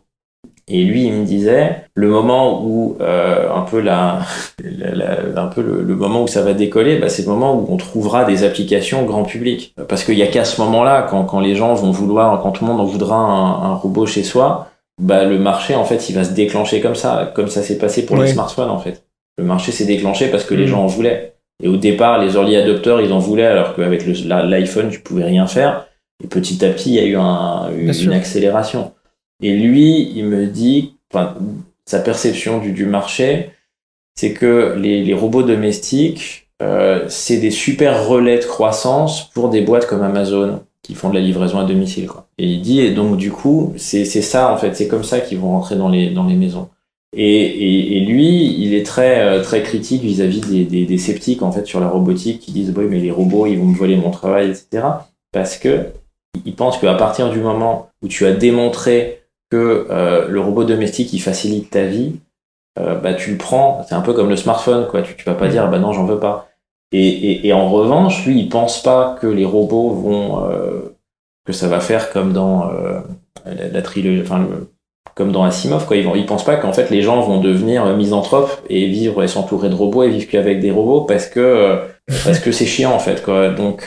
Et lui, il me disait, le moment où euh, un peu la, la- la- un peu le, le moment où ça va décoller, bah, c'est le moment où on trouvera des applications grand public. Parce qu'il y a qu'à ce moment-là, quand, quand les gens vont vouloir, quand tout le monde en voudra un, un robot chez soi, bah, le marché en fait, il va se déclencher comme ça, comme ça s'est passé pour les smartphones en fait. Le marché s'est déclenché parce que les Mhm. gens en voulaient. Et au départ, les early adopters, ils en voulaient, alors qu'avec l'iPhone, tu pouvais rien faire. Et petit à petit, il y a eu un, une, sûr. accélération. Et lui, il me dit, enfin, sa perception du, du marché, c'est que les, les robots domestiques, euh, c'est des super relais de croissance pour des boîtes comme Amazon qui font de la livraison à domicile. Quoi. Et il dit, et donc du coup, c'est c'est ça en fait, c'est comme ça qu'ils vont rentrer dans les, dans les maisons. Et, et, et lui, il est très, euh, très critique vis-à-vis des, des, des sceptiques en fait sur la robotique qui disent, oui, mais les robots, ils vont me voler mon travail, etc. Parce que il pense qu'à partir du moment où tu as démontré que euh, le robot domestique il facilite ta vie, euh, bah tu le prends. C'est un peu comme le smartphone, quoi. Tu, tu vas pas dire bah non j'en veux pas. Et, et, et en revanche, lui, il pense pas que les robots vont euh, que ça va faire comme dans euh, la, trilogie, enfin comme dans Asimov, quoi. Ils vont, ils pensent pas qu'en fait les gens vont devenir euh, misanthropes et vivre et s'entourer de robots et vivre qu'avec des robots parce que euh, parce que c'est chiant en fait, quoi. Donc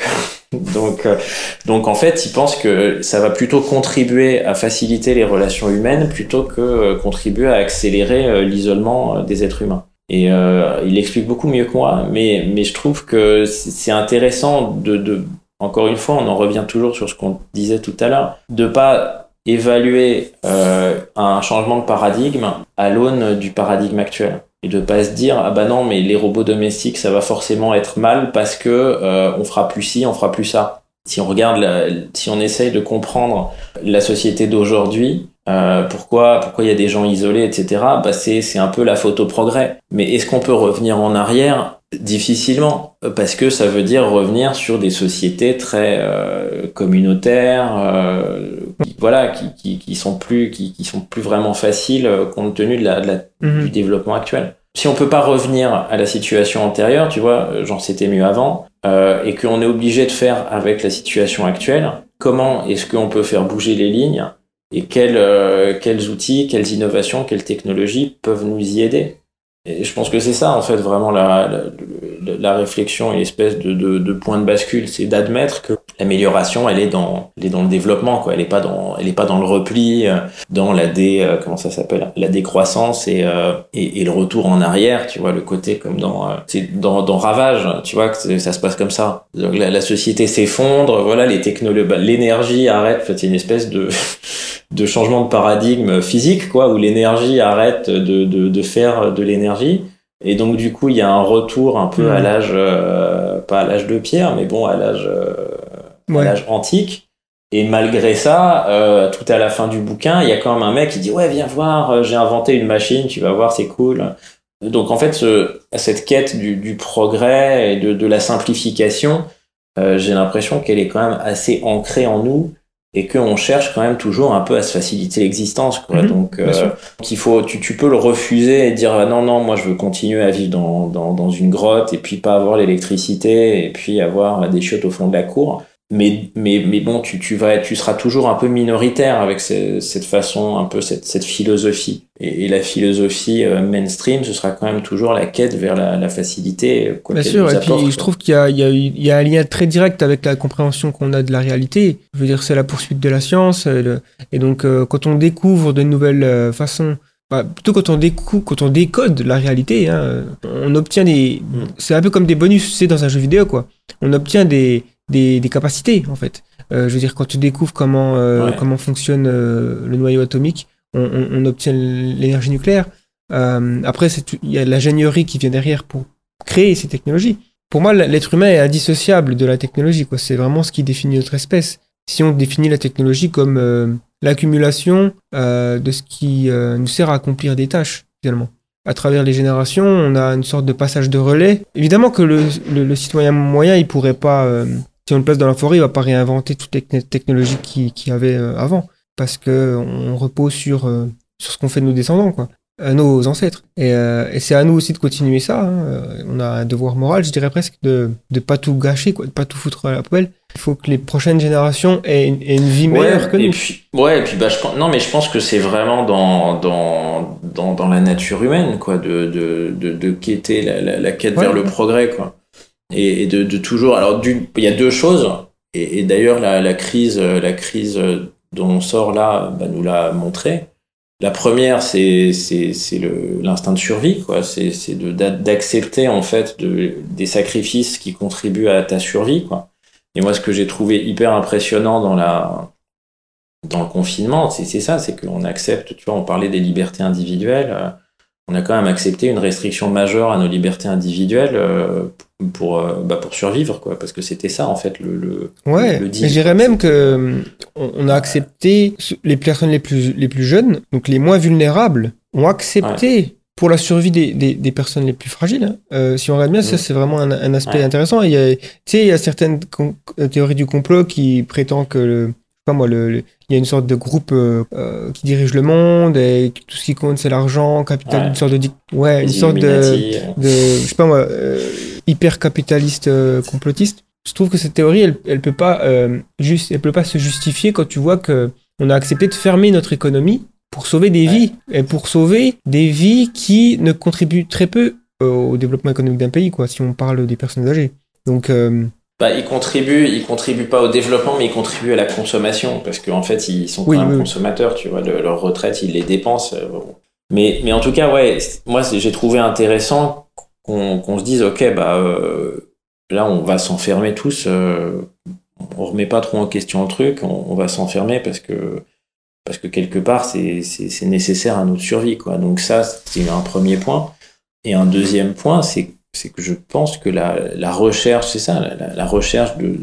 donc euh, donc en fait, il pense que ça va plutôt contribuer à faciliter les relations humaines plutôt que contribuer à accélérer l'isolement des êtres humains. Et euh, il explique beaucoup mieux que moi, mais mais je trouve que c'est intéressant de, de encore une fois, on en revient toujours sur ce qu'on disait tout à l'heure, de pas évaluer euh, un changement de paradigme à l'aune du paradigme actuel. Et de pas se dire ah bah non mais les robots domestiques ça va forcément être mal parce que euh, on fera plus ci on fera plus ça. Si on regarde la- si on essaye de comprendre la société d'aujourd'hui euh, pourquoi pourquoi il y a des gens isolés etc bah c'est c'est un peu la photo progrès mais est-ce qu'on peut revenir en arrière? Difficilement parce que ça veut dire revenir sur des sociétés très euh, communautaires euh, qui, voilà qui, qui, qui sont plus qui, qui sont plus vraiment faciles euh, compte tenu de la, de la Mhm. du développement actuel. Si on peut pas revenir à la situation antérieure, tu vois, euh, genre c'était mieux avant, euh, et qu'on est obligé de faire avec la situation actuelle, comment est-ce qu'on peut faire bouger les lignes et quels, euh, quels outils, quelles innovations, quelles technologies peuvent nous y aider? Je pense que c'est ça, en fait, vraiment la, la, réflexion et l'espèce de, de, point de bascule, c'est d'admettre que l'amélioration, elle est dans, elle est dans le développement, quoi. Elle est pas dans, pas dans le repli, euh, dans la dé, euh, comment ça s'appelle, la décroissance et, euh, et, et le retour en arrière, tu vois, le côté comme dans, euh, dans, dans Ravage, tu vois, que ça se passe comme ça. Donc, la, société s'effondre, voilà, les technologies, bah, l'énergie arrête, c'est une espèce de, de changement de paradigme physique, quoi, où l'énergie arrête de, de, de faire de l'énergie. Et donc, du coup, il y a un retour un peu Mhm. à l'âge, euh, pas à l'âge de pierre, mais bon, à l'âge, euh, à Ouais. l'âge antique. Et malgré ça, euh, tout à la fin du bouquin, il y a quand même un mec qui dit ouais viens voir, j'ai inventé une machine, tu vas voir c'est cool. Donc en fait, ce, cette quête du, du progrès et de, de la simplification, euh, j'ai l'impression qu'elle est quand même assez ancrée en nous et qu'on cherche quand même toujours un peu à se faciliter l'existence. Quoi. Mhm, Donc euh, qu'il faut, tu, tu peux le refuser et dire ah, non non moi je veux continuer à vivre dans, dans, dans une grotte et puis pas avoir l'électricité et puis avoir des chiottes au fond de la cour mais mais mais bon tu tu vas tu seras toujours un peu minoritaire avec ce- cette façon un peu cette cette philosophie et, et la philosophie euh, mainstream ce sera quand même toujours la quête vers la, la facilité quoi Bien sûr, nous et puis je trouve qu'il y a, il y, a, il y a un lien très direct avec la compréhension qu'on a de la réalité. Je veux dire, c'est la poursuite de la science. euh, le- Et donc, euh, quand on découvre de nouvelles euh, façons, bah, plutôt quand on, décou quand on décode la réalité, hein, on obtient des. Mm. C'est un peu comme des bonus, c'est dans un jeu vidéo, quoi. On obtient des, des, des capacités, en fait. Euh, je veux dire, quand tu découvres comment, euh, Ouais. comment fonctionne euh, le noyau atomique, on, on- on obtient l'énergie nucléaire. Après, il y a l'ingénierie qui vient derrière pour créer ces technologies. Pour moi, l'être humain est indissociable de la technologie. quoi. C'est vraiment ce qui définit notre espèce. Si on définit la technologie comme l'accumulation de ce qui nous sert à accomplir des tâches, finalement. À travers les générations, on a une sorte de passage de relais. Évidemment que le, le- le citoyen moyen, il pourrait pas, euh, si on le place dans la forêt, il va pas réinventer toutes les techn- technologies qu'il y avait euh, avant, parce que on repose sur euh, sur ce qu'on fait de nos descendants, quoi, nos ancêtres. Et, euh, et c'est à nous aussi de continuer ça. hein. On a un devoir moral, je dirais presque, de de pas tout gâcher, quoi, de pas tout foutre à la poubelle. Il faut que les prochaines générations aient une, aient une vie meilleure que et nous. puis ouais et puis bah je pense non mais je pense que c'est vraiment dans dans dans dans la nature humaine quoi de de de, de quêter la, la, la quête Ouais. vers le progrès quoi et, de, toujours alors il y a deux choses. Et, d'ailleurs la, crise la crise dont on sort là bah, nous l'a montré. La première c'est l'instinct de survie quoi. C'est d'accepter en fait de des sacrifices qui contribuent à ta survie quoi. Et moi, ce que j'ai trouvé hyper impressionnant dans dans le confinement, c'est c'est ça, c'est qu'on accepte, tu vois, on parlait des libertés individuelles, euh, on a quand même accepté une restriction majeure à nos libertés individuelles euh, pour euh, bah, pour survivre, quoi, parce que c'était ça en fait le le, Ouais, le et je dirais même que euh, on a accepté ce- les personnes les plus les plus jeunes, donc les moins vulnérables, ont accepté pour la survie des, des, des personnes les plus fragiles. hein. Euh, si on regarde bien, ça Mhm. c'est vraiment un, un aspect Ouais. intéressant. Il y a, tu sais, il y a certaines euh, théories du complot qui prétendent que le, pas moi, le, le- il y a une sorte de groupe euh, euh, qui dirige le monde et tout ce qui compte c'est l'argent, capital, Ouais. une sorte de, ouais, une sorte de, de je sais pas moi, euh, hyper capitaliste complotiste. Je trouve que cette théorie, elle, elle peut pas juste, elle peut pas se justifier quand tu vois que on a accepté de fermer notre économie pour sauver des Ouais. vies et pour sauver des vies qui ne contribuent très peu au développement économique d'un pays, quoi. Si on parle des personnes âgées. Donc, Bah, ils contribuent, ils contribuent pas au développement, mais ils contribuent à la consommation, parce qu'en fait, ils sont quand même oui, consommateurs, tu vois, de leur retraite, ils les dépensent. euh, bon. Mais, mais en tout cas, ouais, moi, j'ai trouvé intéressant qu'on se dise, ok, bah, euh, là, on va s'enfermer tous, euh, on remet pas trop en question le truc, on, on va s'enfermer parce que, parce que quelque part, c'est nécessaire à notre survie, quoi. Donc ça, c'est un premier point. Et un deuxième point, c'est c'est que je pense que la, la recherche, c'est ça, la, recherche de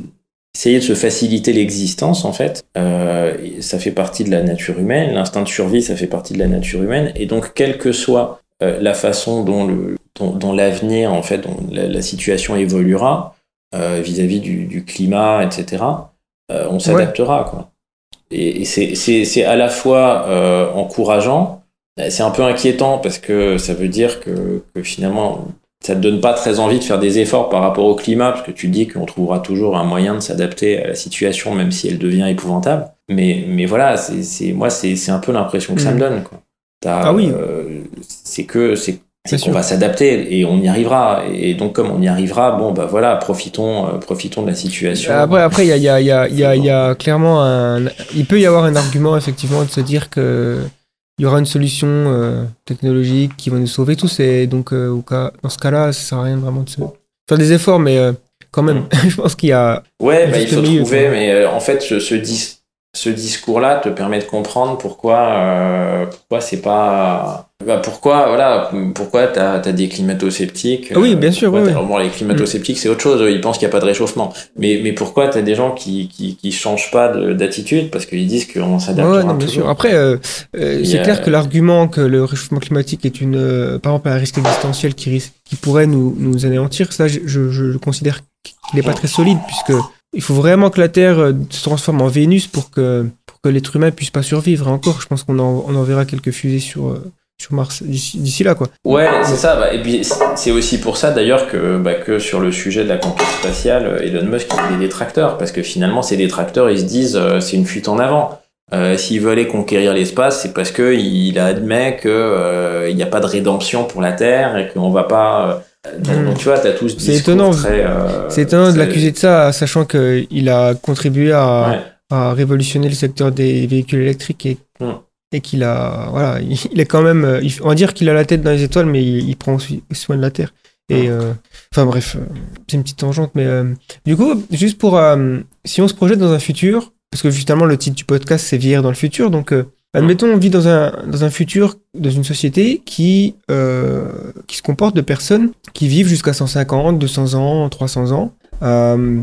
essayer de se faciliter l'existence, en fait, euh, ça fait partie de la nature humaine. L'instinct de survie, ça fait partie de la nature humaine. Et donc, quelle que soit euh, la façon dont le dont, dont l'avenir, en fait, dont la, la situation évoluera euh, vis-à-vis du, du climat, etc., on s'adaptera, quoi. Et, et c'est- c'est c'est à la fois encourageant, c'est un peu inquiétant parce que ça veut dire que, que finalement ça te donne pas très envie de faire des efforts par rapport au climat parce que tu te dis qu'on trouvera toujours un moyen de s'adapter à la situation même si elle devient épouvantable. Mais, mais voilà, c'est c'est- moi c'est c'est un peu l'impression que ça me donne. Quoi. Ah oui. euh, c'est que c'est qu'on va s'adapter et on y arrivera. Et donc comme on y arrivera, bon bah voilà, profitons euh, profitons de la situation. après, après, il y a, il y a, il y a, y a clairement un, il peut y avoir un argument effectivement de se dire que il y aura une solution euh, technologique qui va nous sauver tous et donc euh, au cas, dans ce cas-là, ça sert à rien vraiment de se faire des efforts, mais euh, quand même, je pense qu'il y a, Ouais, bah, il faut milieu, trouver, mais en fait, ce, ce, dis- ce discours-là te permet de comprendre pourquoi, pourquoi c'est pas. Bah, pourquoi, voilà, pourquoi t'as as des climato-sceptiques. Ah oui, euh, bien sûr, oui, oui. Bon, les climato-sceptiques, c'est autre chose, ils pensent qu'il n'y a pas de réchauffement. Mais, mais pourquoi t'as des gens qui, qui, qui changent pas de- d'attitude? Parce qu'ils disent qu'on Ouais, s'adaptera non, bien sûr. Après, euh, euh, c'est clair que l'argument que le réchauffement climatique est une, euh, par exemple, un risque existentiel qui, risque, qui pourrait nous, nous anéantir, ça, je, je, je considère qu'il n'est pas très solide, puisque il faut vraiment que la Terre euh, se transforme en Vénus pour que, pour que l'être humain puisse pas survivre. Et encore, je pense qu'on en, on enverra quelques fusées sur, euh, d'ici d'ici là, quoi. Ouais, c'est ça. bah, et puis c'est- aussi pour ça d'ailleurs que, bah, que sur le sujet de la conquête spatiale, euh, Elon Musk il a des détracteurs parce que finalement ces détracteurs ils se disent euh, c'est une fuite en avant. Euh, S'il veut aller conquérir l'espace, c'est parce que il admet que euh, il n'y a pas de rédemption pour la Terre et qu'on va pas. euh, donc, tu vois, t'as tous. C'est étonnant. C'est étonnant de l'accuser de ça, sachant qu'il a contribué à, Ouais. à révolutionner le secteur des véhicules électriques et, Mm. Et qu'il a voilà il, est quand même euh, on va dire qu'il a la tête dans les étoiles mais il, il prend aussi soin de la terre Et euh, enfin bref, euh, c'est une petite tangente, mais euh, du coup, juste pour euh, si on se projette dans un futur, parce que justement le titre du podcast c'est vieillir dans le futur, donc admettons on vit dans un dans un futur dans une société qui qui se comporte de personnes qui vivent jusqu'à 150, 200 ans, 300 ans. Euh,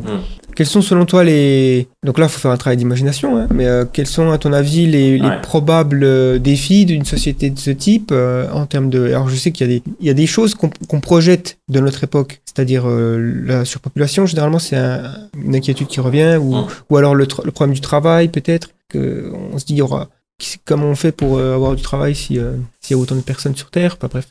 Quels sont selon toi les donc là il faut faire un travail d'imagination, hein, mais euh, quels sont à ton avis les, les Ouais. probables euh, défis d'une société de ce type euh, en termes de alors je sais qu'il y a des il y a des choses qu'on qu'on projette de notre époque, c'est-à-dire euh, la surpopulation généralement c'est un- une inquiétude qui revient ou Mm. ou alors le, problème du travail peut-être que on se dit il y aura comment on fait pour avoir du travail si s'il y a autant de personnes sur terre, enfin bref.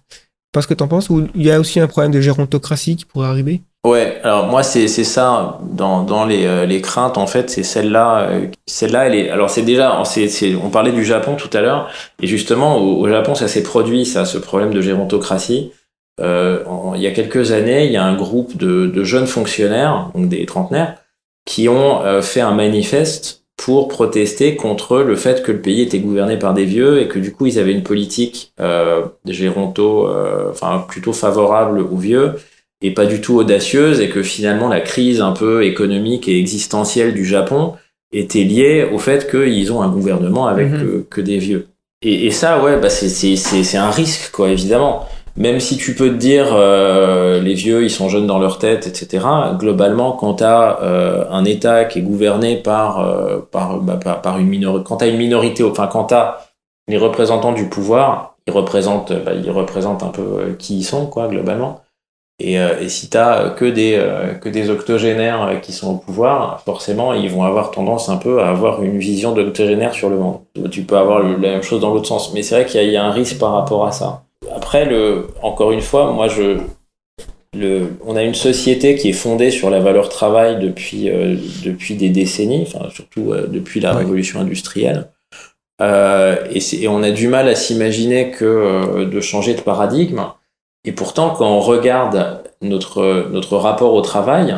Pas ce que t'en penses ou il y a aussi un problème de gérontocratie qui pourrait arriver? Ouais, alors moi c'est ça dans dans les euh, les craintes en fait c'est celle-là euh, celle-là elle est alors c'est déjà c'est c'est on parlait du Japon tout à l'heure et justement au, Japon ça s'est produit ça ce problème de gérontocratie. Euh, il y a quelques années il y a un groupe de de jeunes fonctionnaires donc des trentenaires qui ont euh, fait un manifeste pour protester contre le fait que le pays était gouverné par des vieux et que du coup ils avaient une politique euh, géronto euh, enfin plutôt favorable aux vieux et pas du tout audacieuse et que finalement la crise un peu économique et existentielle du Japon était liée au fait qu'ils ont un gouvernement avec Mhm. que, que des vieux. Et, et ça, ouais, bah c'est un risque quoi, évidemment. Même si tu peux te dire euh, les vieux ils sont jeunes dans leur tête, etc. Globalement, quand t'as euh, un État qui est gouverné par euh, par bah, par, par une minorité, quand t'as une minorité, enfin quand t'as les représentants du pouvoir, ils représentent bah, ils représentent un peu euh, qui ils sont quoi globalement. Et, euh, et si t'as que des euh, que des octogénaires euh, qui sont au pouvoir, forcément ils vont avoir tendance un peu à avoir une vision d'octogénaire sur le monde. Tu peux avoir la même chose dans l'autre sens, mais c'est vrai qu'il y, a- il y a un risque par rapport à ça. Après le encore une fois, moi je le on a une société qui est fondée sur la valeur travail depuis euh, depuis des décennies, enfin surtout euh, depuis la révolution industrielle. Euh, et, et on a du mal à s'imaginer que de changer de paradigme. Et pourtant, quand on regarde notre, rapport au travail,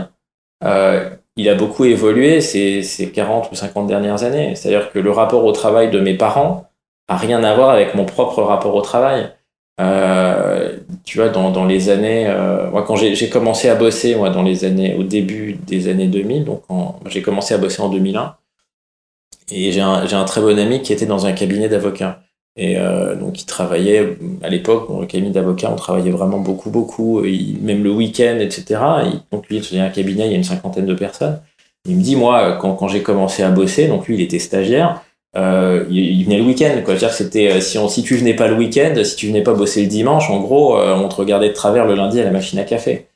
euh, il a beaucoup évolué ces, ces 40 ou 50 dernières années. C'est-à-dire que le rapport au travail de mes parents a rien à voir avec mon propre rapport au travail. Euh, tu vois, dans, les années, euh, moi, quand j'ai commencé à bosser, moi, dans les années, au début des années 2000, donc j'ai commencé à bosser en 2001, et j'ai un, j'ai un très bon ami qui était dans un cabinet d'avocats. Et euh, donc, il travaillait, à l'époque, dans le cabinet d'avocats, on travaillait vraiment beaucoup, beaucoup, même le week-end, etc. Donc, lui, il un cabinet, il y a une cinquantaine de personnes. Il me dit, moi, quand, j'ai commencé à bosser, donc lui, il était stagiaire, euh, il, venait le week-end. C'est-à-dire que c'était, euh, si, si tu venais pas le week-end, si tu venais pas bosser le dimanche, en gros, euh, on te regardait de travers le lundi à la machine à café.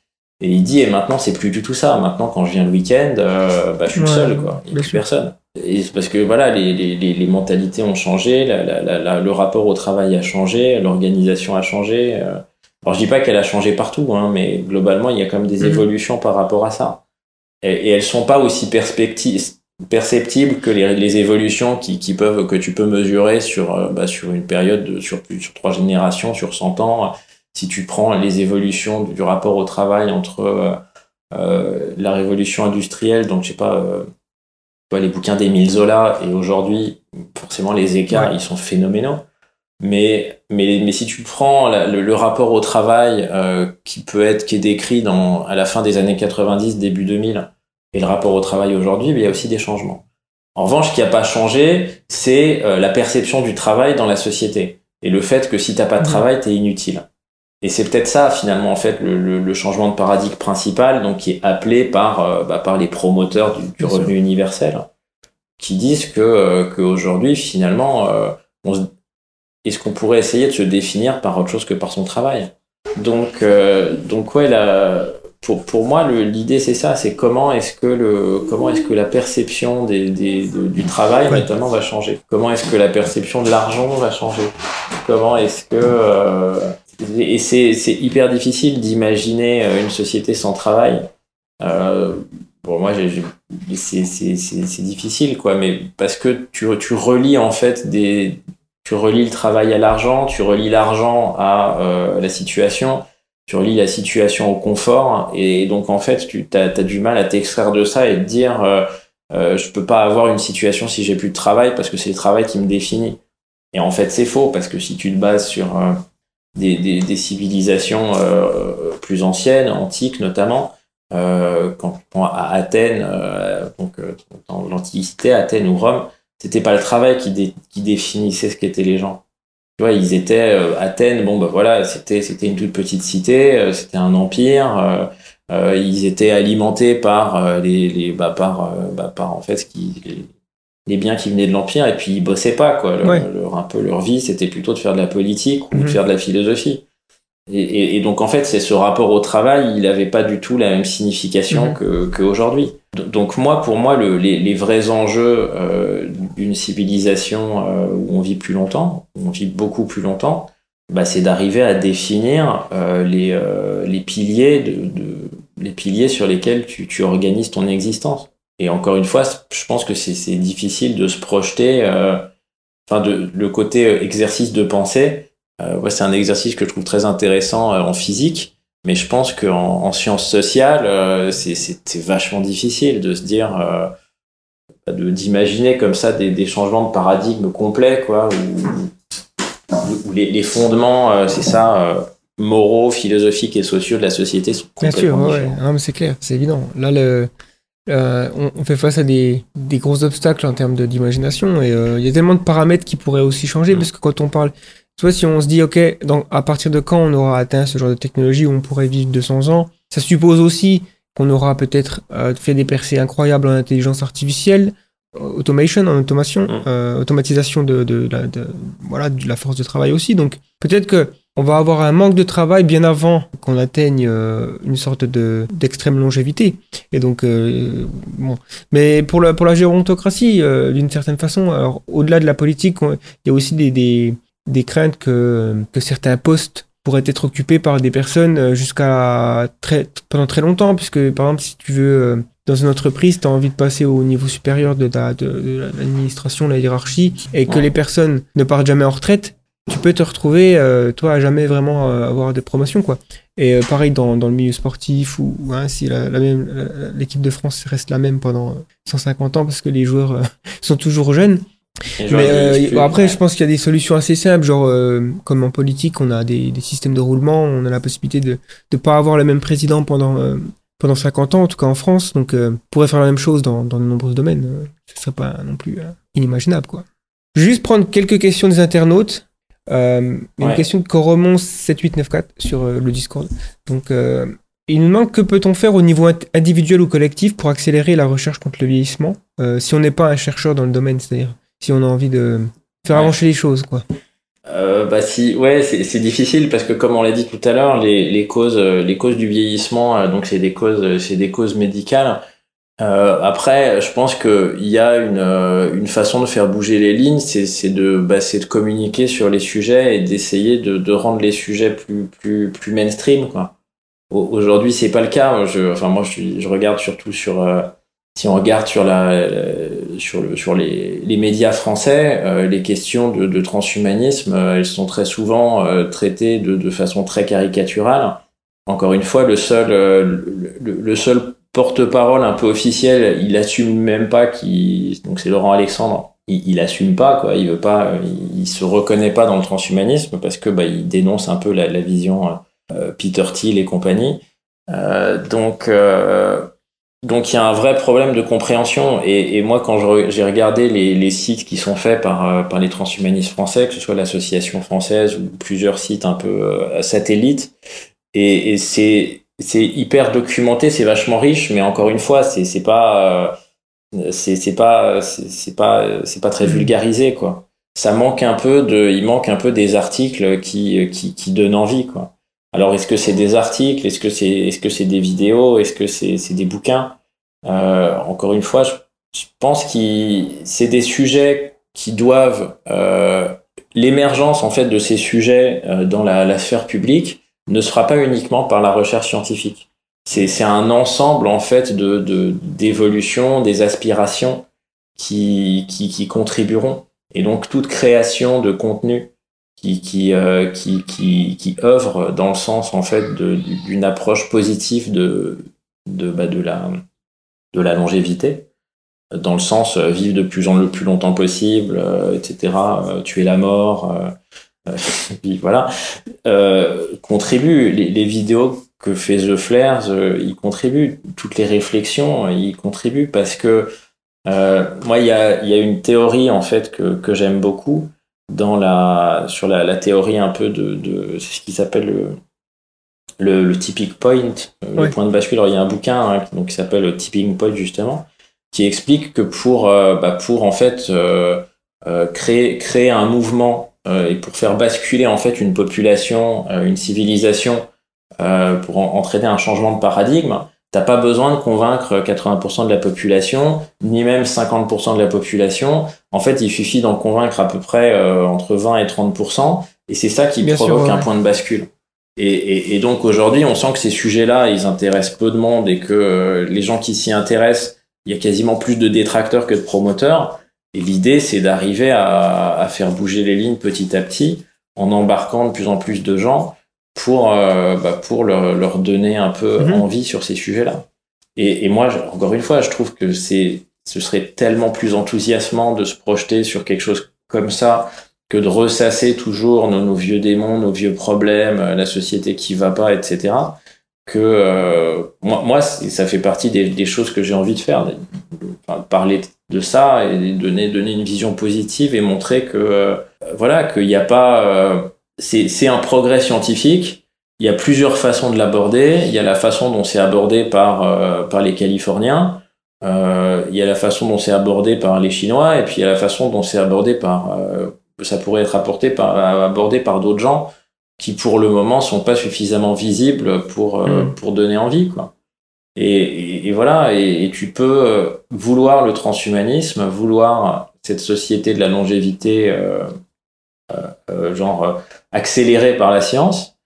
Et il dit, et maintenant, c'est plus du tout ça. Maintenant, quand je viens le week-end, euh, bah, je suis Ouais, seul, quoi. Il y a plus sûr. personne. Et c'est parce que voilà, les, les, les, les mentalités ont changé, la, la, la, la- le rapport au travail a changé, l'organisation a changé. euh. Alors je dis pas qu'elle a changé partout, hein, mais globalement il y a quand même des Mhm. évolutions par rapport à ça. Et, et elles sont pas aussi perceptibles que les, les évolutions qui, qui peuvent que tu peux mesurer sur euh, bah, sur une période de, sur sur trois générations, sur 100 ans. Si tu prends les évolutions du, rapport au travail entre euh, euh, la révolution industrielle, donc je sais pas. euh, tu vois, les bouquins d'Émile Zola et aujourd'hui, forcément, les écarts, Ouais. ils sont phénoménaux. Mais, mais, mais si tu prends la- le, le rapport au travail euh, qui peut être, qui est décrit dans, à la fin des années 90, début 2000, et le rapport au travail aujourd'hui, il y a aussi des changements. En revanche, ce qui n'a pas changé, c'est euh, la perception du travail dans la société. Et le fait que si t'as pas de travail, t'es inutile. Et c'est peut-être ça, finalement, en fait, le, le, le changement de paradigme principal, donc qui est appelé par, euh, bah, par les promoteurs du, du sûr. revenu universel, qui disent que euh, qu'aujourd'hui, finalement, euh, on se- est-ce qu'on pourrait essayer de se définir par autre chose que par son travail? Donc, euh, donc ouais, la, pour, pour moi, le- l'idée c'est ça, c'est comment est-ce que le, comment est-ce que la perception des, des, de- du travail Ouais. notamment va changer? Comment est-ce que la perception de l'argent va changer? Comment est-ce que euh, et c'est hyper difficile d'imaginer euh, une société sans travail. Euh, Bon, moi, c'est difficile, quoi, mais parce que tu, tu relis en fait des. Tu relis le travail à l'argent, tu relis l'argent à euh, la situation, tu relis la situation au confort, et donc en fait, tu as, du mal à t'extraire de ça et te dire euh, euh, je peux pas avoir une situation si j'ai plus de travail parce que c'est le travail qui me définit. Et en fait, c'est faux parce que si tu te bases sur. Des, des, des civilisations euh, plus anciennes, antiques notamment. Euh, quand on prend à Athènes, euh, donc dans l'Antiquité, Athènes ou Rome, c'était pas le travail qui, dé- qui définissait ce qu'étaient les gens. Tu vois, ils étaient Athènes, bon bah voilà, c'était c'était une toute petite cité, c'était un empire. euh, ils étaient alimentés par les, les bah, par bah, par en fait ce qui les, les biens qui venaient de l'empire et puis ils bossaient pas quoi. Leur, Ouais. leur- un peu leur vie c'était plutôt de faire de la politique ou Mhm. de faire de la philosophie. Et, et, et donc en fait c'est ce rapport au travail il avait pas du tout la même signification Mhm. que qu'aujourd'hui. Donc moi pour moi le, les, les vrais enjeux euh, d'une civilisation euh, où on vit plus longtemps, où on vit beaucoup plus longtemps, bah, c'est d'arriver à définir euh, les, euh, les piliers de, de- les piliers sur lesquels tu, tu organises ton existence. Et encore une fois, je pense que c'est difficile de se projeter. euh, Enfin, de, le côté euh, exercice de pensée, euh, ouais, c'est un exercice que je trouve très intéressant en physique, mais je pense qu'en en sciences sociales, euh, c'est- vachement difficile de se dire, euh, d'imaginer comme ça des, des changements de paradigme complets, quoi, où, où les, les fondements, euh, c'est ça, moraux, philosophiques et sociaux de la société sont Bien sûr, complètement ouais, c'est clair, c'est évident. Là, le, euh, on, on fait face à des, des gros obstacles en termes d'imagination et euh, il y a tellement de paramètres qui pourraient aussi changer Mm. parce que quand on parle, tu vois, si on se dit, OK, donc, à partir de quand on aura atteint ce genre de technologie où on pourrait vivre 200 ans, ça suppose aussi qu'on aura peut-être euh, fait des percées incroyables en intelligence artificielle, euh, automation, en automation, Mm. euh, automatisation de, de, de- voilà, de la force de travail aussi. Donc peut-être que on va avoir un manque de travail bien avant qu'on atteigne euh, une sorte de d'extrême longévité. Et donc euh, bon, mais pour la pour la gérontocratie, euh, d'une certaine façon, alors au-delà de la politique, il y a aussi des, des des craintes que que certains postes pourraient être occupés par des personnes euh, jusqu'à très pendant très longtemps, puisque par exemple si tu veux euh, dans une entreprise, tu as envie de passer au niveau supérieur de, ta- de, de l'administration, la hiérarchie, et que Ouais. les personnes ne partent jamais en retraite, tu peux te retrouver, euh, toi, à jamais vraiment euh, avoir des promotions, quoi. Et euh, pareil dans, dans le milieu sportif, ou hein, si la, la même l'équipe de France reste la même pendant euh, 150 ans, parce que les joueurs euh, sont toujours jeunes. Gens Mais euh, bon, après, ouais. je pense qu'il y a des solutions assez simples, genre euh, comme en politique, on a des, des systèmes de roulement, on a la possibilité de ne pas avoir le même président pendant, euh, pendant 50 ans, en tout cas en France. Donc, euh, on pourrait faire la même chose dans, dans de nombreux domaines. Euh, ce serait pas non plus euh, inimaginable, quoi. Je vais juste prendre quelques questions des internautes. Euh, une Ouais. question de Coromon 7894 sur euh, le Discord. Donc, euh, il nous demande que peut-on faire au niveau individuel ou collectif pour accélérer la recherche contre le vieillissement? Si on n'est pas un chercheur dans le domaine, c'est-à-dire si on a envie de faire Ouais. avancer les choses, quoi. Bah si, ouais, c'est difficile parce que comme on l'a dit tout à l'heure, les, les causes, les causes du vieillissement, donc c'est des causes, c'est des causes médicales. Euh, après, je pense que il y a une, euh, une façon de faire bouger les lignes, c'est de, bah, de communiquer sur les sujets et d'essayer de, de rendre les sujets plus, plus, plus mainstream, Aujourd'hui, c'est pas le cas. Je, enfin, moi, je, regarde surtout sur, euh, si on regarde sur la, la- sur le, sur les, les médias français, euh, les questions de, de transhumanisme, euh, elles sont très souvent euh, traitées de, de façon très caricaturale. Encore une fois, le seul, euh, le seul porte-parole un peu officiel, il assume même pas qu'il, donc c'est Laurent Alexandre, il, il assume pas quoi, il veut pas, euh, il, se reconnaît pas dans le transhumanisme parce que bah il dénonce un peu la, vision euh, Peter Thiel et compagnie. Euh, donc euh, donc il y a un vrai problème de compréhension et, et moi quand j'ai regardé les, les sites qui sont faits par, euh, par les transhumanistes français, que ce soit l'association française ou plusieurs sites un peu euh, satellites, et, et c'est c'est hyper documenté, c'est vachement riche, mais encore une fois c'est c'est pas euh, c'est c'est pas c'est c'est pas c'est pas très vulgarisé quoi. Ça manque un peu de il manque un peu des articles qui qui qui donnent envie quoi. Alors est-ce que c'est des articles, est-ce que c'est est-ce que c'est des vidéos, est-ce que c'est c'est des bouquins? Euh, encore une fois, je, je pense que c'est des sujets qui doivent euh, l'émergence en fait de ces sujets euh, dans la, la sphère publique ne sera pas uniquement par la recherche scientifique. C'est un ensemble en fait de d'évolutions, des aspirations qui, qui qui contribueront. Et donc toute création de contenu qui qui euh, qui qui qui œuvre dans le sens en fait d'une approche positive de de bah, de la de la longévité, dans le sens euh, vivre de plus en le plus longtemps possible, euh, etc., euh, tuer la mort, euh, puis voilà, euh, contribuent. Les, les vidéos que fait The Flares, euh, ils contribuent. Toutes les réflexions, euh, ils contribuent parce que euh, moi, il y a, y a une théorie en fait que, que j'aime beaucoup dans la sur la, la théorie un peu de, de c'est ce qui s'appelle le, le le tipping point, euh, le point de bascule. Alors il y a un bouquin hein, donc qui s'appelle le tipping point justement, qui explique que pour euh, bah, pour en fait euh, euh, créer créer un mouvement euh, et pour faire basculer en fait une population, euh, une civilisation, euh, pour en- entraîner un changement de paradigme, t'as pas besoin de convaincre 80% de la population, ni même 50% de la population. En fait, il suffit d'en convaincre à peu près euh, entre 20 et 30%, et c'est ça qui Bien sûr, provoque ouais. un point de bascule. Et, et, et donc aujourd'hui, on sent que ces sujets-là, ils intéressent peu de monde et que euh, les gens qui s'y intéressent, il y a quasiment plus de détracteurs que de promoteurs. Et l'idée, c'est d'arriver à, à faire bouger les lignes petit à petit en embarquant de plus en plus de gens pour, euh, bah, pour leur, leur donner un peu Mhm. envie sur ces sujets-là. Et, et moi, encore une fois, je trouve que c'est, ce serait tellement plus enthousiasmant de se projeter sur quelque chose comme ça que de ressasser toujours nos, nos vieux démons, nos vieux problèmes, euh, la société qui va pas, etc. Que euh, moi, moi ça fait partie des, des choses que j'ai envie de faire, de- parler de ça et donner, donner une vision positive et montrer que euh, voilà qu'il n'y a pas, euh, c'est c'est un progrès scientifique. Il y a plusieurs façons de l'aborder. Il y a la façon dont c'est abordé par euh, par les Californiens. Euh, il y a la façon dont c'est abordé par les Chinois et puis il y a la façon dont c'est abordé par euh, ça pourrait être apporté par abordé par d'autres gens qui pour le moment sont pas suffisamment visibles pour euh, Mm. pour donner envie quoi. Et, et, et voilà et, et tu peux euh, vouloir le transhumanisme, vouloir cette société de la longévité euh, euh, euh, genre accélérée par la science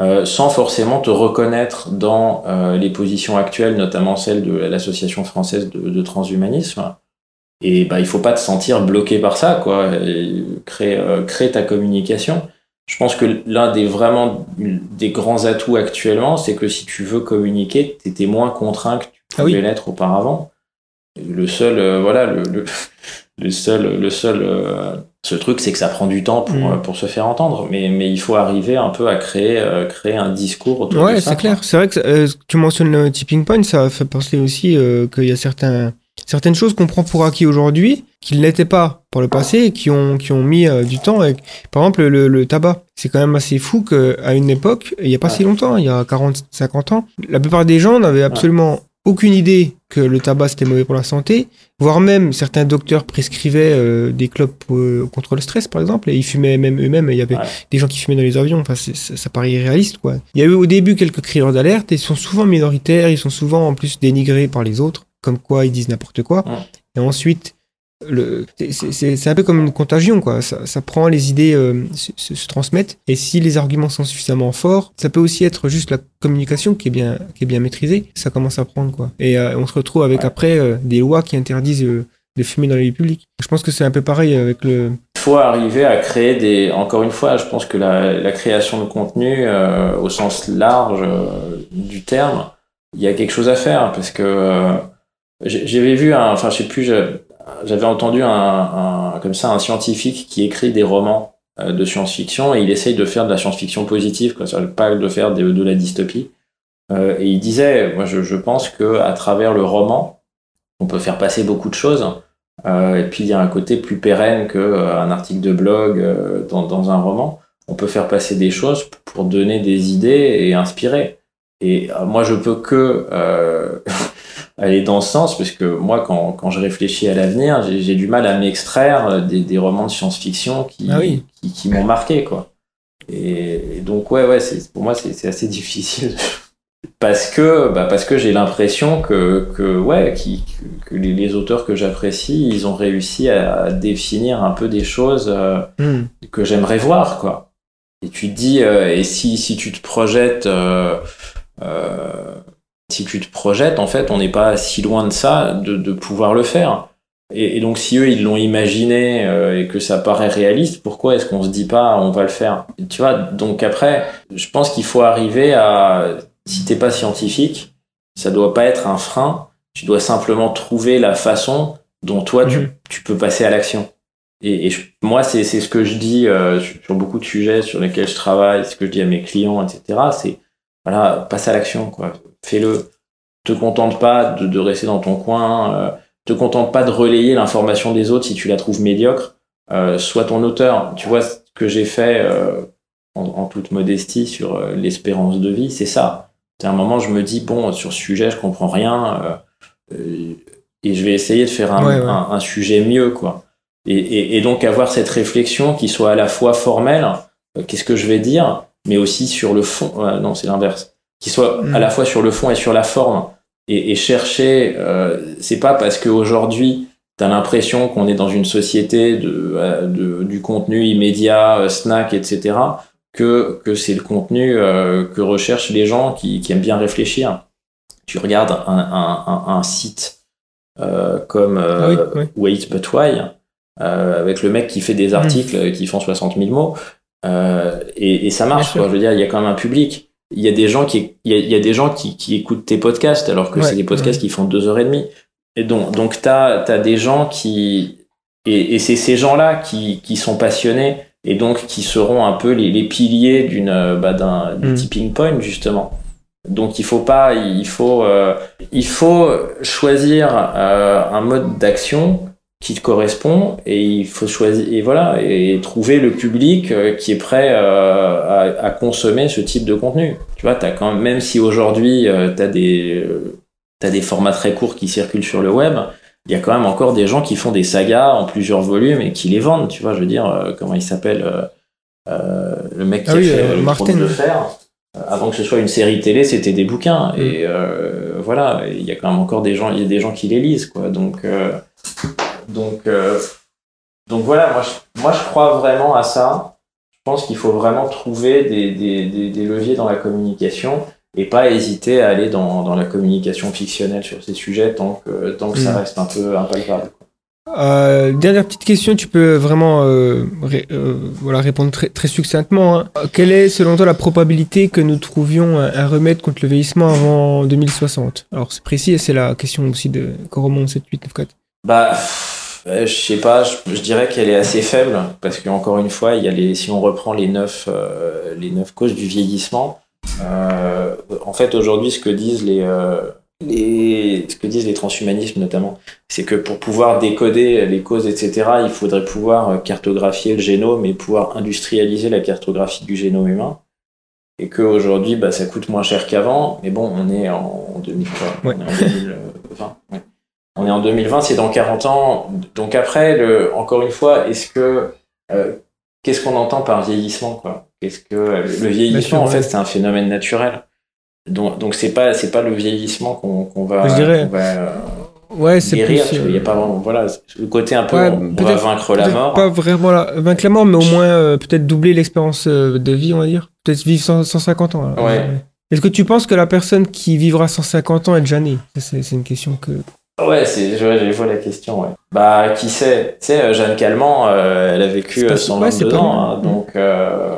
euh, sans forcément te reconnaître dans euh, les positions actuelles, notamment celle de l'association française de, de transhumanisme. Et bah, il faut pas te sentir bloqué par ça, quoi. Crée, crée ta communication. Je pense que l'un des vraiment des grands atouts actuellement, c'est que si tu veux communiquer, tu étais moins contraint que tu Ah pouvais oui. l'être auparavant. Le seul, euh, voilà, le, le, le seul, le seul, euh, ce truc, c'est que ça prend du temps pour, Mm. euh, pour se faire entendre. Mais, mais il faut arriver un peu à créer, euh, créer un discours autour de Ouais, ça. c'est clair. C'est vrai que tu mentionnes le tipping point, ça fait penser aussi qu'il y a certains, certaines choses qu'on prend pour acquis aujourd'hui, qui ne l'étaient pas par le passé, et qui ont, qui ont mis euh, du temps. Avec, par exemple, le, le tabac. C'est quand même assez fou qu'à une époque, il n'y a pas si longtemps, il y a 40, 50 ans, la plupart des gens n'avaient absolument aucune idée que le tabac c'était mauvais pour la santé, voire même certains docteurs prescrivaient euh, des clopes euh, contre le stress par exemple, et ils fumaient même eux-mêmes, il y avait Ouais. des gens qui fumaient dans les avions, enfin ça, ça paraît irréaliste quoi. Il y a eu au début quelques crieurs d'alerte, et ils sont souvent minoritaires, ils sont souvent en plus dénigrés par les autres, comme quoi ils disent n'importe quoi, Ouais. et ensuite le, c'est- un peu comme une contagion, quoi. Ça, ça prend les idées, euh, se, se- se transmettent. Et si les arguments sont suffisamment forts, ça peut aussi être juste la communication qui est bien, qui est bien maîtrisée. Ça commence à prendre, quoi. Et euh, on se retrouve avec Ouais. après euh, des lois qui interdisent de fumer dans les lieux publics. Je pense que c'est un peu pareil avec le. Il faut arriver à créer des. Encore une fois, je pense que la, la création de contenu, au sens large du terme, il y a quelque chose à faire parce que j'avais vu un. Enfin, je sais plus. J'avais entendu un, un comme ça un scientifique qui écrit des romans euh, de science-fiction et il essaye de faire de la science-fiction positive, quoi, pas de faire de, de la dystopie. Euh, et il disait, moi, je, je pense que à travers le roman, on peut faire passer beaucoup de choses. Euh, et puis il y a un côté plus pérenne que euh, un article de blog dans, dans un roman. On peut faire passer des choses pour donner des idées et inspirer. Et moi, je peux que aller dans ce sens, parce que moi, quand, quand je réfléchis à l'avenir, j'ai du mal à m'extraire des, des romans de science-fiction qui, Ah oui. qui, qui m'ont marqué, quoi. Et, et donc, ouais, ouais, c'est pour moi, c'est c'est assez difficile. Parce que, bah parce que j'ai l'impression que, que, ouais, qui, que, les, les auteurs que j'apprécie, ils ont réussi à définir un peu des choses euh, Hmm. que j'aimerais voir, quoi. Et tu te dis, euh, et si, si tu te projettes, euh, euh, si tu te projettes, en fait, on n'est pas si loin de ça, de, de pouvoir le faire. Et, et donc, si eux, ils l'ont imaginé euh, et que ça paraît réaliste, pourquoi est-ce qu'on se dit pas, on va le faire? Tu vois, donc après, je pense qu'il faut arriver à, si t'es pas scientifique, ça doit pas être un frein. Tu dois simplement trouver la façon dont toi, tu, Mhm. tu peux passer à l'action. et, et je- moi, c'est ce que je dis euh, sur beaucoup de sujets sur lesquels je travaille, ce que je dis à mes clients, etc. C'est voilà, passe à l'action, quoi. Fais-le. Te contente pas de, de rester dans ton coin. Euh, te contente pas de relayer l'information des autres si tu la trouves médiocre. Euh, sois ton auteur. Tu vois ce que j'ai fait euh, en, en toute modestie sur euh, l'espérance de vie, c'est ça. C'est un moment, je me dis bon, sur ce sujet, je comprends rien. et je vais essayer de faire un, Ouais, ouais. un- un sujet mieux, quoi. Et, et, et donc avoir cette réflexion qui soit à la fois formelle, qu'est-ce que je vais dire, mais aussi sur le fond. euh, non, c'est l'inverse. Qui soit Mm. à la fois sur le fond et sur la forme. Et, et chercher, euh, c'est pas parce qu'aujourd'hui, tu as l'impression qu'on est dans une société de, euh, de- du contenu immédiat, euh, snack, etc., que, que c'est le contenu euh, que recherchent les gens qui, qui aiment bien réfléchir. Tu regardes un, un, un, un site euh, comme Ah oui, euh, oui. Wait But Why, euh, avec le mec qui fait des articles euh, qui font 60 000 mots, euh, et, et ça marche. Quoi. Je veux dire, il y a quand même un public. Il y a des gens qui, il y a, il y a des gens qui, qui écoutent tes podcasts alors que Ouais, c'est des podcasts ouais. qui font deux heures et demie. Et donc, donc t'as, t'as des gens qui, et, et c'est ces gens-là qui, qui sont passionnés et donc qui seront un peu les, les piliers d'une, bah, d'un, du Mm. tipping point justement. Donc il faut pas, il faut, euh, il faut choisir euh, un mode d'action qui te correspond et il faut choisir et voilà et trouver le public euh, qui est prêt euh, à, à consommer ce type de contenu. Tu vois, t'as quand même, même si aujourd'hui euh, t'as des euh, des formats très courts qui circulent sur le web, il y a quand même encore des gens qui font des sagas en plusieurs volumes et qui les vendent. Tu vois, je veux dire, euh, comment il s'appelle le mec qui Ah a oui, fait le Martin. De fer. Avant que ce soit une série télé, c'était des bouquins Mm. et voilà. Il y a quand même encore des gens, il y a des gens qui les lisent quoi. Donc donc euh, donc voilà. Moi je, moi je crois vraiment à ça. Je pense qu'il faut vraiment trouver des, des, des, des leviers dans la communication et pas hésiter à aller dans, dans la communication fictionnelle sur ces sujets tant que tant que ça Mm. reste un peu impalpable. Euh, dernière petite question, tu peux vraiment euh, ré- euh, voilà, répondre très, très succinctement. hein. Quelle est, selon toi, la probabilité que nous trouvions un, un remède contre le vieillissement avant 2060 Alors, c'est précis et c'est la question aussi de Coromon 7894. Bah, euh, je sais pas, je, je dirais qu'elle est assez faible parce qu'encore une fois, il y a les, si on reprend les neuf, euh, les neuf causes du vieillissement, euh, en fait aujourd'hui, ce que disent les, euh, les, ce que disent les transhumanismes notamment, c'est que pour pouvoir décoder les causes, etc., il faudrait pouvoir cartographier le génome et pouvoir industrialiser la cartographie du génome humain. Et qu'aujourd'hui, bah, ça coûte moins cher qu'avant, mais bon, on est en 2000, quoi. Ouais. On est en 2020. ouais. On est en 2020, c'est dans 40 ans. Donc après, le, encore une fois, est-ce que euh, qu'est-ce qu'on entend par vieillissement quoi? Qu'est-ce que le vieillissement sûr, en ouais. fait c'est un phénomène naturel. Donc donc c'est pas c'est pas le vieillissement qu'on va, Je dirais- qu'on va, euh, Ouais, c'est guérir. plus. Il y a euh, pas vraiment voilà le côté un peu Ouais, on, on va peut-être- vaincre la mort. Pas vraiment la, vaincre la mort, mais au moins euh, peut-être doubler l'expérience euh, de vie, on va dire. Peut-être vivre 100 150 ans. Ouais. Est-ce que tu penses que la personne qui vivra 150 ans est déjà née? C'est une question que. Ouais, c'est je, vois la question. Ouais. Bah qui sait? Tu sais, euh, Jeanne Calment, euh, elle a vécu C'est pas- euh, ouais, 122 ans, hein, donc. euh,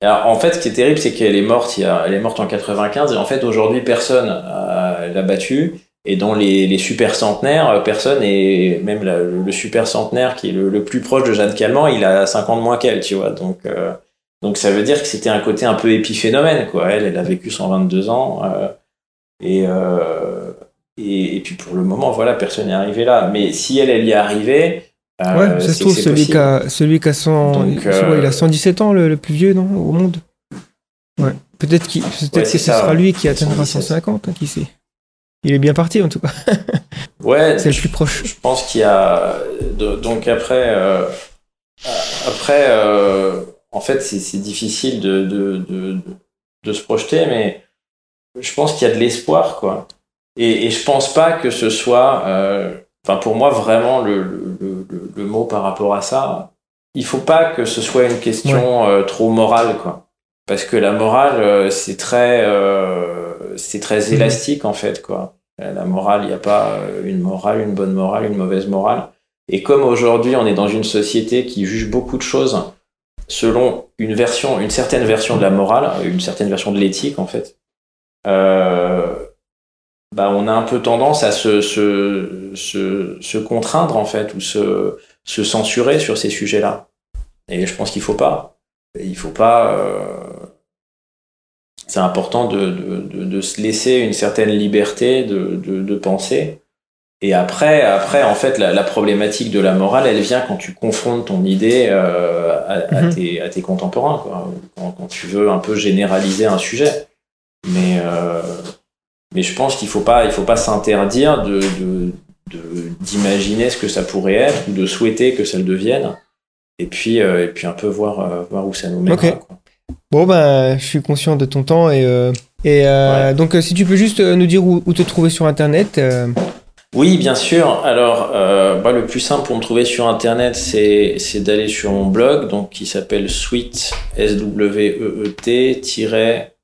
alors, en fait, ce qui est terrible, c'est qu'elle est morte. Il y a, elle est morte en 95 et en fait aujourd'hui personne euh, l'a battue. Et dans les, les super centenaires, personne et même la- le, super centenaire qui est le, le plus proche de Jeanne Calment, il a 5 ans de moins qu'elle, tu vois. Donc donc ça veut dire que c'était un côté un peu épiphénomène, quoi. Elle, elle a vécu 122 ans et euh, et, et puis pour le moment, voilà, personne n'est arrivé là. Mais si elle, elle y est arrivée, euh, ouais, ça se trouve, celui qui, a, celui qui a 100. Donc, c'est quoi, euh, il a 117 ans, le, le plus vieux, non Au monde Ouais. Peut-être Ouais, que ce ça, sera ouais. lui qui atteindra 117. 150, hein, qui sait. Il est bien parti, en tout cas. Ouais, C'est le plus proche. Je pense qu'il y a donc après euh, après euh, en fait c'est difficile de, de, de, de se projeter mais je pense qu'il y a de l'espoir quoi et, et je pense pas que ce soit euh, enfin pour moi vraiment le, le, le, le mot par rapport à ça il faut pas que ce soit une question euh, trop morale quoi parce que la morale euh, c'est très euh, c'est très Mhm. élastique en fait quoi euh, La morale, il n'y a pas une morale, une bonne morale, une mauvaise morale. Et comme aujourd'hui, on est dans une société qui juge beaucoup de choses selon une version, une certaine version de la morale, une certaine version de l'éthique, en fait, euh, bah, on a un peu tendance à se, se, se, se contraindre, en fait, ou se, se censurer sur ces sujets-là. Et je pense qu'il faut pas. Il faut pas. euh, C'est important de, de, de, de se laisser une certaine liberté de, de, de penser. Et après, après, en fait, la, la problématique de la morale, elle vient quand tu confrontes ton idée euh, à, à Mhm. tes, à tes contemporains, quoi. Quand, quand tu veux un peu généraliser un sujet. Mais, euh, mais je pense qu'il faut pas, il faut pas s'interdire d'imaginer ce que ça pourrait être ou de souhaiter que ça le devienne. Et puis, euh, et puis un peu voir, euh, voir où ça nous mène. Bon, ben, je suis conscient de ton temps et, euh, et donc si tu peux juste nous dire où, te trouver sur Internet. Oui, bien sûr. Alors, bah, le plus simple pour me trouver sur Internet, c'est, d'aller sur mon blog, donc qui s'appelle sweet s w e e t tiret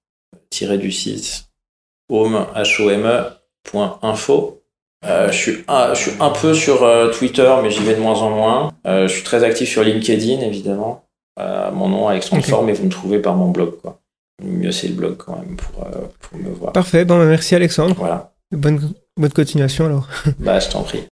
du 6 home.info. Euh, je, suis un, peu sur euh, Twitter, mais j'y vais de moins en moins. Euh, je suis très actif sur LinkedIn, évidemment. mon nom, Alexandre okay. Fort, mais vous me trouvez par mon blog. Quoi. Mieux c'est le blog quand même pour, pour me voir. Parfait, bon, bah, merci Alexandre. Voilà. Bonne, bonne continuation alors. bah, je t'en prie.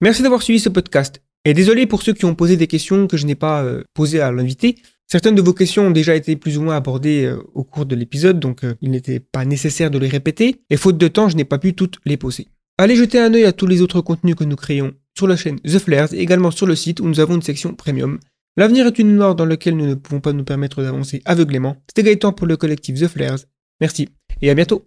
Merci d'avoir suivi ce podcast. Et désolé pour ceux qui ont posé des questions que je n'ai pas posées à l'invité. Certaines de vos questions ont déjà été plus ou moins abordées euh, au cours de l'épisode, donc euh, il n'était pas nécessaire de les répéter. Et faute de temps, je n'ai pas pu toutes les poser. Allez jeter un œil à tous les autres contenus que nous créons sur la chaîne The Flares et également sur le site où nous avons une section premium. L'avenir est une noire dans laquelle nous ne pouvons pas nous permettre d'avancer aveuglément. C'était Gaëtan pour le collectif The Flares. Merci et à bientôt.